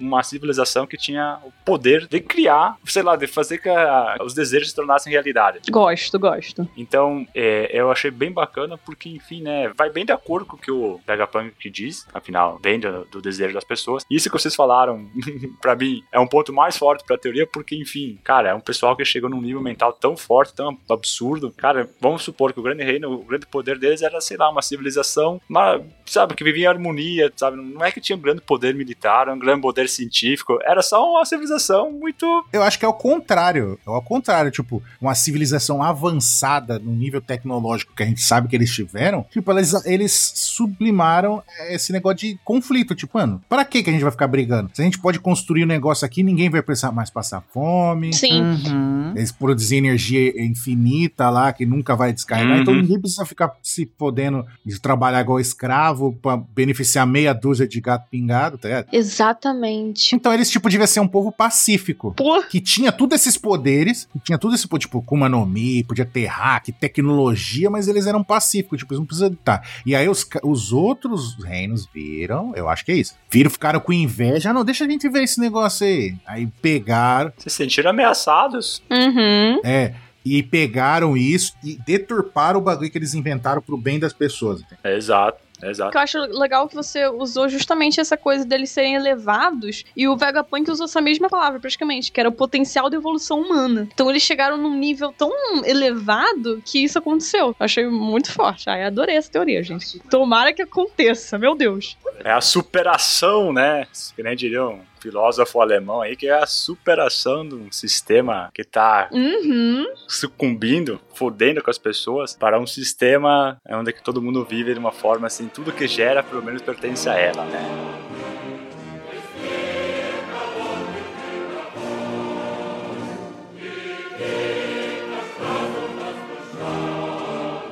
Speaker 1: uma civilização que tinha o poder de criar, sei lá, de fazer que a- os desejos se tornassem realidade.
Speaker 2: Gosto, gosto.
Speaker 1: Então, é, eu achei bem bacana porque, enfim, né, vai bem de acordo com o que o Vegapunk diz, afinal, vem do, do desejo das pessoas. Isso que vocês falaram, pra mim, é um ponto mais forte pra teoria, porque, enfim, cara, é um pessoal que chegou num nível mental tão forte, tão absurdo. Cara, vamos supor que o grande reino, o grande poder deles era, sei lá, uma civilização, uma, sabe, que vivia em harmonia, sabe? Não é que tinha um grande poder militar, um grande poder científico, era só uma civilização muito
Speaker 4: Eu acho que é o contrário. É o contrário. Tipo, uma civilização avançada no nível tecnológico que a gente sabe que eles tiveram. Tipo, eles, eles sublimaram esse negócio de conflito. Tipo, mano, pra que que a gente vai ficar brigando? Se a gente pode construir um negócio aqui, ninguém vai precisar mais passar fome.
Speaker 2: Sim.
Speaker 3: Uhum.
Speaker 4: Eles produzem energia infinita lá, que nunca vai descarregar.
Speaker 1: Uhum.
Speaker 4: Então ninguém precisa ficar se podendo de trabalhar igual escravo pra beneficiar meia dúzia de gato pingado, tá ligado?
Speaker 2: Exatamente.
Speaker 4: Então eles, tipo, devia ser um povo pacífico
Speaker 2: Pô,
Speaker 4: que tinha todos esses poderes, que tinha tudo esse, tipo, Kuma no Mi, podia ter hack, tecnologia, mas eles eram pacíficos, tipo, eles não precisam lutar. E aí os, os outros reinos viram, eu acho que é isso, viram, ficaram com inveja, ah, não, deixa a gente ver esse negócio aí. Aí pegaram,
Speaker 1: se sentiram ameaçados.
Speaker 2: uhum.
Speaker 4: é, e pegaram isso e deturparam o bagulho que eles inventaram pro bem das pessoas. entendeu?
Speaker 1: Exato, exato.
Speaker 2: que eu acho legal é que você usou justamente essa coisa deles serem elevados, e o Vegapunk usou essa mesma palavra, praticamente, que era o potencial de evolução humana. Então eles chegaram num nível tão elevado que isso aconteceu. Eu achei muito forte. Ai, adorei essa teoria, gente. Tomara que aconteça, meu Deus.
Speaker 1: É a superação, né? Que nem diria um filósofo alemão aí, que é a superação de um sistema que tá
Speaker 2: Uhum.
Speaker 1: sucumbindo, fodendo com as pessoas, para um sistema onde que todo mundo vive de uma forma assim, tudo que gera pelo menos pertence a ela, né?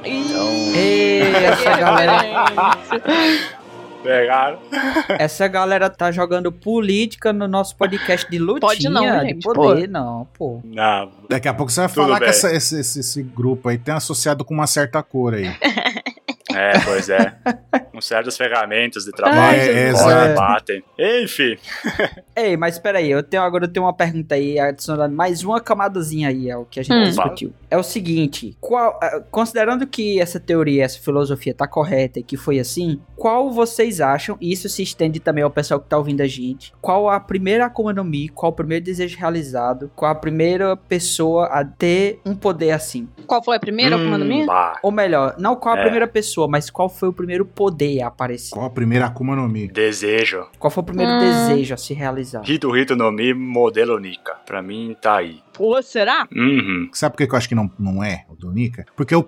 Speaker 1: Então,
Speaker 3: Ei, essa galera,
Speaker 1: pegaram.
Speaker 3: essa galera tá jogando política no nosso podcast de lutinha.
Speaker 2: Pode não,
Speaker 3: de
Speaker 2: gente,
Speaker 3: poder, não, pô.
Speaker 1: Não,
Speaker 4: Daqui a pouco você vai
Speaker 1: Tudo
Speaker 4: falar que
Speaker 1: bem.
Speaker 4: essa- esse, esse- esse grupo aí tem associado com uma certa cor aí.
Speaker 1: é, pois é. Com certas ferramentas de trabalho
Speaker 4: É, exato.
Speaker 1: batem. Enfim,
Speaker 3: Ei, mas peraí, eu tenho agora eu tenho uma pergunta aí, adicionando mais uma camadazinha aí ao que a gente
Speaker 2: Hum.
Speaker 3: discutiu. É o seguinte, qual, ah, considerando que essa teoria, essa filosofia tá correta e que foi assim, qual vocês acham, e isso se estende também ao pessoal que tá ouvindo a gente, qual a primeira Akuma no Mi, qual o primeiro desejo realizado, qual a primeira pessoa a ter um poder assim?
Speaker 2: Qual foi a primeira,
Speaker 1: hum,
Speaker 2: Akuma no Mi?
Speaker 1: bah.
Speaker 3: Ou melhor, não qual a
Speaker 1: É.
Speaker 3: primeira pessoa, mas qual foi o primeiro poder a aparecer?
Speaker 4: Qual a primeira Akuma no Mi?
Speaker 1: Desejo.
Speaker 3: Qual foi o primeiro
Speaker 2: Hum.
Speaker 3: desejo a se realizar?
Speaker 1: Hito Hito no Mi, modelo Nika. Pra mim, tá aí.
Speaker 2: Pô, será?
Speaker 1: Uhum.
Speaker 4: Sabe por que eu acho que não, não é o do Nika? Porque o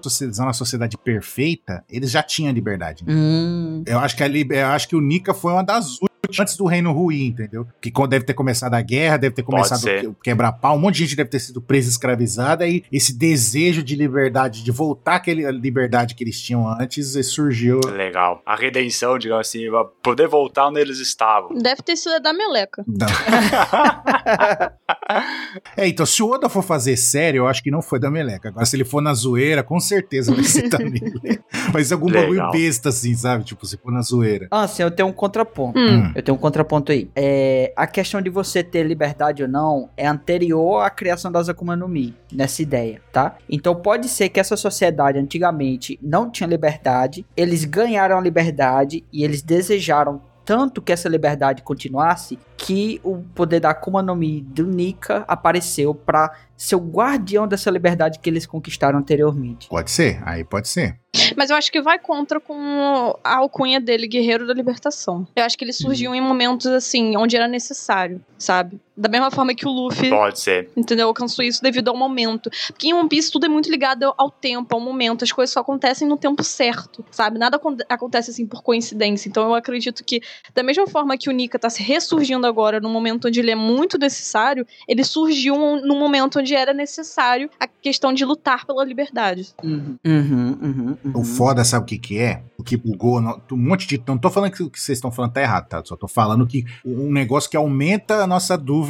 Speaker 4: na sociedade perfeita, eles já tinham liberdade.
Speaker 3: Hum.
Speaker 4: Eu acho que a, eu acho que o Nika foi uma das últimas antes do reino ruim, entendeu? Que quando deve ter começado a guerra, deve ter começado o que- quebrar-pau, um monte de gente deve ter sido presa, escravizada, e esse desejo de liberdade, de voltar àquela liberdade que eles tinham antes, surgiu.
Speaker 1: Legal. A redenção, digamos assim, pra poder voltar onde eles estavam.
Speaker 2: Deve ter sido a da meleca.
Speaker 4: Não. é, então, se o Oda for fazer sério, eu acho que não foi da Meleca. Agora, se ele for na zoeira, com certeza vai ser também. vai ser algum bagulho
Speaker 1: Legal.
Speaker 4: besta, assim, sabe? Tipo, se for na zoeira.
Speaker 3: Ah, assim, eu tenho um contraponto.
Speaker 2: Hum.
Speaker 3: Eu tenho um contraponto aí. É, a questão de você ter liberdade ou não é anterior à criação das Akuma no Mi, nessa ideia, tá? Então pode ser que essa sociedade antigamente não tinha liberdade, eles ganharam a liberdade e eles desejaram tanto que essa liberdade continuasse que o poder da Akuma no Mi do Nika apareceu pra ser o guardião dessa liberdade que eles conquistaram anteriormente.
Speaker 4: Pode ser, aí pode ser.
Speaker 2: Mas eu acho que vai contra com a alcunha dele, Guerreiro da Libertação. Eu acho que ele surgiu em momentos assim, onde era necessário, sabe? Da mesma forma que o Luffy,
Speaker 1: Pode ser.
Speaker 2: entendeu? Alcançou isso devido ao momento. Porque em One Piece tudo é muito ligado ao tempo, ao momento. As coisas só acontecem no tempo certo, sabe? Nada acon- acontece assim por coincidência. Então eu acredito que, da mesma forma que o Nika tá se ressurgindo agora, num momento onde ele é muito necessário, ele surgiu um- num momento onde era necessário a questão de lutar pela liberdade.
Speaker 3: Uhum, uhum, uhum,
Speaker 4: O foda, sabe o que que é? O que bugou, um monte de... Não tô falando que o que vocês estão falando tá errado, tá? Só tô falando que um negócio que aumenta a nossa dúvida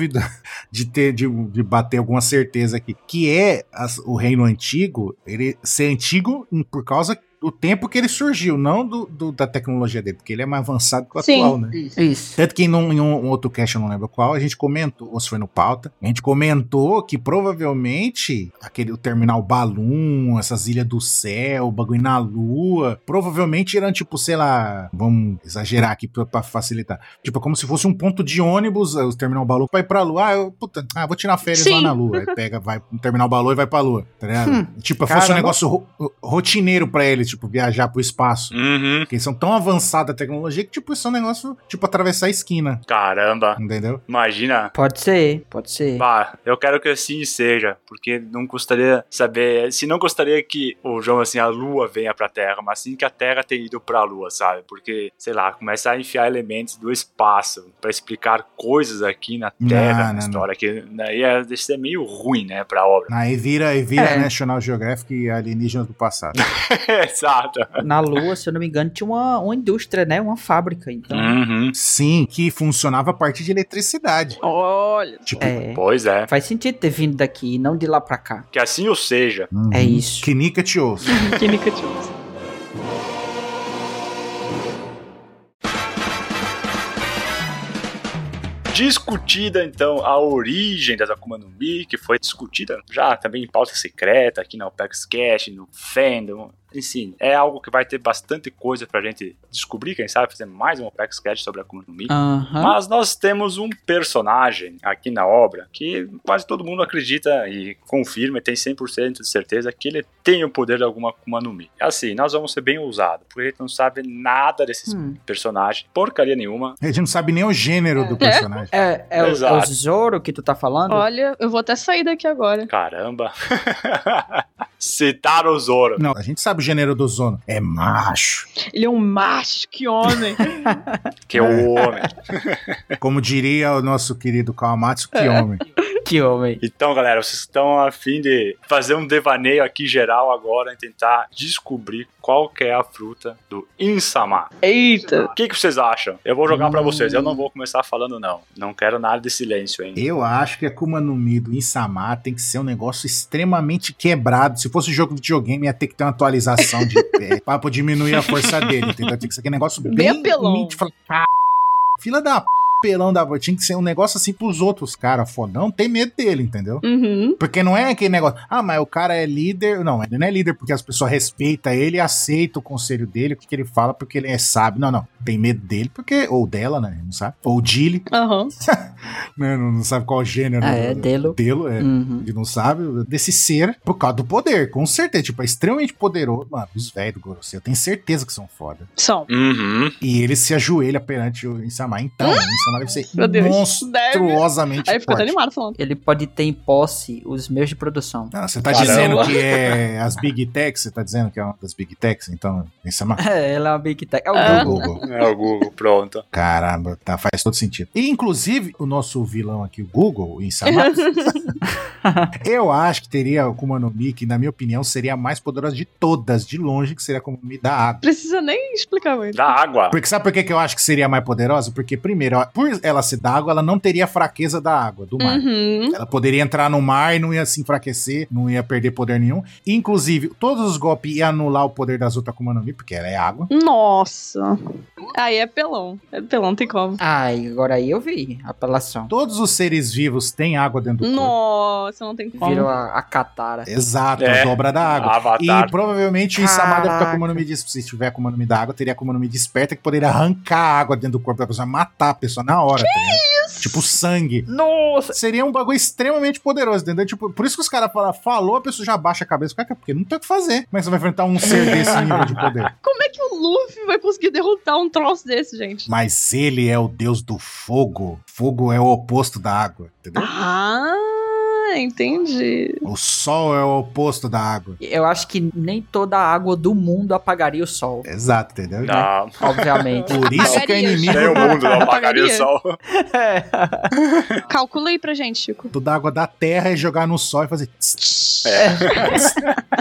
Speaker 4: de ter, de, de bater alguma certeza aqui, que é as- o reino antigo, ele ser antigo por causa do tempo que ele surgiu, não do, do- da tecnologia dele, porque ele é mais avançado que o
Speaker 2: Sim.
Speaker 4: atual, né?
Speaker 3: Isso.
Speaker 4: Tanto que em um, em um outro cast, eu não lembro qual, a gente comentou, ou se foi no pauta, a gente comentou que provavelmente aquele o terminal Balloon, essas ilhas do céu, o bagulho na lua, provavelmente eram tipo, sei lá, vamos exagerar aqui pra, pra facilitar. Tipo, é como se fosse um ponto de ônibus, o terminal Balloon vai pra lua. Ah, eu, puta, ah, vou tirar férias
Speaker 2: Sim.
Speaker 4: lá na lua. Aí pega, vai no terminal Balloon e vai pra lua, tá ligado?
Speaker 3: Hum,
Speaker 4: tipo, fosse um negócio ro- rotineiro pra eles, tipo, viajar pro espaço.
Speaker 1: Uhum.
Speaker 4: Porque eles são tão avançada a tecnologia que, tipo, isso é um negócio, tipo, atravessar a esquina.
Speaker 1: Caramba.
Speaker 4: Entendeu?
Speaker 1: Imagina.
Speaker 3: Pode ser, pode ser.
Speaker 1: Bah, eu quero que assim seja, porque não gostaria saber, se não gostaria que o João assim a Lua venha pra Terra, mas sim que a Terra tenha ido pra Lua, sabe? Porque, sei lá, começar a enfiar elementos do espaço pra explicar coisas aqui na Terra,
Speaker 4: Não,
Speaker 1: na
Speaker 4: não,
Speaker 1: história, que daí ia ser meio ruim, né, pra obra.
Speaker 4: Aí vira, aí vira
Speaker 3: É.
Speaker 4: National Geographic e alienígenas do passado.
Speaker 1: Exato.
Speaker 3: Na Lua, se eu não me engano, tinha uma, uma indústria, né? Uma fábrica. Então,
Speaker 1: Uhum.
Speaker 4: Sim, que funcionava a partir de eletricidade.
Speaker 2: Olha.
Speaker 4: Tipo,
Speaker 3: é.
Speaker 1: Pois é.
Speaker 3: Faz sentido ter vindo daqui e não de lá pra cá.
Speaker 1: Que assim ou seja.
Speaker 4: uhum.
Speaker 3: É isso.
Speaker 4: Que Nika te ouça.
Speaker 2: Que Nika Jones.
Speaker 1: Discutida então a origem das Akuma no Mi, que foi discutida já também em pauta secreta aqui na OPEX Cash, no Fandom. Enfim, é algo que vai ter bastante coisa pra gente descobrir, quem sabe fazer mais um OPEX Cash sobre a Akuma no Mi. Mas nós temos um personagem aqui na obra que quase todo mundo acredita e confirma e tem 100% de certeza que ele tem o poder de alguma Akuma no Mi. Assim, nós vamos ser bem ousados, porque a gente não sabe nada desses
Speaker 3: Hum.
Speaker 1: personagens, porcaria nenhuma.
Speaker 4: A gente não sabe nem o gênero do personagem.
Speaker 3: É, é, o, é o. Zoro que tu tá falando?
Speaker 2: Olha, eu vou até sair daqui agora.
Speaker 1: Caramba. Citaram o Zoro.
Speaker 4: Não, a gente sabe o gênero do Zono. É macho.
Speaker 2: Ele é um macho, que homem.
Speaker 1: Que é o homem.
Speaker 4: Como diria o nosso querido Kawamatsu,
Speaker 3: É.
Speaker 4: que homem.
Speaker 3: Que homem.
Speaker 1: Então, galera, vocês estão a fim de fazer um devaneio aqui geral agora e tentar descobrir qual que é a fruta do Insama.
Speaker 2: Eita.
Speaker 1: O que, que vocês acham? Eu vou jogar pra
Speaker 3: Hum.
Speaker 1: vocês. Eu não vou começar falando, não. Não quero nada de silêncio, hein?
Speaker 4: Eu acho que a Akuma no Mi do Insama tem que ser um negócio extremamente quebrado. Se fosse um jogo de videogame, ia ter que ter uma atualização de é, pra diminuir a força dele, entendeu? Tem que ser aquele negócio bem...
Speaker 2: Bem apelão.
Speaker 4: nítido, fala, "Cara, Fila da p... pelão da tinha que ser um negócio assim pros outros caras fodão, tem medo dele, entendeu?
Speaker 2: Uhum.
Speaker 4: Porque não é aquele negócio, ah, mas o cara é líder. Não, ele não é líder porque as pessoas respeitam ele e aceitam o conselho dele, o que, que ele fala, porque ele é sábio. Não, não. Tem medo dele, porque. Ou dela, né? Não sabe? Ou Dilly,
Speaker 2: Aham.
Speaker 4: né? Não, não sabe qual gênero.
Speaker 3: Ah, é Delo.
Speaker 4: Delo, é.
Speaker 3: Uhum.
Speaker 4: Ele não sabe desse ser por causa do poder, com certeza. Tipo, é extremamente poderoso. Mano, os velhos do Gorosei, eu tenho certeza que são foda.
Speaker 2: São.
Speaker 1: Uhum.
Speaker 4: E ele se ajoelha perante o Insama. Então, o Insama deve ser
Speaker 2: Meu Deus.
Speaker 4: monstruosamente
Speaker 2: Aí até animado falando.
Speaker 3: Ele pode ter em posse os meios de produção.
Speaker 4: Ah, você tá
Speaker 1: Caramba.
Speaker 4: dizendo que é as Big Techs? Você tá dizendo que é uma das Big Techs? Então, Insama.
Speaker 3: É, ela é uma Big Tech. É o
Speaker 2: Ah.
Speaker 3: Google.
Speaker 4: Google.
Speaker 1: É o Google, pronto.
Speaker 4: Caramba, tá, faz todo sentido. E, inclusive, o nosso vilão aqui, o Google, o Insama, eu acho que teria o Akuma no Mi, que, na minha opinião, seria a mais poderosa de todas, de longe, que seria a Akuma no Mi da água.
Speaker 2: Precisa nem explicar muito.
Speaker 1: Da água.
Speaker 4: Porque sabe por que, que eu acho que seria a mais poderosa? Porque, primeiro, ó, por ela ser da água, ela não teria a fraqueza da água, do mar.
Speaker 2: Uhum.
Speaker 4: Ela poderia entrar no mar e não ia se enfraquecer, não ia perder poder nenhum. Inclusive, todos os golpes iam anular o poder das outras Akuma no Mi, porque ela é água.
Speaker 2: Nossa. Aí é pelão. É pelão, não tem como.
Speaker 3: Ai, agora aí eu vi a apelação.
Speaker 4: Todos os seres vivos têm água dentro do corpo.
Speaker 2: Nossa, não tem como.
Speaker 3: Virou a, a Katara.
Speaker 4: Exato,
Speaker 1: É.
Speaker 4: a dobra da água.
Speaker 1: Avatar.
Speaker 4: E provavelmente o
Speaker 3: Caraca.
Speaker 4: ter Akuma no Mi disso. Se tiver no Mi da água, teria Akuma no Mi desperta que poderia arrancar a água dentro do corpo da pessoa, matar a pessoa na hora. tá ligado? Tipo sangue.
Speaker 3: Nossa!
Speaker 4: Seria um bagulho extremamente poderoso, entendeu? Tipo, por isso que os caras falam, falou, a pessoa já baixa a cabeça. Porque não tem o que fazer. Como é que você vai enfrentar um ser desse nível de poder?
Speaker 2: Como é que o Luffy vai conseguir derrotar um troço desse, gente?
Speaker 4: Mas ele é o deus do fogo. Fogo é o oposto da água, entendeu?
Speaker 2: Ah, entendi.
Speaker 4: O sol é o oposto da água.
Speaker 3: Eu acho que nem toda a água do mundo apagaria o sol.
Speaker 4: Exato, entendeu?
Speaker 1: Não.
Speaker 3: Obviamente.
Speaker 4: Por isso que é
Speaker 2: Apagaria.
Speaker 4: inimigo.
Speaker 1: Nem o mundo não apagaria o
Speaker 2: Apagaria.
Speaker 1: sol.
Speaker 2: Calcula aí pra gente, Chico.
Speaker 4: Toda a água da terra e jogar no sol e fazer. tss.
Speaker 1: É.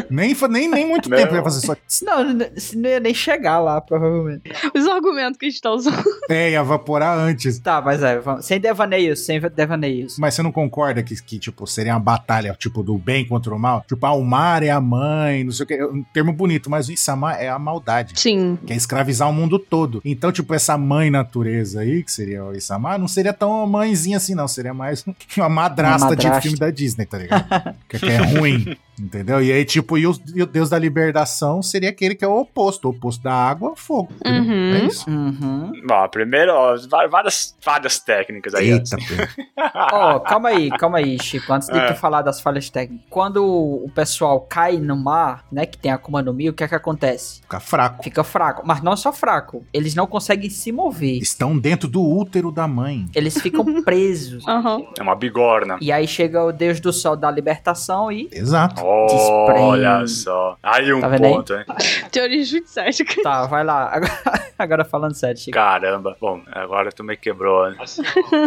Speaker 4: nem, nem, nem muito
Speaker 1: Não.
Speaker 4: tempo ia fazer só. tss.
Speaker 3: Não, não, não ia nem chegar lá, provavelmente.
Speaker 2: Os argumentos que a gente tá usando.
Speaker 4: É, ia evaporar antes.
Speaker 3: Tá, mas é, sem devaneios, sem devaneios.
Speaker 4: Mas você não concorda que, que, tipo, seria uma batalha, tipo, do bem contra o mal? Tipo, ah, o mar é a mãe, não sei o que. É um termo bonito, mas o Insama é a maldade.
Speaker 2: Sim.
Speaker 4: Que é escravizar o mundo todo. Então, tipo, essa mãe natureza aí, que seria o Isama, não seria tão mãezinha assim, não. Seria mais uma madrasta,
Speaker 3: Uma
Speaker 4: de
Speaker 3: madrasta.
Speaker 4: filme da Disney, tá ligado? que, que é ruim, entendeu? E aí, tipo, e o, e o deus da libertação seria aquele que é o oposto. O oposto da água, fogo. entendeu?
Speaker 2: Uhum.
Speaker 4: É isso.
Speaker 3: Uhum.
Speaker 1: Bom, primeiro, ó, várias, várias técnicas aí.
Speaker 4: Eita, Pedro.
Speaker 3: Ó, calma aí, calma aí, Chico. Antes de
Speaker 1: É.
Speaker 3: tu falar das falhas técnicas. Quando o pessoal cai no mar, né, que tem a Akuma no Mi, o que é que acontece?
Speaker 4: Fica fraco.
Speaker 3: Fica fraco. Mas não só fraco. Eles não conseguem se mover.
Speaker 4: Estão dentro do útero da mãe.
Speaker 3: Eles ficam presos.
Speaker 2: Aham.
Speaker 1: É uma bigorna.
Speaker 3: E aí chega o Deus do Sol da libertação e.
Speaker 4: Exato.
Speaker 1: Olha só. Aí um
Speaker 3: Tá vendo aí?
Speaker 1: ponto, hein?
Speaker 2: Teoria judicética.
Speaker 3: Tá, vai lá. Agora, agora falando sério, Chico.
Speaker 1: Caramba. Bom, agora tu me quebrou, né?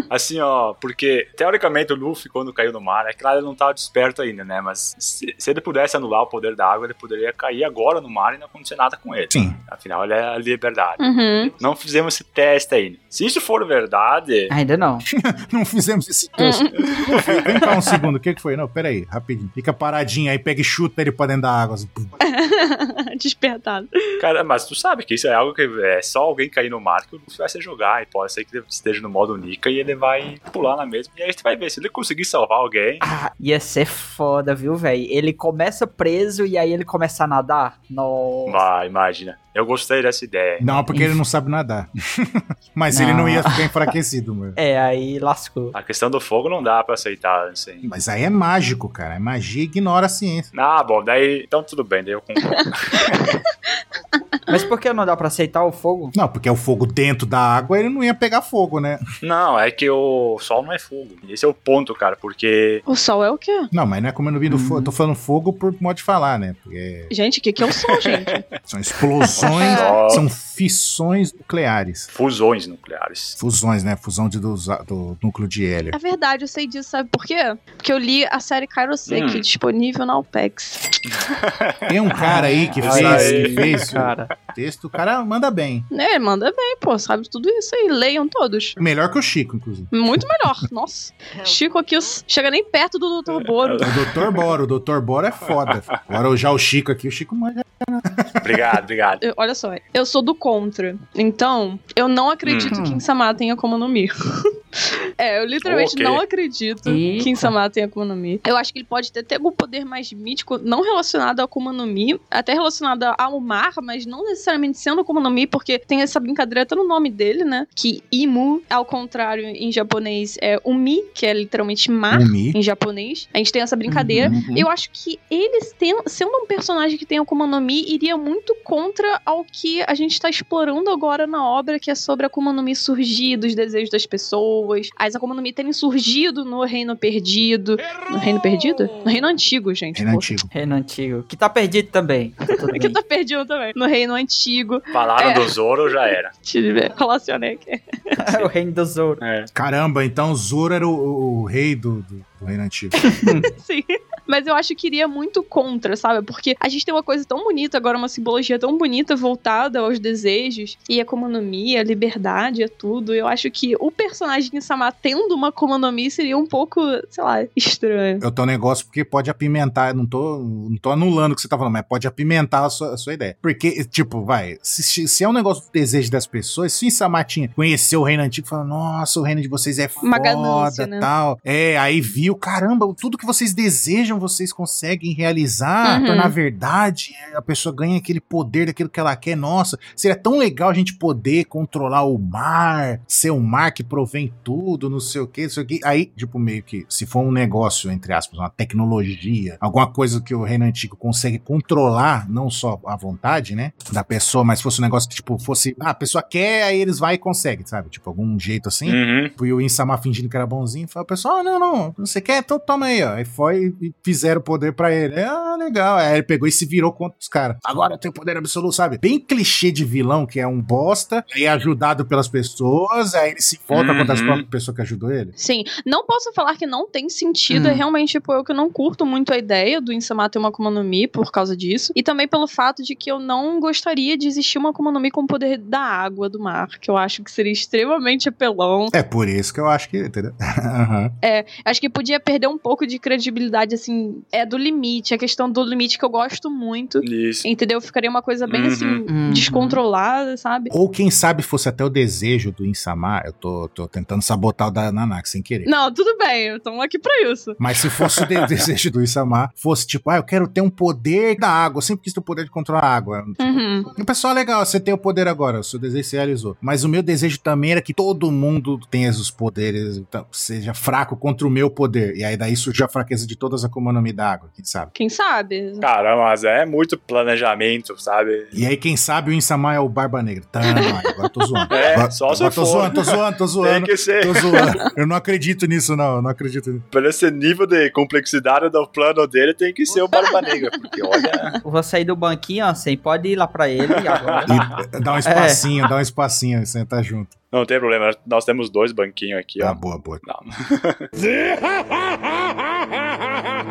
Speaker 1: Assim, ó, porque teoricamente o Luffy, quando caiu no mar, é claro, ele não tava desperto ainda, né? Mas se, se ele pudesse anular o poder da água, ele poderia cair agora no mar e não acontecer nada com ele.
Speaker 4: Sim.
Speaker 1: Afinal, ele é a liberdade.
Speaker 2: Uhum.
Speaker 1: Não fizemos esse teste ainda. Se isso for verdade,
Speaker 3: Ainda não.
Speaker 4: Não fizemos esse teste. Vem cá um segundo. O que, que foi? Não, pera aí, rapidinho. Fica paradinho aí, pega e chuta ele pra dentro da água. assim.
Speaker 2: Despertado.
Speaker 1: cara, mas tu sabe que isso é algo que é só alguém cair no mar que o Luffy vai se jogar. E pode ser que ele esteja no modo Nika e ele vai pular na mesma. E aí você vai ver, se ele conseguir salvar alguém.
Speaker 3: Ah, ia ser foda, viu, velho? Ele começa preso e aí ele começa a nadar. Nossa.
Speaker 1: Vai, imagina. Eu gostei dessa ideia.
Speaker 4: Não, porque ele não sabe nadar. Mas ele
Speaker 3: Não.
Speaker 4: não ia ficar enfraquecido, mano.
Speaker 3: É, aí lascou.
Speaker 1: A questão do fogo não dá pra aceitar, assim.
Speaker 4: Mas aí é mágico, cara. É magia ignora a ciência.
Speaker 1: Ah, bom, daí. Então tudo bem, daí eu concordo.
Speaker 3: Mas por que não dá pra aceitar o fogo?
Speaker 4: Não, porque é o fogo dentro da água, ele não ia pegar fogo, né?
Speaker 1: não, é que o sol não é fogo. Esse é o ponto, cara, porque.
Speaker 2: O sol é o quê?
Speaker 4: Não, mas não é como eu não vi do fogo. Eu tô falando fogo por modo de falar, né? Porque
Speaker 2: Gente, o que, que é o sol, gente?
Speaker 4: são explosões, são fissões nucleares.
Speaker 1: Fusões nucleares.
Speaker 4: Fusões, né? Fusão de, do, do núcleo de hélio.
Speaker 2: É verdade, eu sei disso, sabe por quê? Porque eu li a série Kairoseki,
Speaker 1: Hum.
Speaker 2: disponível na OPEX.
Speaker 4: Tem um cara aí que fez,
Speaker 1: aí,
Speaker 4: que fez,
Speaker 3: cara.
Speaker 4: Texto, o cara manda bem.
Speaker 2: É, manda bem, pô, sabe tudo isso aí. Leiam todos.
Speaker 4: Melhor que o Chico, inclusive.
Speaker 2: Muito melhor. Nossa. Chico aqui os- chega nem perto do Dr. Boro.
Speaker 4: O Dr. Boro, o Dr. Boro é foda. Agora já o Chico aqui, o Chico manja.
Speaker 1: Obrigado, obrigado.
Speaker 2: Eu- olha só, eu sou do contra. Então, eu não acredito
Speaker 3: Hum.
Speaker 2: que Insama tenha Akuma no Mi. é, eu literalmente
Speaker 1: Ok.
Speaker 2: não acredito
Speaker 3: Eita.
Speaker 2: que Insama tenha Akuma no Mi. Eu acho que ele pode ter, ter algum poder mais mítico, não relacionado a Akuma no Mi, até relacionado ao mar, mas não necessariamente sendo Akuma no Mi, porque tem essa brincadeira até no nome dele, né? Que Imu, ao contrário, em japonês, é Umi, que é literalmente mar
Speaker 4: Umi.
Speaker 2: em japonês. A gente tem essa brincadeira.
Speaker 3: Uhum.
Speaker 2: Eu acho que eles ten- sendo um personagem que tem Akuma no Mi, iria muito contra ao que a gente tá explorando agora na obra, que é sobre a Akuma no Mi surgir dos desejos das pessoas, as Akuma no Mi terem surgido no Reino Perdido. No Reino Perdido? No Reino Antigo, gente.
Speaker 4: Reino
Speaker 2: pô.
Speaker 4: antigo.
Speaker 3: Reino antigo. Que tá perdido também. Tá
Speaker 2: Que tá perdido também. No Reino Antigo.
Speaker 1: Falaram
Speaker 2: É.
Speaker 1: do Zoro, já era.
Speaker 2: Deixa eu ver. Relacionei aqui.
Speaker 3: o reino do Zoro.
Speaker 1: É.
Speaker 4: Caramba, então Zoro era o, o- o rei do, do, do reino antigo.
Speaker 2: Sim. Mas eu acho que iria muito contra, sabe? Porque a gente tem uma coisa tão bonita agora, uma simbologia tão bonita voltada aos desejos e a Mi, a liberdade, é tudo. Eu acho que o personagem Sama tendo uma Mi seria um pouco, sei lá, estranho.
Speaker 4: Eu tô negócio porque pode apimentar, não tô, não tô anulando o que você tá falando, mas pode apimentar a sua, a sua ideia. Porque, tipo, vai, se, se é um negócio do desejo das pessoas, se o Insamatinha conheceu o reino antigo e fala, nossa, o reino de vocês é foda,
Speaker 2: ganância, né?
Speaker 4: tal. É, aí viu, caramba, tudo que vocês desejam, vocês conseguem realizar,
Speaker 2: Uhum.
Speaker 4: tornar verdade, a pessoa ganha aquele poder daquilo que ela quer. Nossa, seria tão legal a gente poder controlar o mar, ser o mar que provém tudo, não sei o que, não sei o que. Aí, tipo, meio que, se for um negócio, entre aspas, uma tecnologia, alguma coisa que o reino antigo consegue controlar, não só a vontade, né, da pessoa, mas fosse um negócio que, tipo, fosse, ah, a pessoa quer, aí eles vai e conseguem, sabe? Tipo, algum jeito assim.
Speaker 1: Uhum.
Speaker 4: E o Insama fingindo que era bonzinho, falou, pessoal, ah, não, não, você quer? Então toma aí, ó. Aí foi e fizeram o poder pra ele. Ah, legal. Aí ele pegou e se virou contra os caras. Agora eu tenho poder absoluto, sabe? Bem clichê de vilão, que é um bosta, aí é ajudado pelas pessoas, aí ele se volta contra as
Speaker 1: Uhum.
Speaker 4: próprias pessoas que ajudou ele.
Speaker 2: Sim, não posso falar que não tem sentido.
Speaker 3: Hum.
Speaker 2: É realmente, tipo, eu que não curto muito a ideia do Insama ter uma Akuma no Mi por causa disso. E também pelo fato de que eu não gostaria de existir uma Akuma no Mi com o poder da água, do mar. Que eu acho que seria extremamente apelão.
Speaker 4: É por isso que eu acho que, entendeu? Aham.
Speaker 2: Acho que podia perder um pouco de credibilidade, assim, é do limite. A questão do limite que eu gosto muito.
Speaker 1: Isso.
Speaker 2: Entendeu? Ficaria uma coisa bem
Speaker 1: Uhum.
Speaker 2: assim,
Speaker 3: Uhum.
Speaker 2: descontrolada, sabe?
Speaker 4: Ou quem sabe fosse até o desejo do Insama, eu tô, tô tentando sabotar o da Nanak sem querer.
Speaker 2: Não, tudo bem, estamos aqui pra isso.
Speaker 4: Mas se fosse o de- desejo do Insama, fosse tipo, ah, eu quero ter um poder da água, eu sempre quis ter o poder de controlar a água.
Speaker 2: Uhum.
Speaker 4: E o pessoal, legal, você tem o poder agora, o seu desejo se realizou. Mas o meu desejo também era que todo mundo tenha os poderes, então, seja fraco contra o meu poder. E aí daí surgiu a fraqueza de todas as Akuma no Mi da água, quem sabe?
Speaker 2: Quem sabe?
Speaker 1: Caramba, mas é muito planejamento, sabe?
Speaker 4: E aí, quem sabe o Insama é o Barba Negra. Tá, agora tô zoando.
Speaker 1: É,
Speaker 4: agora,
Speaker 1: só se
Speaker 4: agora tô
Speaker 1: for.
Speaker 4: zoando, tô zoando, tô
Speaker 1: Tem
Speaker 4: zoando.
Speaker 1: que ser.
Speaker 4: Tô zoando. Eu não acredito nisso, não. eu Não acredito nisso.
Speaker 1: Pelo esse nível de complexidade do plano dele, tem que ser o Barba Negra. Porque olha.
Speaker 3: Eu vou sair do banquinho, assim, pode ir lá pra ele agora.
Speaker 4: E dá um espacinho, dá um espacinho, senta junto.
Speaker 1: Não tem problema, nós temos dois banquinhos aqui,
Speaker 4: Ah,
Speaker 1: ó.
Speaker 4: boa, boa.
Speaker 1: Não.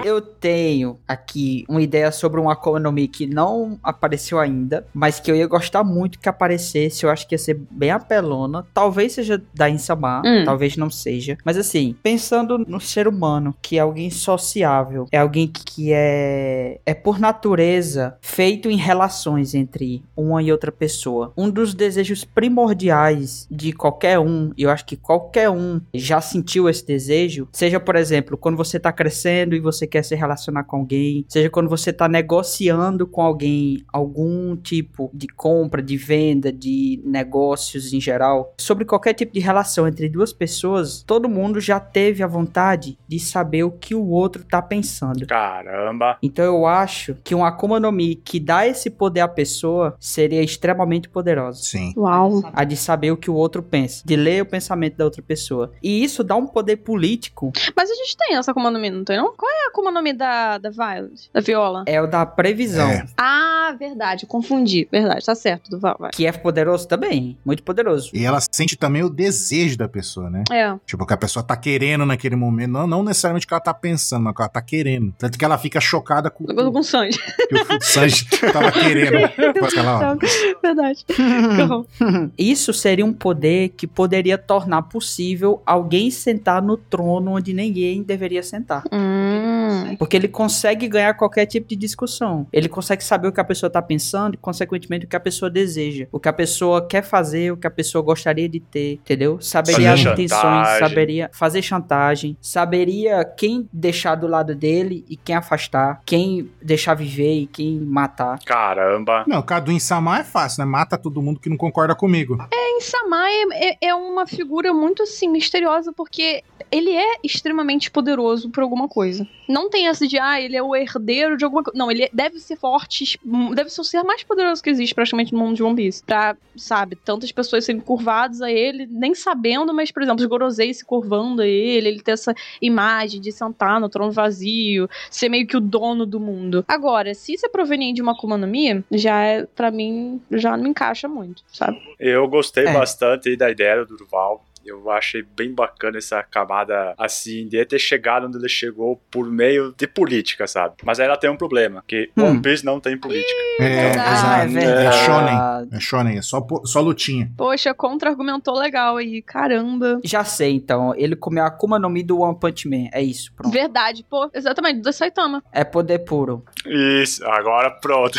Speaker 3: Eu tenho aqui uma ideia sobre um Akuma no Mi que não apareceu ainda, mas que eu ia gostar muito que aparecesse. Eu acho que ia ser bem apelona. Talvez seja da Insama,
Speaker 2: Hum.
Speaker 3: talvez não seja. Mas assim, pensando no ser humano, que é alguém sociável, é alguém que é, é por natureza feito em relações entre uma e outra pessoa. Um dos desejos primordiais de qualquer um, e eu acho que qualquer um já sentiu esse desejo, seja, por exemplo, quando você tá crescendo e você quer se relacionar com alguém, seja quando você tá negociando com alguém algum tipo de compra, de venda, de negócios em geral, sobre qualquer tipo de relação entre duas pessoas, todo mundo já teve a vontade de saber o que o outro tá pensando.
Speaker 1: Caramba.
Speaker 3: Então eu acho que um Akuma no Mi que dá esse poder à pessoa seria extremamente poderosa.
Speaker 4: Sim.
Speaker 2: Uau.
Speaker 3: A de saber o que o outro pensa, de ler o pensamento da outra pessoa. E isso dá um poder político.
Speaker 2: Mas a gente tem essa Akuma no Mi, não tem não? Qual é a Akuma Akuma no Mi da, da Violet? Da Viola?
Speaker 3: É o da previsão.
Speaker 4: É.
Speaker 2: Ah, verdade, confundi. Verdade, tá certo, do Val. vai.
Speaker 3: Que é poderoso também. Muito poderoso.
Speaker 4: E ela sente também o desejo da pessoa, né?
Speaker 2: É.
Speaker 4: Tipo, o que a pessoa tá querendo naquele momento. Não, não necessariamente o que ela tá pensando, mas o que ela tá querendo. Tanto que ela fica chocada com,
Speaker 2: Com com Sanji.
Speaker 4: que o Sanji tava querendo.
Speaker 2: Verdade.
Speaker 3: Isso seria um poder que poderia tornar possível alguém sentar no trono onde ninguém deveria sentar.
Speaker 2: hum.
Speaker 3: Porque ele consegue ganhar qualquer tipo de discussão. Ele consegue saber o que a pessoa tá pensando e, consequentemente, o que a pessoa deseja. O que a pessoa quer fazer, o que a pessoa gostaria de ter, entendeu? Saberia as
Speaker 1: Fazer
Speaker 3: intenções,
Speaker 1: chantagem.
Speaker 3: saberia fazer chantagem, saberia quem deixar do lado dele e quem afastar, quem deixar viver e quem matar.
Speaker 1: Caramba.
Speaker 4: Não, o Kaduin Sama é fácil, né? Mata todo mundo que não concorda comigo.
Speaker 2: Em Samai é, é- é uma figura muito assim misteriosa porque ele é extremamente poderoso por alguma coisa. Não tem essa de ah, ele é o herdeiro de alguma coisa. Não, ele deve ser forte, hum, deve ser o ser mais poderoso que existe praticamente no mundo de One Piece. Pra, sabe, tantas pessoas serem curvadas a ele, nem sabendo, mas, por exemplo, os Gorosei se curvando a ele, ele ter essa imagem de sentar no trono vazio, ser meio que o dono do mundo. Agora, se isso é proveniente de uma Akuma no Mi, já é, pra mim, já não me encaixa muito, sabe?
Speaker 1: Eu gostei
Speaker 3: É.
Speaker 1: bastante aí da ideia do Durval. Eu achei bem bacana essa camada, assim, de ter chegado onde ele chegou por meio de política, sabe? Mas aí ela tem um problema, que
Speaker 3: Hum.
Speaker 1: One Piece não tem política.
Speaker 4: É.
Speaker 3: Ah, é verdade.
Speaker 4: É shonen. É shonen, é só, só lutinha.
Speaker 2: Poxa, contra-argumentou legal aí, caramba.
Speaker 3: Já sei, então. Ele comeu a Akuma no Mi do One Punch Man. É isso, pronto.
Speaker 2: Verdade, pô, exatamente, do Saitama.
Speaker 3: É poder puro.
Speaker 1: Isso, agora pronto.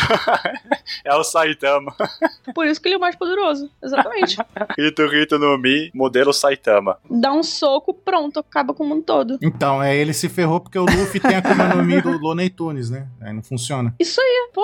Speaker 1: é o Saitama.
Speaker 2: Por isso que ele é o mais poderoso. Exatamente.
Speaker 1: Hito Hito no Mi, modelo Saitama.
Speaker 2: Dá um soco, pronto, acaba com o mundo todo.
Speaker 4: Então, é, ele se ferrou porque o Luffy tem a Akuma no Mi do Looney Tunes, né? Aí não funciona.
Speaker 2: Isso aí, pô.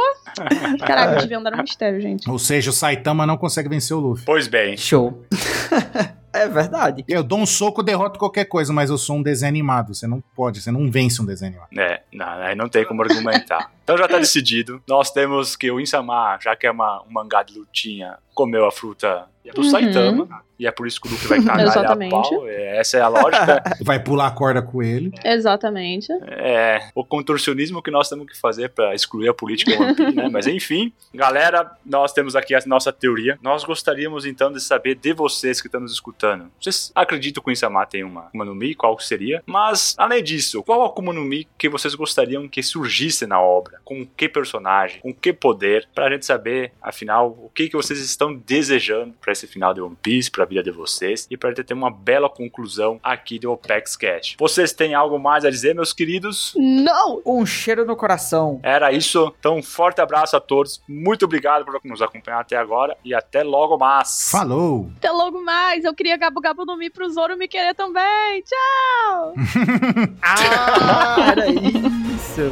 Speaker 2: Caraca, desvendaram um mistério, gente.
Speaker 4: Ou seja, o Saitama não consegue vencer o Luffy.
Speaker 1: Pois bem,
Speaker 3: Show. é verdade.
Speaker 4: Eu dou um soco, derroto qualquer coisa, mas eu sou um desenho animado. Você não pode, você não vence um desenho animado.
Speaker 1: É, não, aí não tem como argumentar. Então já tá decidido. Nós temos que o Insama, já que é uma, um mangá de lutinha, comeu a fruta do
Speaker 2: Uhum.
Speaker 1: Saitama. E é por isso que o Luffy vai cagar a pau. é, Essa é a lógica.
Speaker 4: Vai pular a corda com ele.
Speaker 2: Exatamente.
Speaker 1: É o contorcionismo que nós temos que fazer pra excluir a política One Piece, né? Mas enfim, galera, nós temos aqui a nossa teoria. Nós gostaríamos então de saber de vocês que estão nos escutando. Vocês acreditam que o Insama tem uma Akuma no Mi? Qual seria? Mas, além disso, qual Akuma no Mi que vocês gostariam que surgisse na obra? Com que personagem? Com que poder? Pra gente saber, afinal, o que, que vocês estão desejando pra esse final de One Piece, pra vida de vocês e pra gente ter uma bela conclusão aqui do OPEX Cash. Vocês têm algo mais a dizer, meus queridos?
Speaker 2: Não!
Speaker 3: Um cheiro no coração.
Speaker 1: Era isso. Então, um forte abraço a todos. Muito obrigado por nos acompanhar até agora e até logo mais.
Speaker 4: Falou!
Speaker 2: Até logo mais. Eu queria Gabu Gabu no Mi pro Zoro me querer também. Tchau!
Speaker 3: Ah, era isso.